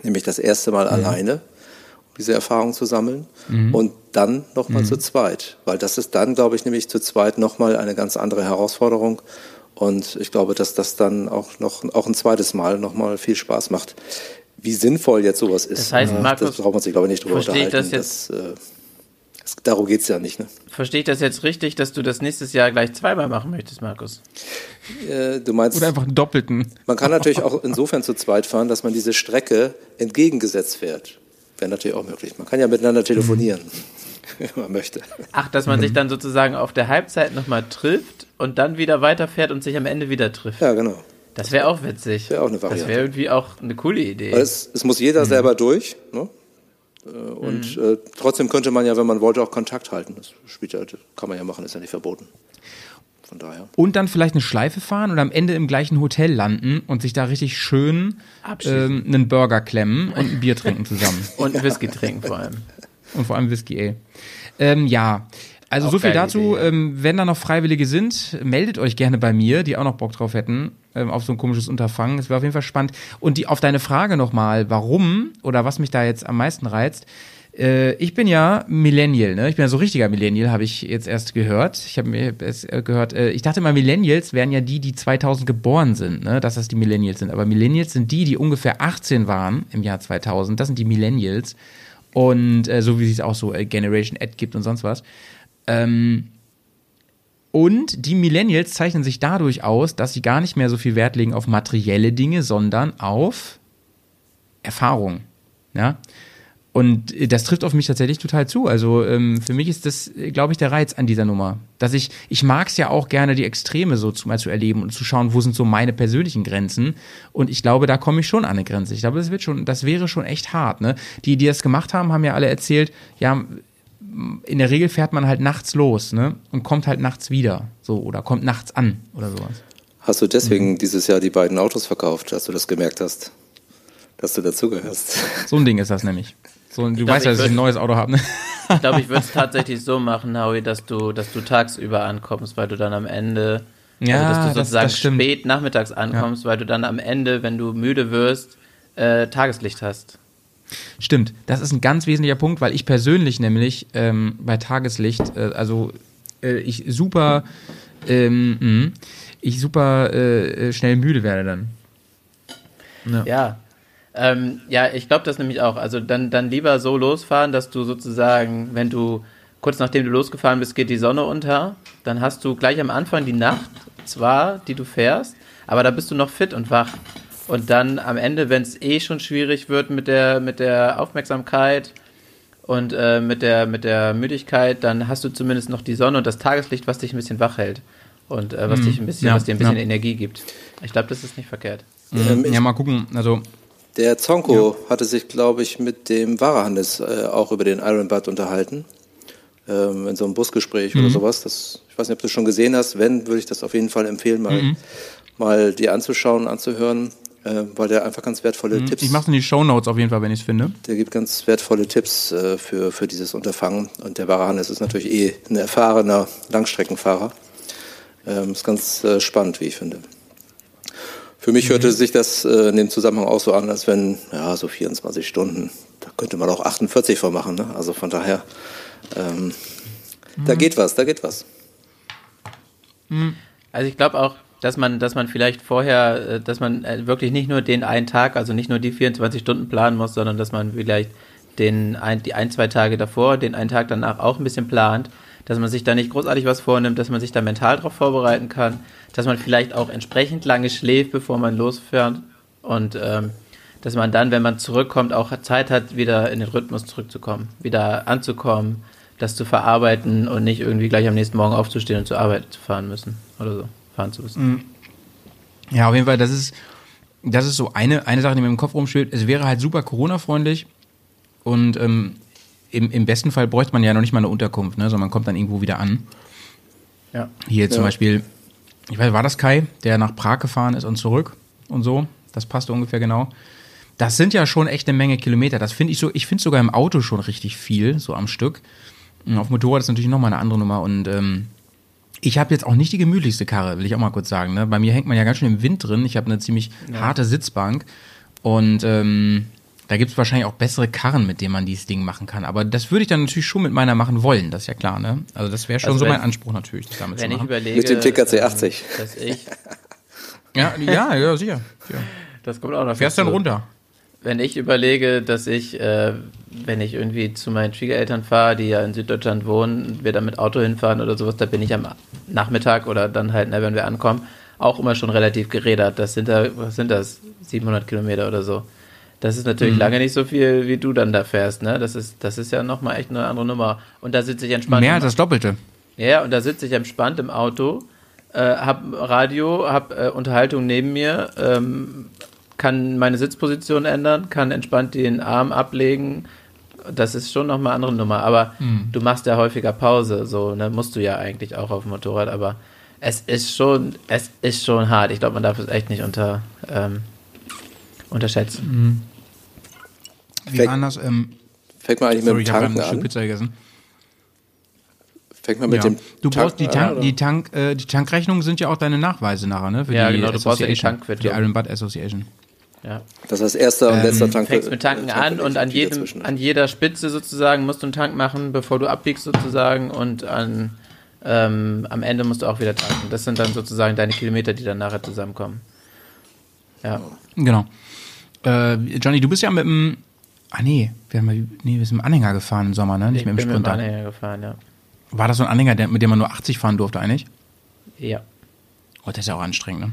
Nämlich das erste Mal alleine, um diese Erfahrung zu sammeln. Und dann nochmal zu zweit. Weil das ist dann, glaube ich, nämlich zu zweit nochmal eine ganz andere Herausforderung. Und ich glaube, dass das dann auch noch auch ein zweites Mal nochmal viel Spaß macht. Wie sinnvoll jetzt sowas ist, Das heißt, Markus, das braucht man sich, glaube ich, nicht drüber unterhalten. das jetzt- Das, äh, es, darum geht's ja nicht. Ne? Verstehe ich das jetzt richtig, dass du das nächstes Jahr gleich zweimal machen möchtest, Markus? Äh, du meinst, Oder einfach einen doppelten. man kann natürlich auch insofern zu zweit fahren, dass man diese Strecke entgegengesetzt fährt. Wäre natürlich auch möglich. Man kann ja miteinander telefonieren, wenn man möchte. Ach, dass man Mhm. sich dann sozusagen auf der Halbzeit nochmal trifft und dann wieder weiterfährt und sich am Ende wieder trifft. Ja, genau. Das wäre auch witzig. Wäre auch eine Das Variante. wäre irgendwie auch eine coole Idee. Es, es muss jeder selber durch. Ne? Äh, Und äh, trotzdem könnte man ja, wenn man wollte, auch Kontakt halten. Das spielt ja, kann man ja machen, ist ja nicht verboten. Von daher. Und dann vielleicht eine Schleife fahren und am Ende im gleichen Hotel landen und sich da richtig schön ähm, einen Burger klemmen und ein Bier trinken zusammen. Und einen Whisky trinken vor allem. Und vor allem Whisky, ey. Ähm, ja. Also Auch so viel dazu. Idee, ja. Ähm, wenn da noch Freiwillige sind, meldet euch gerne bei mir, die auch noch Bock drauf hätten, ähm, auf so ein komisches Unterfangen. Es wäre auf jeden Fall spannend. Und die auf deine Frage nochmal, warum oder was mich da jetzt am meisten reizt. Äh, ich bin ja Millennial, ne? Ich bin ja so richtiger Millennial, habe ich jetzt erst gehört. Ich habe mir es äh, gehört, äh, ich dachte immer, Millennials wären ja die, die 2000 geboren sind, ne? Dass das die Millennials sind. Aber Millennials sind die, die ungefähr 18 waren im Jahr 2000. Das sind die Millennials. Und äh, so wie es auch so äh, Generation Ad gibt und sonst was. Ähm, und die Millennials zeichnen sich dadurch aus, dass sie gar nicht mehr so viel Wert legen auf materielle Dinge, sondern auf Erfahrung. Ja. Und äh, das trifft auf mich tatsächlich total zu. Also ähm, für mich ist das, glaube ich, der Reiz an dieser Nummer. Dass ich, ich mag es ja auch gerne, die Extreme so zu, mal zu erleben und zu schauen, wo sind so meine persönlichen Grenzen. Und ich glaube, da komme ich schon an eine Grenze. Ich glaube, das wird schon, das wäre schon echt hart. Ne? Die, die das gemacht haben, haben ja alle erzählt, ja, in der Regel fährt man halt nachts los, ne? Und kommt halt nachts wieder. So, oder kommt nachts an oder sowas. Hast du deswegen dieses Jahr die beiden Autos verkauft, dass du das gemerkt hast, dass du dazugehörst? So ein Ding ist das nämlich. So, du glaub, weißt ja, ich dass ich ein neues Auto habe, ne? Ich glaube, ich würde es tatsächlich so machen, Howie, dass du, dass du tagsüber ankommst, weil du dann am Ende, Ja, also dass du das- sozusagen das stimmt. spät nachmittags ankommst, weil du dann am Ende, wenn du müde wirst, äh, Tageslicht hast. Stimmt, das ist ein ganz wesentlicher Punkt, weil ich persönlich nämlich ähm, bei Tageslicht, äh, also äh, ich super, ähm, mh, ich super äh, schnell müde werde dann. Ja. Ähm, ja, ich glaube das nämlich auch. Also dann, dann lieber so losfahren, dass du sozusagen, wenn du kurz nachdem du losgefahren bist, geht die Sonne unter, dann hast du gleich am Anfang die Nacht zwar, die du fährst, aber da bist du noch fit und wach. Und dann am Ende, wenn es eh schon schwierig wird mit der, mit der Aufmerksamkeit und äh, mit, der, mit der Müdigkeit, dann hast du zumindest noch die Sonne und das Tageslicht, was dich ein bisschen wach hält. Und äh, was dich ein bisschen, ja, was dir ein bisschen ja. Energie gibt. Ich glaube, das ist nicht verkehrt. Ähm, ja, mal gucken. Also Der Zonko hatte sich, glaube ich, mit dem Varahannes äh, auch über den Iron Butt unterhalten. ähm, in so einem Busgespräch mhm. oder sowas. Das, ich weiß nicht, ob du es schon gesehen hast. Wenn, würde ich das auf jeden Fall empfehlen, mal, mhm. mal dir anzuschauen, anzuhören, äh, weil der einfach ganz wertvolle mhm. Tipps. Ich mache in die Show Notes auf jeden Fall, wenn ich es finde. Der gibt ganz wertvolle Tipps äh, für, für dieses Unterfangen. Und der wahre Hannes ist natürlich eh ein erfahrener Langstreckenfahrer. Ähm, ist ganz äh, spannend, wie ich finde. Für mich hörte mhm. sich das äh, in dem Zusammenhang auch so an, als wenn, ja, so 24 Stunden, da könnte man auch 48 von machen. Ne? Also von daher, ähm, mhm. da geht was, da geht was. Mhm. Also ich glaube auch, dass man, dass man vielleicht vorher, äh, dass man äh, wirklich nicht nur den einen Tag, also nicht nur die 24 Stunden planen muss, sondern dass man vielleicht den ein, die ein, zwei Tage davor, den einen Tag danach auch ein bisschen plant, dass man sich da nicht großartig was vornimmt, dass man sich da mental darauf vorbereiten kann, dass man vielleicht auch entsprechend lange schläft, bevor man losfährt und ähm, dass man dann, wenn man zurückkommt, auch Zeit hat, wieder in den Rhythmus zurückzukommen, wieder anzukommen, das zu verarbeiten und nicht irgendwie gleich am nächsten Morgen aufzustehen und zur Arbeit zu fahren müssen oder so, fahren zu müssen. Mhm. Ja, auf jeden Fall, das ist, das ist so eine, eine Sache, die mir im Kopf rumschwebt. Es wäre halt super Corona-freundlich und ähm, im, im besten Fall bräuchte man ja noch nicht mal eine Unterkunft, ne, sondern man kommt dann irgendwo wieder an. Ja. Hier zum ja. Beispiel, ich weiß, war das Kai, der nach Prag gefahren ist und zurück und so. Das passt ungefähr genau. Das sind ja schon echt eine Menge Kilometer. Das finde ich so, ich finde sogar im Auto schon richtig viel, so am Stück. Und auf Motorrad ist natürlich nochmal eine andere Nummer und ähm, ich habe jetzt auch nicht die gemütlichste Karre, will ich auch mal kurz sagen. Ne? Bei mir hängt man ja ganz schön im Wind drin. Ich habe eine ziemlich ja. harte Sitzbank. Und ähm, da gibt es wahrscheinlich auch bessere Karren, mit denen man dieses Ding machen kann. Aber das würde ich dann natürlich schon mit meiner machen wollen, das ist ja klar. Ne? Also das wäre schon also so mein Anspruch natürlich, das damit wenn zu machen. Ich überlege, mit dem TKC 80. Ähm, dass ich ja, ja, ja, sicher. Ja. Das kommt auch noch. Fährst dann runter? Wenn ich überlege, dass ich, äh, wenn ich irgendwie zu meinen Schwiegereltern fahre, die ja in Süddeutschland wohnen, wir dann mit Auto hinfahren oder sowas, da bin ich am Nachmittag oder dann halt, ne, wenn wir ankommen, auch immer schon relativ gerädert. Das sind da, was sind das? 700 Kilometer oder so. Das ist natürlich mhm. lange nicht so viel, wie du dann da fährst, ne? Das ist, das ist ja nochmal echt eine andere Nummer. Und da sitze ich entspannt. Mehr als das Doppelte. Ja, und da sitze ich entspannt im Auto, äh, hab Radio, hab äh, Unterhaltung neben mir, ähm, kann meine Sitzposition ändern, kann entspannt den Arm ablegen. Das ist schon nochmal eine andere Nummer. Aber mhm. du machst ja häufiger Pause, so, ne? Musst du ja eigentlich auch auf dem Motorrad, aber es ist schon, es ist schon hart. Ich glaube, man darf es echt nicht unter, ähm, unterschätzen. Mhm. Wie Fängt, war das? Ähm, fängt man eigentlich sorry, mit dem Tanken ich an? Pizza gegessen. Fängt man mit ja. dem Du brauchst die Tank, die Tank, äh, die Tankrechnungen sind ja auch deine Nachweise nachher, ne? Für ja, die genau, du brauchst ja die Tankquittung. Die Iron Butt Association. Ja. Das heißt, erster und ähm, letzter Tank. Du fängst mit Tanken äh, an und an jedem, an jeder Spitze sozusagen musst du einen Tank machen, bevor du abbiegst sozusagen und an, ähm, am Ende musst du auch wieder tanken. Das sind dann sozusagen deine Kilometer, die dann nachher zusammenkommen. Ja. Genau. Äh, Johnny, du bist ja mit dem, ah nee, wir, haben, nee, wir sind im Anhänger gefahren im Sommer, ne? Nicht ich mit dem Sprinter. Mit dem Anhänger gefahren, ja. War das so ein Anhänger, der, mit dem man nur 80 fahren durfte eigentlich? Ja. Oh, das ist ja auch anstrengend, ne?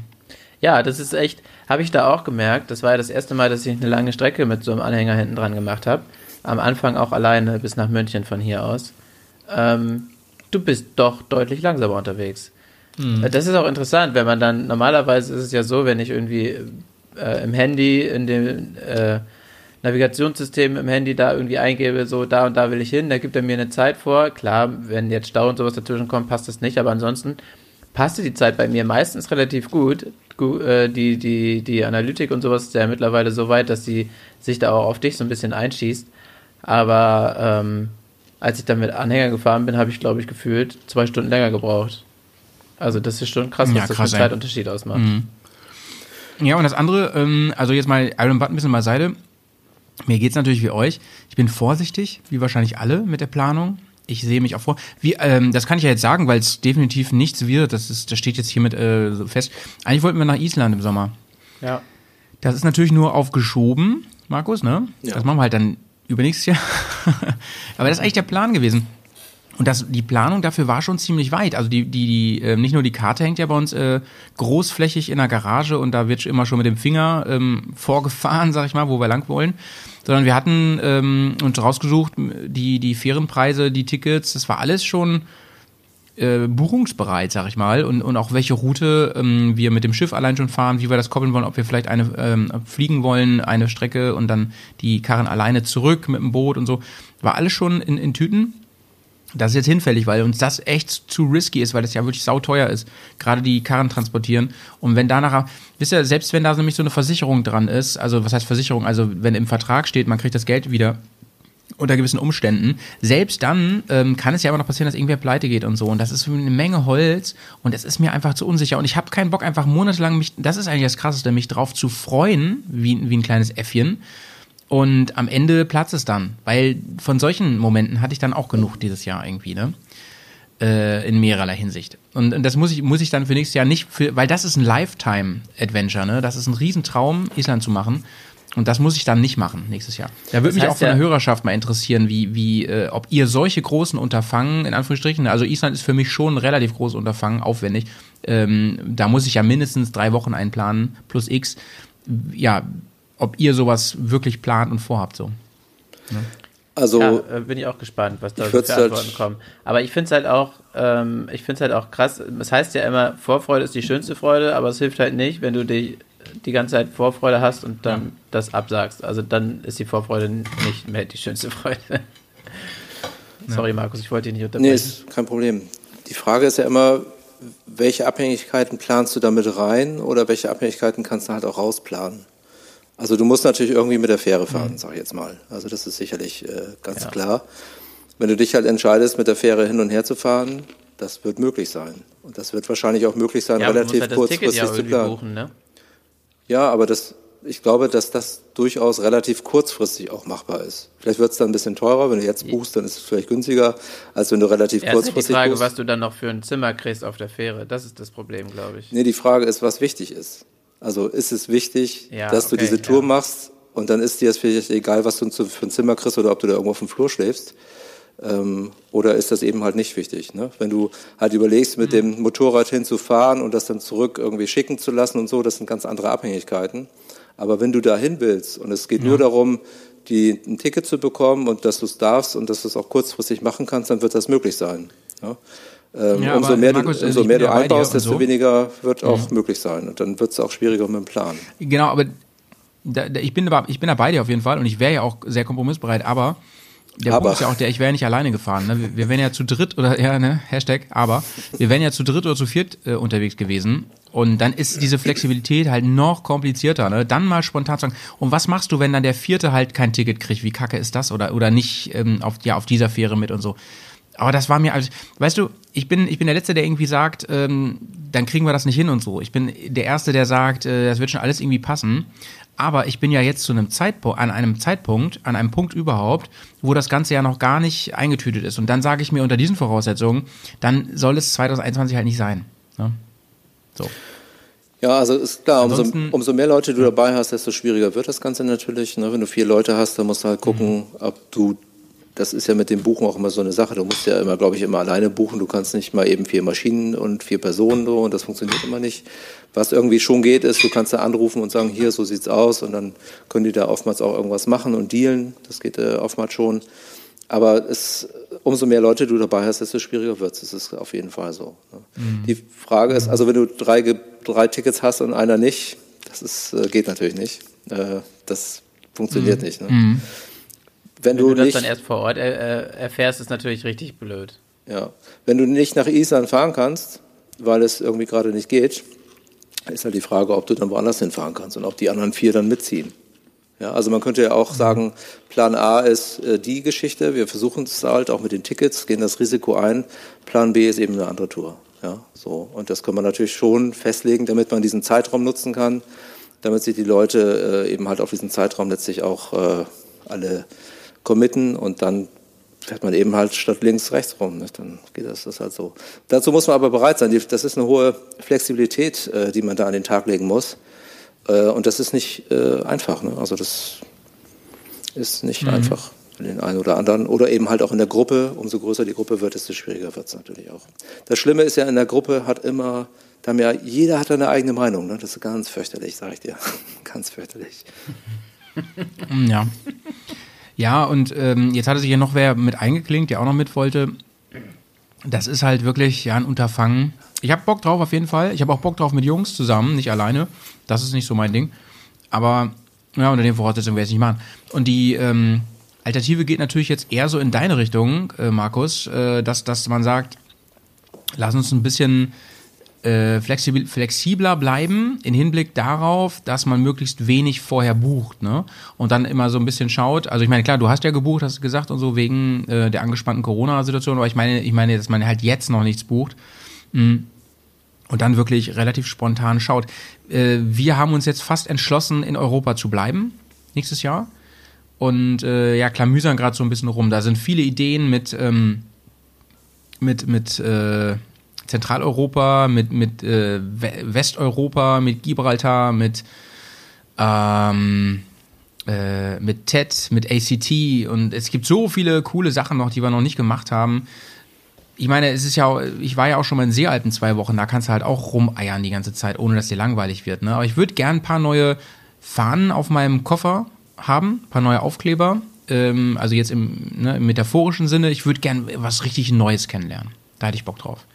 Ja, das ist echt, habe ich da auch gemerkt. Das war ja das erste Mal, dass ich eine lange Strecke mit so einem Anhänger hinten dran gemacht habe. Am Anfang auch alleine bis nach München von hier aus. Ähm, du bist doch deutlich langsamer unterwegs. Mhm. Das ist auch interessant, wenn man dann, normalerweise ist es ja so, wenn ich irgendwie äh, im Handy, in dem äh, Navigationssystem im Handy da irgendwie eingebe, so da und da will ich hin, da gibt er mir eine Zeit vor. Klar, wenn jetzt Stau und sowas dazwischen kommt, passt das nicht, aber ansonsten passte die Zeit bei mir meistens relativ gut. Äh, die, die, die Analytik und sowas ist ja mittlerweile so weit, dass sie sich da auch auf dich so ein bisschen einschießt. Aber ähm, als ich dann mit Anhänger gefahren bin, habe ich, glaube ich, gefühlt zwei Stunden länger gebraucht. Also das ist schon krass, was ja, krass, das für einen Zeitunterschied ausmacht. Mhm. Ja, und das andere, ähm, also jetzt mal Iron Butt ein bisschen beiseite. Mir geht es natürlich wie euch. Ich bin vorsichtig, wie wahrscheinlich alle mit der Planung ich sehe mich auch vor. Wie, ähm, das kann ich ja jetzt sagen, weil es definitiv nichts wird. Das, ist, das steht jetzt hiermit äh, so fest. Eigentlich wollten wir nach Island im Sommer. Ja. Das ist natürlich nur aufgeschoben, Markus, ne? Ja. Das machen wir halt dann übernächstes Jahr. Aber das ist eigentlich der Plan gewesen. Und das, die Planung dafür war schon ziemlich weit. Also die, die, die äh, nicht nur die Karte hängt ja bei uns äh, großflächig in der Garage und da wird immer schon mit dem Finger ähm, vorgefahren, sag ich mal, wo wir lang wollen sondern wir hatten ähm, uns rausgesucht, die, die Fährenpreise, die Tickets, das war alles schon äh, buchungsbereit, sag ich mal, und, und auch welche Route ähm, wir mit dem Schiff allein schon fahren, wie wir das koppeln wollen, ob wir vielleicht eine ähm, fliegen wollen, eine Strecke und dann die Karren alleine zurück mit dem Boot und so. War alles schon in, in Tüten. Das ist jetzt hinfällig, weil uns das echt zu risky ist, weil das ja wirklich sauteuer ist. Gerade die Karren transportieren. Und wenn danach, wisst ihr, selbst wenn da nämlich so eine Versicherung dran ist, also was heißt Versicherung? Also wenn im Vertrag steht, man kriegt das Geld wieder unter gewissen Umständen, selbst dann ähm, kann es ja immer noch passieren, dass irgendwer pleite geht und so. Und das ist eine Menge Holz und es ist mir einfach zu unsicher. Und ich habe keinen Bock, einfach monatelang mich, das ist eigentlich das Krasseste, mich drauf zu freuen, wie, wie ein kleines Äffchen und am Ende platzt es dann, weil von solchen Momenten hatte ich dann auch genug dieses Jahr irgendwie, ne? Äh, in mehrerlei Hinsicht. Und, und das muss ich, muss ich dann für nächstes Jahr nicht, für, weil das ist ein Lifetime-Adventure, ne? Das ist ein Riesentraum, Island zu machen. Und das muss ich dann nicht machen nächstes Jahr. Da würde mich auch von der Hörerschaft mal interessieren, wie, wie, äh, ob ihr solche großen Unterfangen, in Anführungsstrichen, also Island ist für mich schon ein relativ großes Unterfangen, aufwendig. Ähm, da muss ich ja mindestens drei Wochen einplanen, plus X. Ja, ob ihr sowas wirklich plant und vorhabt so. Ja. Also ja, äh, bin ich auch gespannt, was da so für Antworten halt kommen. Aber ich finde es halt auch, ähm, ich finde es halt auch krass. Es heißt ja immer, Vorfreude ist die schönste Freude, aber es hilft halt nicht, wenn du die, die ganze Zeit Vorfreude hast und dann ja. das absagst. Also dann ist die Vorfreude nicht mehr die schönste Freude. Sorry, Markus, ich wollte dich nicht unterbrechen. Nee, ist kein Problem. Die Frage ist ja immer, welche Abhängigkeiten planst du damit rein oder welche Abhängigkeiten kannst du halt auch rausplanen? Also du musst natürlich irgendwie mit der Fähre fahren, mhm. sag ich jetzt mal. Also das ist sicherlich äh, ganz ja. klar. Wenn du dich halt entscheidest, mit der Fähre hin und her zu fahren, das wird möglich sein. Und das wird wahrscheinlich auch möglich sein, ja, relativ halt kurzfristig ja zu planen. Buchen, ne? Ja, aber das, ich glaube, dass das durchaus relativ kurzfristig auch machbar ist. Vielleicht wird es dann ein bisschen teurer. Wenn du jetzt buchst, dann ist es vielleicht günstiger, als wenn du relativ ja, kurzfristig buchst. die Frage, buchst. was du dann noch für ein Zimmer kriegst auf der Fähre. Das ist das Problem, glaube ich. Nee, die Frage ist, was wichtig ist. Also ist es wichtig, ja, dass okay, du diese Tour ja. machst und dann ist dir jetzt vielleicht egal, was du für ein Zimmer kriegst oder ob du da irgendwo auf dem Flur schläfst. Ähm, oder ist das eben halt nicht wichtig? Ne? Wenn du halt überlegst, mit mhm. dem Motorrad hinzufahren und das dann zurück irgendwie schicken zu lassen und so, das sind ganz andere Abhängigkeiten. Aber wenn du da hin willst und es geht ja. nur darum, die, ein Ticket zu bekommen und dass du es darfst und dass du es auch kurzfristig machen kannst, dann wird das möglich sein. Ja? Ähm, ja, umso mehr, Markus, du, umso mehr du einbaust, desto so. weniger wird auch mhm. möglich sein. Und dann wird es auch schwieriger mit dem Plan. Genau, aber da, da, ich, bin, ich bin da bei dir auf jeden Fall und ich wäre ja auch sehr kompromissbereit, aber der aber. Punkt ist ja auch der, ich wäre ja nicht alleine gefahren. Ne? Wir, wir wären ja zu dritt oder ja, ne, Hashtag, aber wir wären ja zu dritt oder zu viert äh, unterwegs gewesen. Und dann ist diese Flexibilität halt noch komplizierter. Ne? Dann mal spontan sagen, und was machst du, wenn dann der vierte halt kein Ticket kriegt? Wie kacke ist das? Oder, oder nicht ähm, auf, ja, auf dieser Fähre mit und so. Aber das war mir, also, weißt du, ich bin, ich bin der Letzte, der irgendwie sagt, ähm, dann kriegen wir das nicht hin und so. Ich bin der Erste, der sagt, äh, das wird schon alles irgendwie passen. Aber ich bin ja jetzt zu einem Zeitpunkt, an einem Zeitpunkt, an einem Punkt überhaupt, wo das Ganze ja noch gar nicht eingetütet ist. Und dann sage ich mir unter diesen Voraussetzungen, dann soll es 2021 halt nicht sein. Ne? So. Ja, also ist klar, umso, umso, mehr Leute du dabei hast, desto schwieriger wird das Ganze natürlich. Ne? Wenn du vier Leute hast, dann musst du halt gucken, mhm. ob du das ist ja mit dem Buchen auch immer so eine Sache. Du musst ja immer, glaube ich, immer alleine buchen. Du kannst nicht mal eben vier Maschinen und vier Personen so und das funktioniert immer nicht. Was irgendwie schon geht, ist, du kannst da anrufen und sagen, hier, so sieht's aus und dann können die da oftmals auch irgendwas machen und dealen. Das geht äh, oftmals schon. Aber es, umso mehr Leute du dabei hast, desto schwieriger wird es. Das ist auf jeden Fall so. Ne? Mhm. Die Frage ist, also wenn du drei, drei Tickets hast und einer nicht, das ist, äh, geht natürlich nicht. Äh, das funktioniert mhm. nicht. Ne? Mhm. Wenn, wenn du, du, das dann erst vor Ort er, erfährst, ist natürlich richtig blöd. Ja, wenn du nicht nach Island fahren kannst, weil es irgendwie gerade nicht geht, ist halt die Frage, ob du dann woanders hinfahren kannst und ob die anderen vier dann mitziehen. Ja, also man könnte ja auch sagen, Plan A ist äh, die Geschichte, wir versuchen es halt auch mit den Tickets, gehen das Risiko ein. Plan B ist eben eine andere Tour. Ja, so. Und das kann man natürlich schon festlegen, damit man diesen Zeitraum nutzen kann, damit sich die Leute äh, eben halt auf diesen Zeitraum letztlich auch äh, alle committen und dann fährt man eben halt statt links rechts rum. Nicht? Dann geht das, das halt so. Dazu muss man aber bereit sein. Das ist eine hohe Flexibilität, äh, die man da an den Tag legen muss. Äh, und das ist nicht äh, einfach. Ne? Also das ist nicht mhm. einfach für den einen oder anderen. Oder eben halt auch in der Gruppe. Umso größer die Gruppe wird, desto schwieriger wird es natürlich auch. Das Schlimme ist ja, in der Gruppe hat immer, da ja, jeder hat eine eigene Meinung. Ne? Das ist ganz fürchterlich, sage ich dir. ganz fürchterlich. Ja. Ja, und ähm, jetzt hatte sich ja noch wer mit eingeklinkt, der auch noch mit wollte. Das ist halt wirklich ja ein Unterfangen. Ich habe Bock drauf auf jeden Fall. Ich habe auch Bock drauf mit Jungs zusammen, nicht alleine. Das ist nicht so mein Ding. Aber ja, unter den Voraussetzungen werde ich es nicht machen. Und die, ähm, Alternative geht natürlich jetzt eher so in deine Richtung, äh, Markus, äh, dass, dass man sagt, lass uns ein bisschen äh, flexibler bleiben in Hinblick darauf, dass man möglichst wenig vorher bucht, ne? Und dann immer so ein bisschen schaut. Also ich meine, klar, du hast ja gebucht, hast gesagt und so wegen äh, der angespannten Corona-Situation, aber ich meine, ich meine, dass man halt jetzt noch nichts bucht. Mhm. Und dann wirklich relativ spontan schaut. Äh, wir haben uns jetzt fast entschlossen, in Europa zu bleiben nächstes Jahr. Und äh, ja, klamüsern gerade so ein bisschen rum. Da sind viele Ideen mit, ähm, mit, mit äh, Zentraleuropa, mit, mit äh, Westeuropa, mit Gibraltar, mit, ähm, äh, mit TED, mit ACT und es gibt so viele coole Sachen noch, die wir noch nicht gemacht haben. Ich meine, es ist ja, ich war ja auch schon mal in Seealpen zwei Wochen, da kannst du halt auch rumeiern die ganze Zeit, ohne dass dir langweilig wird. Ne? Aber ich würde gern ein paar neue Fahnen auf meinem Koffer haben, ein paar neue Aufkleber. Ähm, also jetzt im, ne, im metaphorischen Sinne, ich würde gern was richtig Neues kennenlernen. Da hätte ich Bock drauf.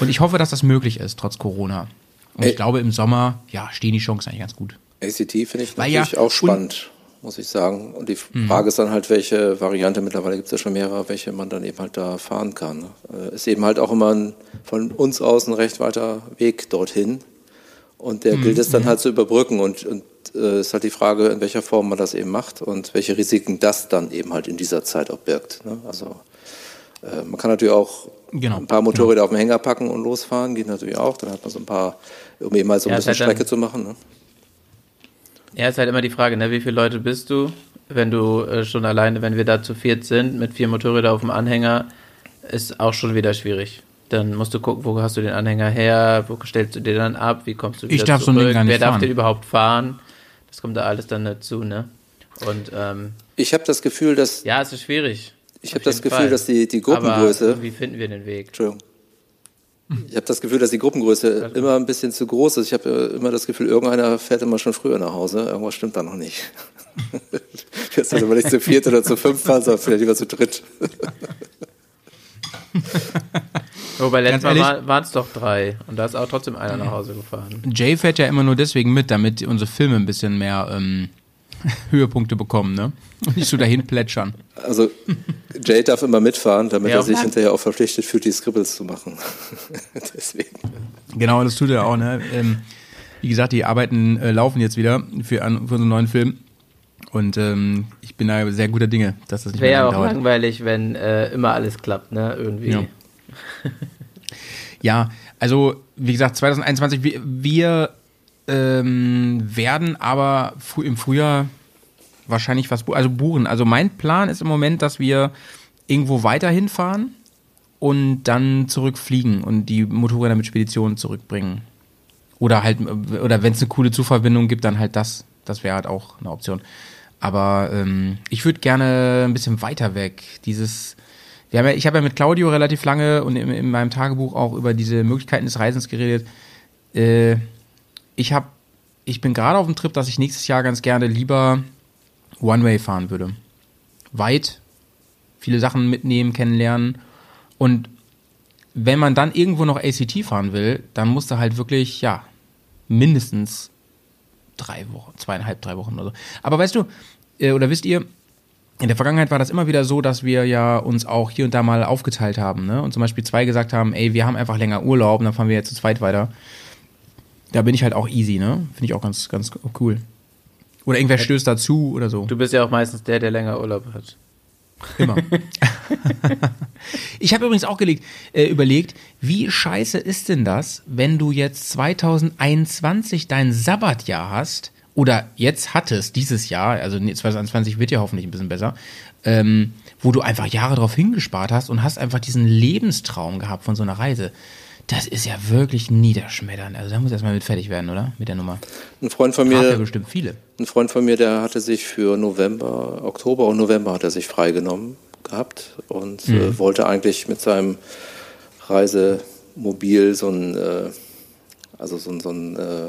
Und ich hoffe, dass das möglich ist, trotz Corona. Und ich glaube, im Sommer, ja, stehen die Chancen eigentlich ganz gut. ACT finde ich Weil natürlich ja, auch spannend, muss ich sagen. Und die mhm. Frage ist dann halt, welche Variante, mittlerweile gibt es ja schon mehrere, welche man dann eben halt da fahren kann. Ne? Äh, ist eben halt auch immer ein, von uns aus ein recht weiter Weg dorthin. Und der mhm. gilt es dann halt zu überbrücken. Und, und äh, ist halt die Frage, in welcher Form man das eben macht und welche Risiken das dann eben halt in dieser Zeit auch birgt. Ne? Also äh, man kann natürlich auch genau. ein paar Motorräder genau. auf den Hänger packen und losfahren, geht natürlich auch. Dann hat man so ein paar, um eben mal so ein ja, bisschen halt Strecke zu machen. Ne? Ja, ist halt immer die Frage, ne? wie viele Leute bist du? Wenn du äh, schon alleine, wenn wir da zu viert sind, mit vier Motorrädern auf dem Anhänger, ist auch schon wieder schwierig. Dann musst du gucken, wo hast du den Anhänger her, wo stellst du den dann ab, wie kommst du wieder ich darf zurück, so ein Ding gar nicht wer darf fahren. den überhaupt fahren? Das kommt da alles dann dazu, ne? Und ähm, ich habe das Gefühl, dass ja, es ist schwierig. Ich habe das Gefühl, Fall. dass die, die Gruppengröße. Aber wie finden wir den Weg? Entschuldigung. Ich habe das Gefühl, dass die Gruppengröße immer ein bisschen zu groß ist. Ich habe immer das Gefühl, irgendeiner fährt immer schon früher nach Hause. Irgendwas stimmt da noch nicht. Jetzt dann aber nicht zu viert oder zu fünf fahren, sondern vielleicht lieber zu dritt. Wobei letztes Mal waren es doch drei und da ist auch trotzdem einer nach Hause gefahren. Jay fährt ja immer nur deswegen mit, damit unsere Filme ein bisschen mehr ähm, Höhepunkte bekommen, ne? Und nicht so dahin plätschern. Also Jay darf immer mitfahren, damit ja, er sich hinterher auch verpflichtet fühlt, die Scribbles zu machen. Deswegen. Genau, das tut er auch, ne? Ähm, wie gesagt, die Arbeiten äh, laufen jetzt wieder für, an, für unseren neuen Film. Und ähm, ich bin da sehr guter Dinge, dass das nicht Wäre ja auch dauert. langweilig, wenn äh, immer alles klappt, ne? Irgendwie. Ja. ja, also wie gesagt, 2021, wir, wir ähm, werden aber im Frühjahr wahrscheinlich was, also buchen. Also mein Plan ist im Moment, dass wir irgendwo weiterhin fahren und dann zurückfliegen und die Motorräder mit Speditionen zurückbringen. Oder halt, oder wenn es eine coole Zugverbindung gibt, dann halt das. Das wäre halt auch eine Option. Aber ähm, ich würde gerne ein bisschen weiter weg. Dieses, wir haben ja, ich habe ja mit Claudio relativ lange und in, in, meinem Tagebuch auch über diese Möglichkeiten des Reisens geredet. Äh, ich habe, ich bin gerade auf dem Trip, dass ich nächstes Jahr ganz gerne lieber One-Way fahren würde. Weit, viele Sachen mitnehmen, kennenlernen. Und wenn man dann irgendwo noch ACT fahren will, dann musst du halt wirklich, ja, mindestens drei Wochen, zweieinhalb, drei Wochen oder so. Aber weißt du, äh, oder wisst ihr, in der Vergangenheit war das immer wieder so, dass wir ja uns auch hier und da mal aufgeteilt haben, ne? Und zum Beispiel zwei gesagt haben, ey, wir haben einfach länger Urlaub und dann fahren wir jetzt zu zweit weiter. Da bin ich halt auch easy, ne? Finde ich auch ganz, ganz cool. Oder irgendwer stößt dazu oder so. Du bist ja auch meistens der, der länger Urlaub hat. Immer. ich habe übrigens auch gelegt, äh, überlegt, wie scheiße ist denn das, wenn du jetzt 2021 dein Sabbatjahr hast oder jetzt hattest, dieses Jahr, also 2021 wird ja hoffentlich ein bisschen besser, ähm, wo du einfach Jahre drauf hingespart hast und hast einfach diesen Lebenstraum gehabt von so einer Reise. Das ist ja wirklich niederschmetternd. Also da muss erstmal mit fertig werden, oder? Mit der Nummer. Ein Freund von mir. ja bestimmt viele. Ein Freund von mir, der hatte sich für November, Oktober und November hat er sich freigenommen gehabt und mhm. äh, wollte eigentlich mit seinem Reisemobil so ein, äh, also so ein, so ein äh,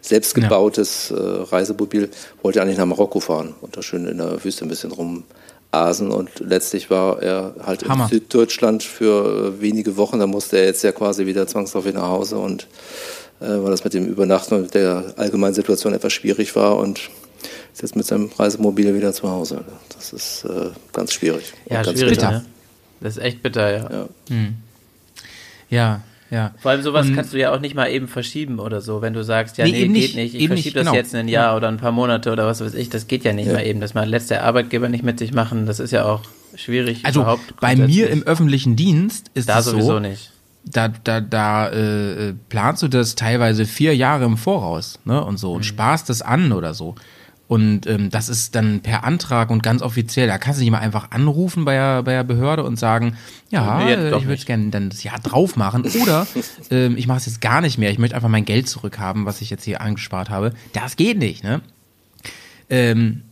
selbstgebautes ja. Äh, Reisemobil, wollte eigentlich nach Marokko fahren und da schön in der Wüste ein bisschen rum Asen und letztlich war er halt Hammer. in Süddeutschland für äh, wenige Wochen. Da musste er jetzt ja quasi wieder zwangsläufig nach Hause und äh, weil das mit dem Übernachten und der allgemeinen Situation etwas schwierig war und ist jetzt mit seinem Reisemobil wieder zu Hause. Das ist äh, ganz schwierig. Ja, ganz schwierig, bitter. Ne? Das ist echt bitter, ja. Ja, hm. ja. Ja. Vor allem sowas Und, kannst du ja auch nicht mal eben verschieben oder so, wenn du sagst, ja, nee, nee geht nicht, nicht. ich verschiebe das genau. jetzt ein Jahr ja. oder ein paar Monate oder was weiß ich, das geht ja nicht ja. mal eben. Das mal lässt der Arbeitgeber nicht mit sich machen, das ist ja auch schwierig also überhaupt. Bei mir im öffentlichen Dienst ist da es sowieso so, nicht. Da, da, da äh, planst du das teilweise vier Jahre im Voraus, ne? Und so und mhm. sparst es an oder so. Und ähm, das ist dann per Antrag und ganz offiziell. Da kannst du nicht mal einfach anrufen bei der, bei der Behörde und sagen, ja, nee, äh, ich würde gerne dann das Jahr drauf machen. Oder ähm, ich mache es jetzt gar nicht mehr. Ich möchte einfach mein Geld zurückhaben, was ich jetzt hier angespart habe. Das geht nicht, ne? Ähm,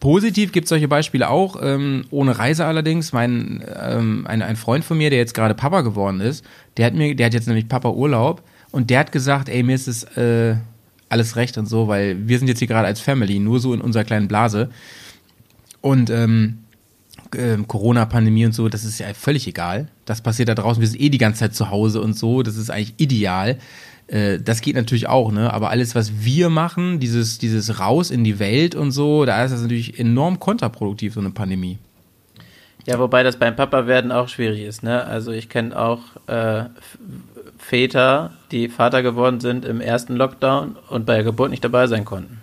Positiv gibt es solche Beispiele auch, ähm, ohne Reise allerdings. Mein, ähm, ein, ein Freund von mir, der jetzt gerade Papa geworden ist, der hat mir, der hat jetzt nämlich Papa Urlaub und der hat gesagt, ey, mir ist es äh, alles recht und so, weil wir sind jetzt hier gerade als Family, nur so in unserer kleinen Blase. Und ähm, äh, Corona-Pandemie und so, das ist ja völlig egal. Das passiert da draußen, wir sind eh die ganze Zeit zu Hause und so, das ist eigentlich ideal. Äh, das geht natürlich auch, ne? Aber alles, was wir machen, dieses, dieses Raus in die Welt und so, da ist das natürlich enorm kontraproduktiv, so eine Pandemie. Ja, wobei das beim Papa werden auch schwierig ist, ne? Also ich kenne auch äh, Väter, die Vater geworden sind im ersten Lockdown und bei der Geburt nicht dabei sein konnten.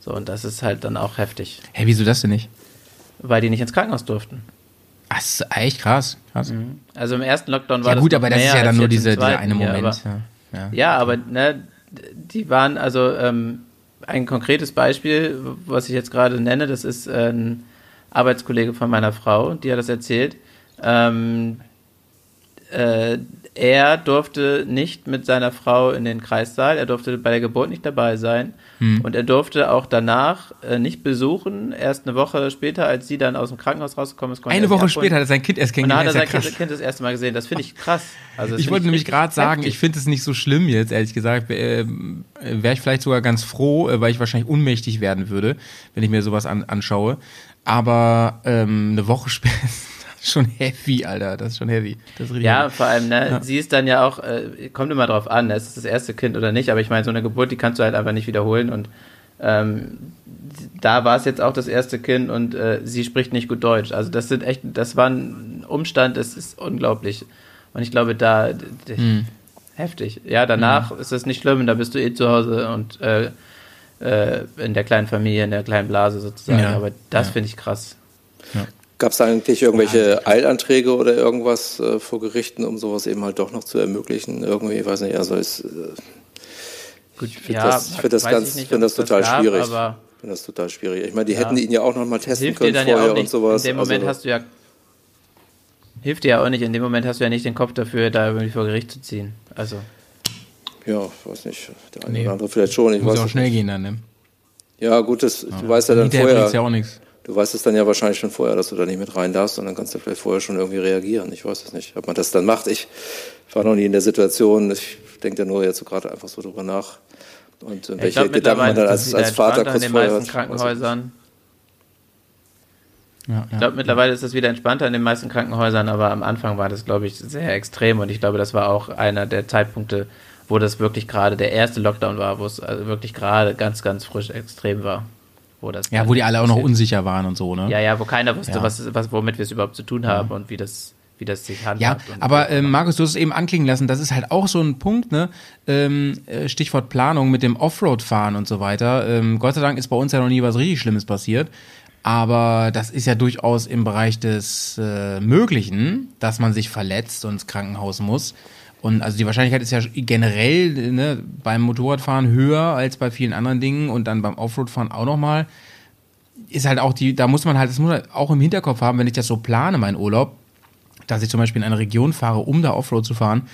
So, und das ist halt dann auch heftig. Hä, hey, wieso das denn nicht? Weil die nicht ins Krankenhaus durften. Ach, das ist echt krass. krass. Mhm. Also im ersten Lockdown war ja, gut, das aber das ist ja dann nur diese, dieser eine Moment. Ja, aber, ja. ja, aber ne, die waren also ähm, ein konkretes Beispiel, was ich jetzt gerade nenne, das ist ein Arbeitskollege von meiner Frau, die hat das erzählt. Ähm, äh, er durfte nicht mit seiner Frau in den Kreissaal, er durfte bei der Geburt nicht dabei sein hm. und er durfte auch danach äh, nicht besuchen. Erst eine Woche später, als sie dann aus dem Krankenhaus rausgekommen ist, konnte Eine Woche später hat er sein Kind erst kennengelernt. Und dann hat er sein kind, kind, das erste Mal gesehen. Das finde ich krass. Also ich wollte nämlich gerade sagen, ich finde es nicht so schlimm jetzt, ehrlich gesagt. Äh, Wäre ich vielleicht sogar ganz froh, äh, weil ich wahrscheinlich unmächtig werden würde, wenn ich mir sowas an, anschaue. Aber ähm, eine Woche später schon heavy, Alter. Das ist schon heavy. Das ja, heavy. vor allem, ne, ja. sie ist dann ja auch, äh, kommt immer drauf an, ist es das erste Kind oder nicht, aber ich meine, so eine Geburt, die kannst du halt einfach nicht wiederholen und ähm, da war es jetzt auch das erste Kind und äh, sie spricht nicht gut Deutsch. Also das sind echt, das war ein Umstand, das ist unglaublich. Und ich glaube, da hm. heftig. Ja, danach hm. ist es nicht schlimm, da bist du eh zu Hause und äh, äh, in der kleinen Familie, in der kleinen Blase sozusagen. Ja. Aber das ja. finde ich krass. Ja. Gab es eigentlich irgendwelche Eilanträge oder irgendwas äh, vor Gerichten, um sowas eben halt doch noch zu ermöglichen? Irgendwie, ich weiß nicht, also ist, äh, Gut, ich finde ja, das, find das, ganz, nicht, find das total das gab, schwierig. Ich finde das total schwierig. Ich meine, die ja. hätten ihn ja auch noch mal testen können vorher ja und sowas. In dem Moment also, hast du ja hilft dir ja auch nicht. In dem Moment hast du ja nicht den Kopf dafür, da irgendwie vor Gericht zu ziehen. Also ja, weiß nicht. Der eine nee. oder andere vielleicht schon. Ich Muss weiß auch schnell gehen dann, ne? Ja, gut, das, ja. du weißt ja dann vorher. Ja auch nichts du weißt es dann ja wahrscheinlich schon vorher, dass du da nicht mit rein darfst und dann kannst du vielleicht vorher schon irgendwie reagieren. Ich weiß es nicht, ob man das dann macht. Ich war noch nie in der Situation. Ich denke da nur jetzt so gerade einfach so drüber nach. Und äh, welche Gedanken man dann als, als Vater kurz in den vorher meisten hat. Krankenhäusern. Ja, ja. Ich glaube, mittlerweile ist das wieder entspannter in den meisten Krankenhäusern, aber am Anfang war das, glaube ich, sehr extrem und ich glaube, das war auch einer der Zeitpunkte, wo das wirklich gerade der erste Lockdown war, wo es also wirklich gerade ganz, ganz frisch extrem war wo das. Ja, wo die alle auch noch unsicher waren und so, ne? Ja, ja, wo keiner wusste, ja. was, was, womit wir es überhaupt zu tun haben ja. und wie das wie das sich handhabt. Ja, aber äh, Markus, du hast es eben anklingen lassen, das ist halt auch so ein Punkt, ne? Ähm, äh, Stichwort Planung mit dem Offroad-Fahren und so weiter. Ähm, Gott sei Dank ist bei uns ja noch nie was richtig Schlimmes passiert. Aber das ist ja durchaus im Bereich des äh, Möglichen, dass man sich verletzt und ins Krankenhaus muss. Und also die Wahrscheinlichkeit ist ja generell ne, beim Motorradfahren höher als bei vielen anderen Dingen und dann beim Offroadfahren auch nochmal. Ist halt auch die, da muss man halt, das muss man auch im Hinterkopf haben, wenn ich das so plane, meinen Urlaub, dass ich zum Beispiel in eine Region fahre, um da Offroad zu fahren,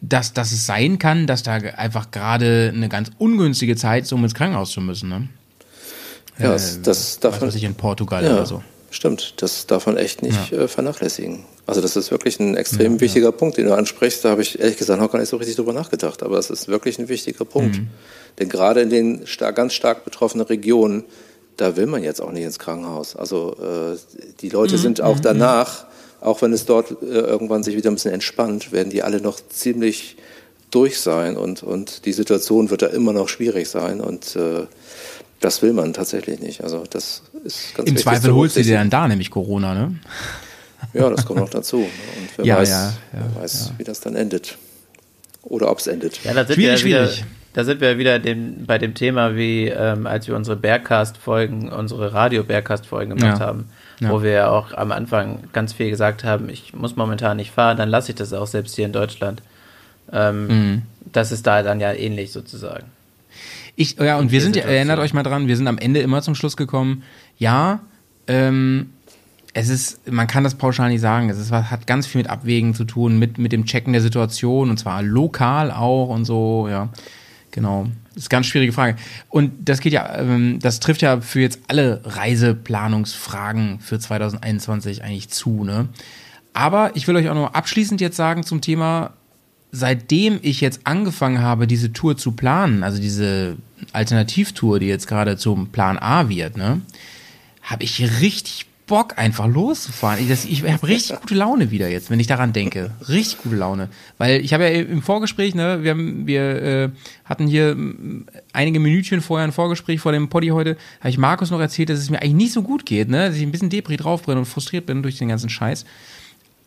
dass, dass es sein kann, dass da einfach gerade eine ganz ungünstige Zeit ist, um ins Krankenhaus zu müssen. Ne? Ja, äh, das darf man. in Portugal ja. oder so. Stimmt, das darf man echt nicht ja. äh, vernachlässigen. Also das ist wirklich ein extrem ja, wichtiger ja. Punkt, den du ansprichst. Da habe ich ehrlich gesagt noch gar nicht so richtig drüber nachgedacht. Aber es ist wirklich ein wichtiger Punkt. Mhm. Denn gerade in den star ganz stark betroffenen Regionen, da will man jetzt auch nicht ins Krankenhaus. Also äh, die Leute mhm. sind auch mhm. danach, auch wenn es dort äh, irgendwann sich wieder ein bisschen entspannt, werden die alle noch ziemlich durch sein und, und die Situation wird da immer noch schwierig sein. Und äh, Das will man tatsächlich nicht. Also das ist ganz Im Zweifel holst du dir dann da nämlich Corona, ne? Ja, das kommt noch dazu. Und wer ja, weiß, ja, ja, wer weiß wie das dann endet. Oder ob es endet. Ja, da sind schwierig, wir wieder, schwierig. Da sind wir wieder dem, bei dem Thema, wie ähm, als wir unsere Bergcast-Folgen, unsere Radio-Bergcast-Folgen gemacht haben, wo wir ja auch am Anfang ganz viel gesagt haben, ich muss momentan nicht fahren, dann lasse ich das auch selbst hier in Deutschland. Ähm, mhm. Das ist da dann ja ähnlich sozusagen. Ich, ja, und wir sind, erinnert euch mal dran, wir sind am Ende immer zum Schluss gekommen, ja, ähm, es ist, man kann das pauschal nicht sagen. Es ist, hat ganz viel mit Abwägen zu tun, mit, mit dem Checken der Situation und zwar lokal auch und so, ja. Genau. Das ist eine ganz schwierige Frage. Und das geht ja, ähm, das trifft ja für jetzt alle Reiseplanungsfragen für 2021 eigentlich zu, ne? Aber ich will euch auch noch abschließend jetzt sagen zum Thema seitdem ich jetzt angefangen habe, diese Tour zu planen, also diese Alternativtour, die jetzt gerade zum Plan A wird, ne, habe ich richtig Bock, einfach loszufahren. Ich, ich habe richtig gute Laune wieder jetzt, wenn ich daran denke. Richtig gute Laune. Weil ich habe ja im Vorgespräch, ne, wir, haben, wir äh, hatten hier einige Minütchen vorher ein Vorgespräch vor dem Poddy heute, habe ich Markus noch erzählt, dass es mir eigentlich nicht so gut geht, ne, dass ich ein bisschen Depri draufbrenne und frustriert bin durch den ganzen Scheiß.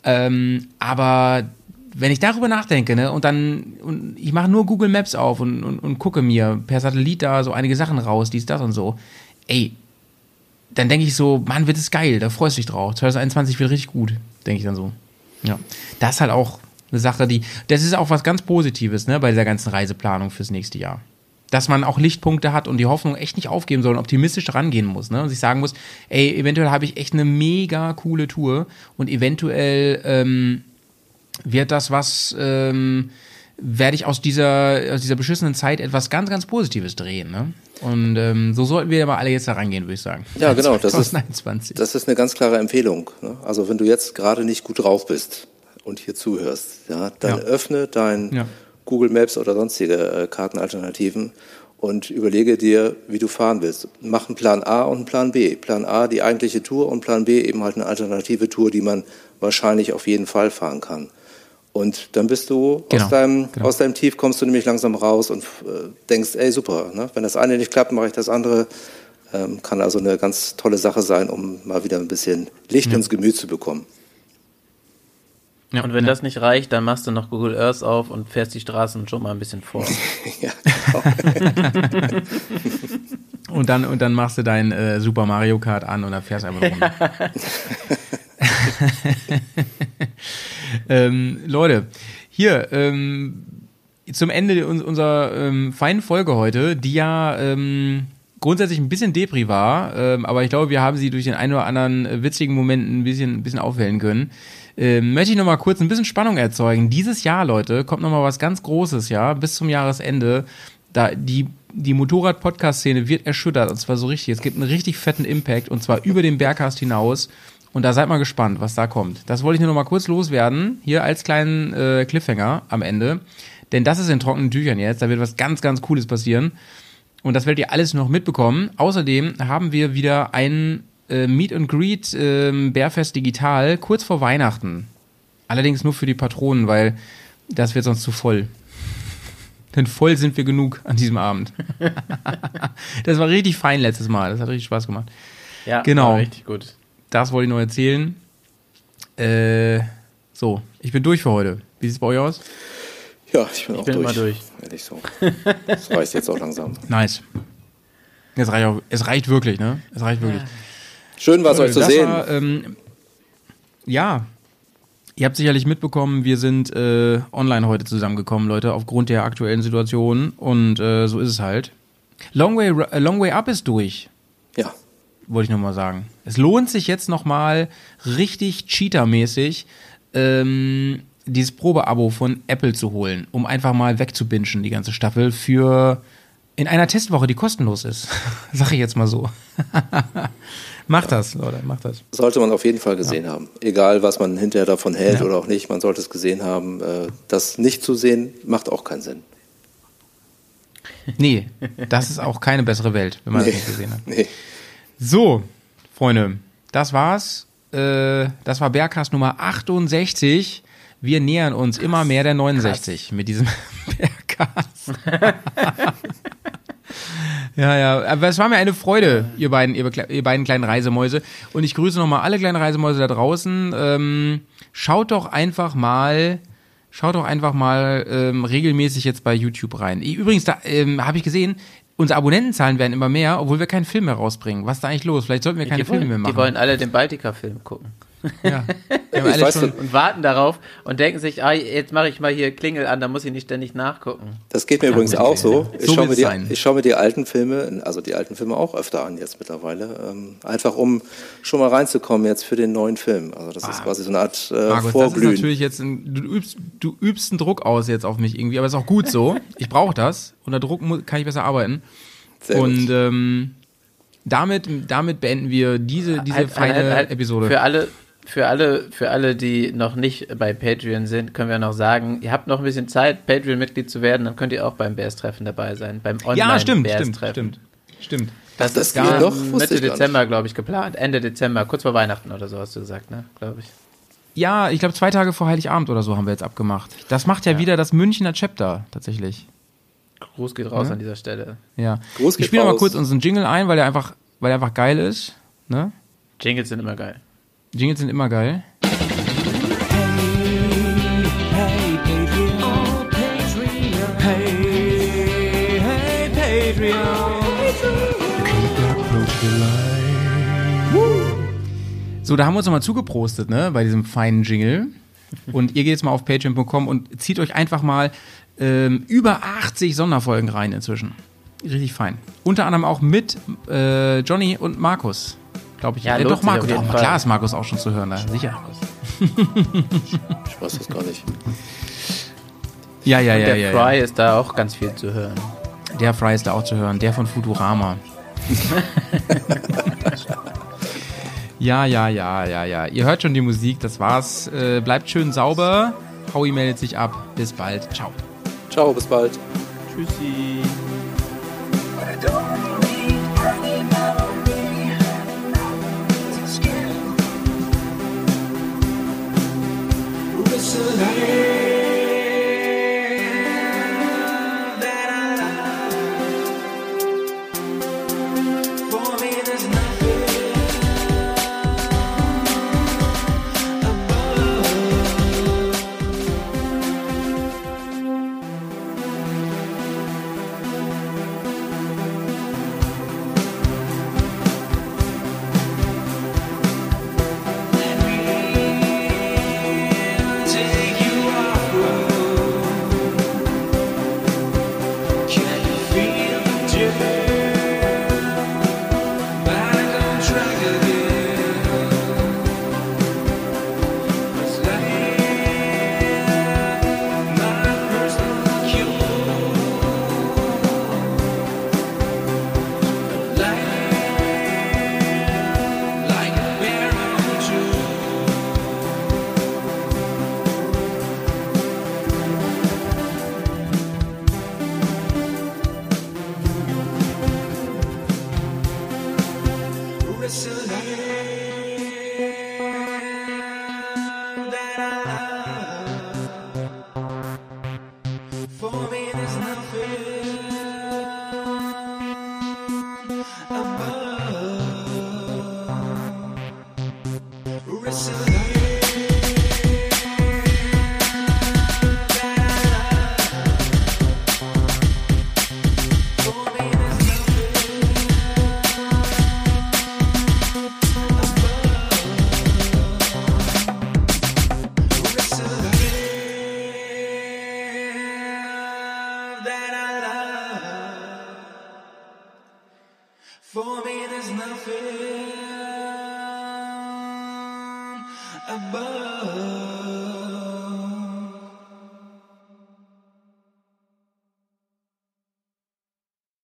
Ähm, aber wenn ich darüber nachdenke, ne, und dann, und ich mache nur Google Maps auf und, und, und gucke mir per Satellit da so einige Sachen raus, dies, das und so, ey, dann denke ich so, Mann, wird es geil, da freust du dich drauf. 2021 wird richtig gut, denke ich dann so. Ja. Das ist halt auch eine Sache, die, das ist auch was ganz Positives, ne, bei dieser ganzen Reiseplanung fürs nächste Jahr. Dass man auch Lichtpunkte hat und die Hoffnung echt nicht aufgeben soll und optimistisch rangehen muss, ne, und sich sagen muss, ey, eventuell habe ich echt eine mega coole Tour und eventuell, ähm, wird das was, ähm, werde ich aus dieser, aus dieser beschissenen Zeit etwas ganz, ganz Positives drehen. Ne? Und ähm, so sollten wir aber alle jetzt da rangehen, würde ich sagen. Ja, genau. Das ist, das ist eine ganz klare Empfehlung. Ne? Also wenn du jetzt gerade nicht gut drauf bist und hier zuhörst, ja, dann ja. öffne dein ja. Google Maps oder sonstige äh, Kartenalternativen und überlege dir, wie du fahren willst. Mach einen Plan A und einen Plan B. Plan A die eigentliche Tour und Plan B eben halt eine alternative Tour, die man wahrscheinlich auf jeden Fall fahren kann. Und dann bist du genau, aus, deinem, genau. aus deinem Tief, kommst du nämlich langsam raus und äh, denkst, ey, super, ne? wenn das eine nicht klappt, mache ich das andere. Ähm, kann also eine ganz tolle Sache sein, um mal wieder ein bisschen Licht ja. ins Gemüt zu bekommen. Ja, und wenn ja. das nicht reicht, dann machst du noch Google Earth auf und fährst die Straßen schon mal ein bisschen vor. ja, genau. und, dann, und dann machst du dein äh, Super Mario Kart an und dann fährst einfach rum. Ähm, Leute, hier, ähm, zum Ende unserer ähm, feinen Folge heute, die ja ähm, grundsätzlich ein bisschen Depri war, ähm, aber ich glaube, wir haben sie durch den einen oder anderen witzigen Moment ein bisschen, ein bisschen aufwellen können. Ähm, möchte ich noch mal kurz ein bisschen Spannung erzeugen. Dieses Jahr, Leute, kommt noch mal was ganz Großes, ja, bis zum Jahresende. Da die die Motorrad-Podcast-Szene wird erschüttert und zwar so richtig. Es gibt einen richtig fetten Impact und zwar über den Berghast hinaus. Und da seid mal gespannt, was da kommt. Das wollte ich nur noch mal kurz loswerden, hier als kleinen äh, Cliffhanger am Ende. Denn das ist in trockenen Tüchern jetzt. Da wird was ganz, ganz Cooles passieren. Und das werdet ihr alles noch mitbekommen. Außerdem haben wir wieder ein äh, Meet and Greet äh, Bärfest Digital kurz vor Weihnachten. Allerdings nur für die Patronen, weil das wird sonst zu voll. Denn voll sind wir genug an diesem Abend. das war richtig fein letztes Mal. Das hat richtig Spaß gemacht. Ja, genau. richtig gut. Das wollte ich noch erzählen. Äh, so, ich bin durch für heute. Wie sieht es bei euch aus? Ja, ich bin ich auch bin durch. Immer durch. Ehrlich so. Das reicht jetzt auch langsam. Nice. Es reicht, auch, es reicht wirklich, ne? Es reicht wirklich. Schön war es euch zu sehen. War, ähm, ja, Ihr habt sicherlich mitbekommen, wir sind äh, online heute zusammengekommen, Leute, aufgrund der aktuellen Situation. Und äh, so ist es halt. Long Way, uh, Long Way Up ist durch. Wollte ich nochmal sagen. Es lohnt sich jetzt nochmal richtig Cheater-mäßig ähm, dieses Probeabo von Apple zu holen, um einfach mal wegzubingen, die ganze Staffel, für in einer Testwoche, die kostenlos ist. Sag ich jetzt mal so. macht das, Leute, macht das. Sollte man auf jeden Fall gesehen ja. haben. Egal, was man hinterher davon hält ja. oder auch nicht, man sollte es gesehen haben. Äh, das nicht zu sehen, macht auch keinen Sinn. Nee, das ist auch keine bessere Welt, wenn man nee. das nicht gesehen hat. Nee. So, Freunde, das war's. Äh, das war Bergcast Nummer 68. Wir nähern uns immer mehr der 69 Krass. mit diesem Bergcast. Ja, ja, aber es war mir eine Freude, ihr beiden, ihr, ihr beiden kleinen Reisemäuse. Und ich grüße nochmal alle kleinen Reisemäuse da draußen. Ähm, schaut doch einfach mal, schaut doch einfach mal ähm, regelmäßig jetzt bei YouTube rein. Übrigens, da ähm, habe ich gesehen, unsere Abonnentenzahlen werden immer mehr, obwohl wir keinen Film mehr rausbringen. Was ist da eigentlich los? Vielleicht sollten wir keine Filme mehr machen. Die wollen alle den Baltica-Film gucken. Ja. ich weiß schon, und warten darauf und denken sich, ah, jetzt mache ich mal hier Klingel an, da muss ich nicht ständig nachgucken. Das geht mir ja, übrigens auch so. Ich so schaue mir, die, ich schau mir die alten Filme, also die alten Filme auch öfter an jetzt mittlerweile. Ähm, einfach um schon mal reinzukommen jetzt für den neuen Film. Also das ah, ist quasi so eine Art äh, Markus, Vorglühen. Das ist natürlich jetzt ein, du übst, du übst einen Druck aus jetzt auf mich irgendwie, aber ist auch gut so. Ich brauche das. Unter Druck kann ich besser arbeiten. Sehr und ähm, damit, damit beenden wir diese, diese halt, feine halt, halt, Episode. Für alle, für alle, für alle, die noch nicht bei Patreon sind, können wir noch sagen, ihr habt noch ein bisschen Zeit, Patreon-Mitglied zu werden, dann könnt ihr auch beim Bears-Treffen dabei sein, beim online Ja, stimmt, stimmt, stimmt, stimmt. Das, das ist gar doch, Mitte Dezember, glaube ich, geplant. Ende Dezember, kurz vor Weihnachten oder so hast du gesagt, ne? Glaube ich. Ja, ich glaube zwei Tage vor Heiligabend oder so haben wir jetzt abgemacht. Das macht ja, ja. wieder das Münchner Chapter tatsächlich. Gruß geht raus ja? an dieser Stelle. Ja. Gruß geht ich spiele mal kurz unseren Jingle ein, weil er einfach, weil er einfach geil ist. Ne? Jingles sind immer geil. Jingles sind immer geil. So, da haben wir uns nochmal zugeprostet, ne, bei diesem feinen Jingle. Und ihr geht jetzt mal auf patreon.com und zieht euch einfach mal ähm, über 80 Sonderfolgen rein inzwischen. Richtig fein. Unter anderem auch mit äh, Johnny und Markus glaube ich. Ja, äh, doch, Markus. Doch, klar ist Markus auch schon zu hören, da. sicher. ich weiß das gar nicht. Ja, ja, ja. der ja, Fry ja. ist da auch ganz viel zu hören. Der Fry ist da auch zu hören. Der von Futurama. ja, ja, ja, ja, ja. Ihr hört schon die Musik, das war's. Äh, bleibt schön sauber. Howie meldet sich ab. Bis bald. Ciao. Ciao, bis bald. Tschüssi. tonight.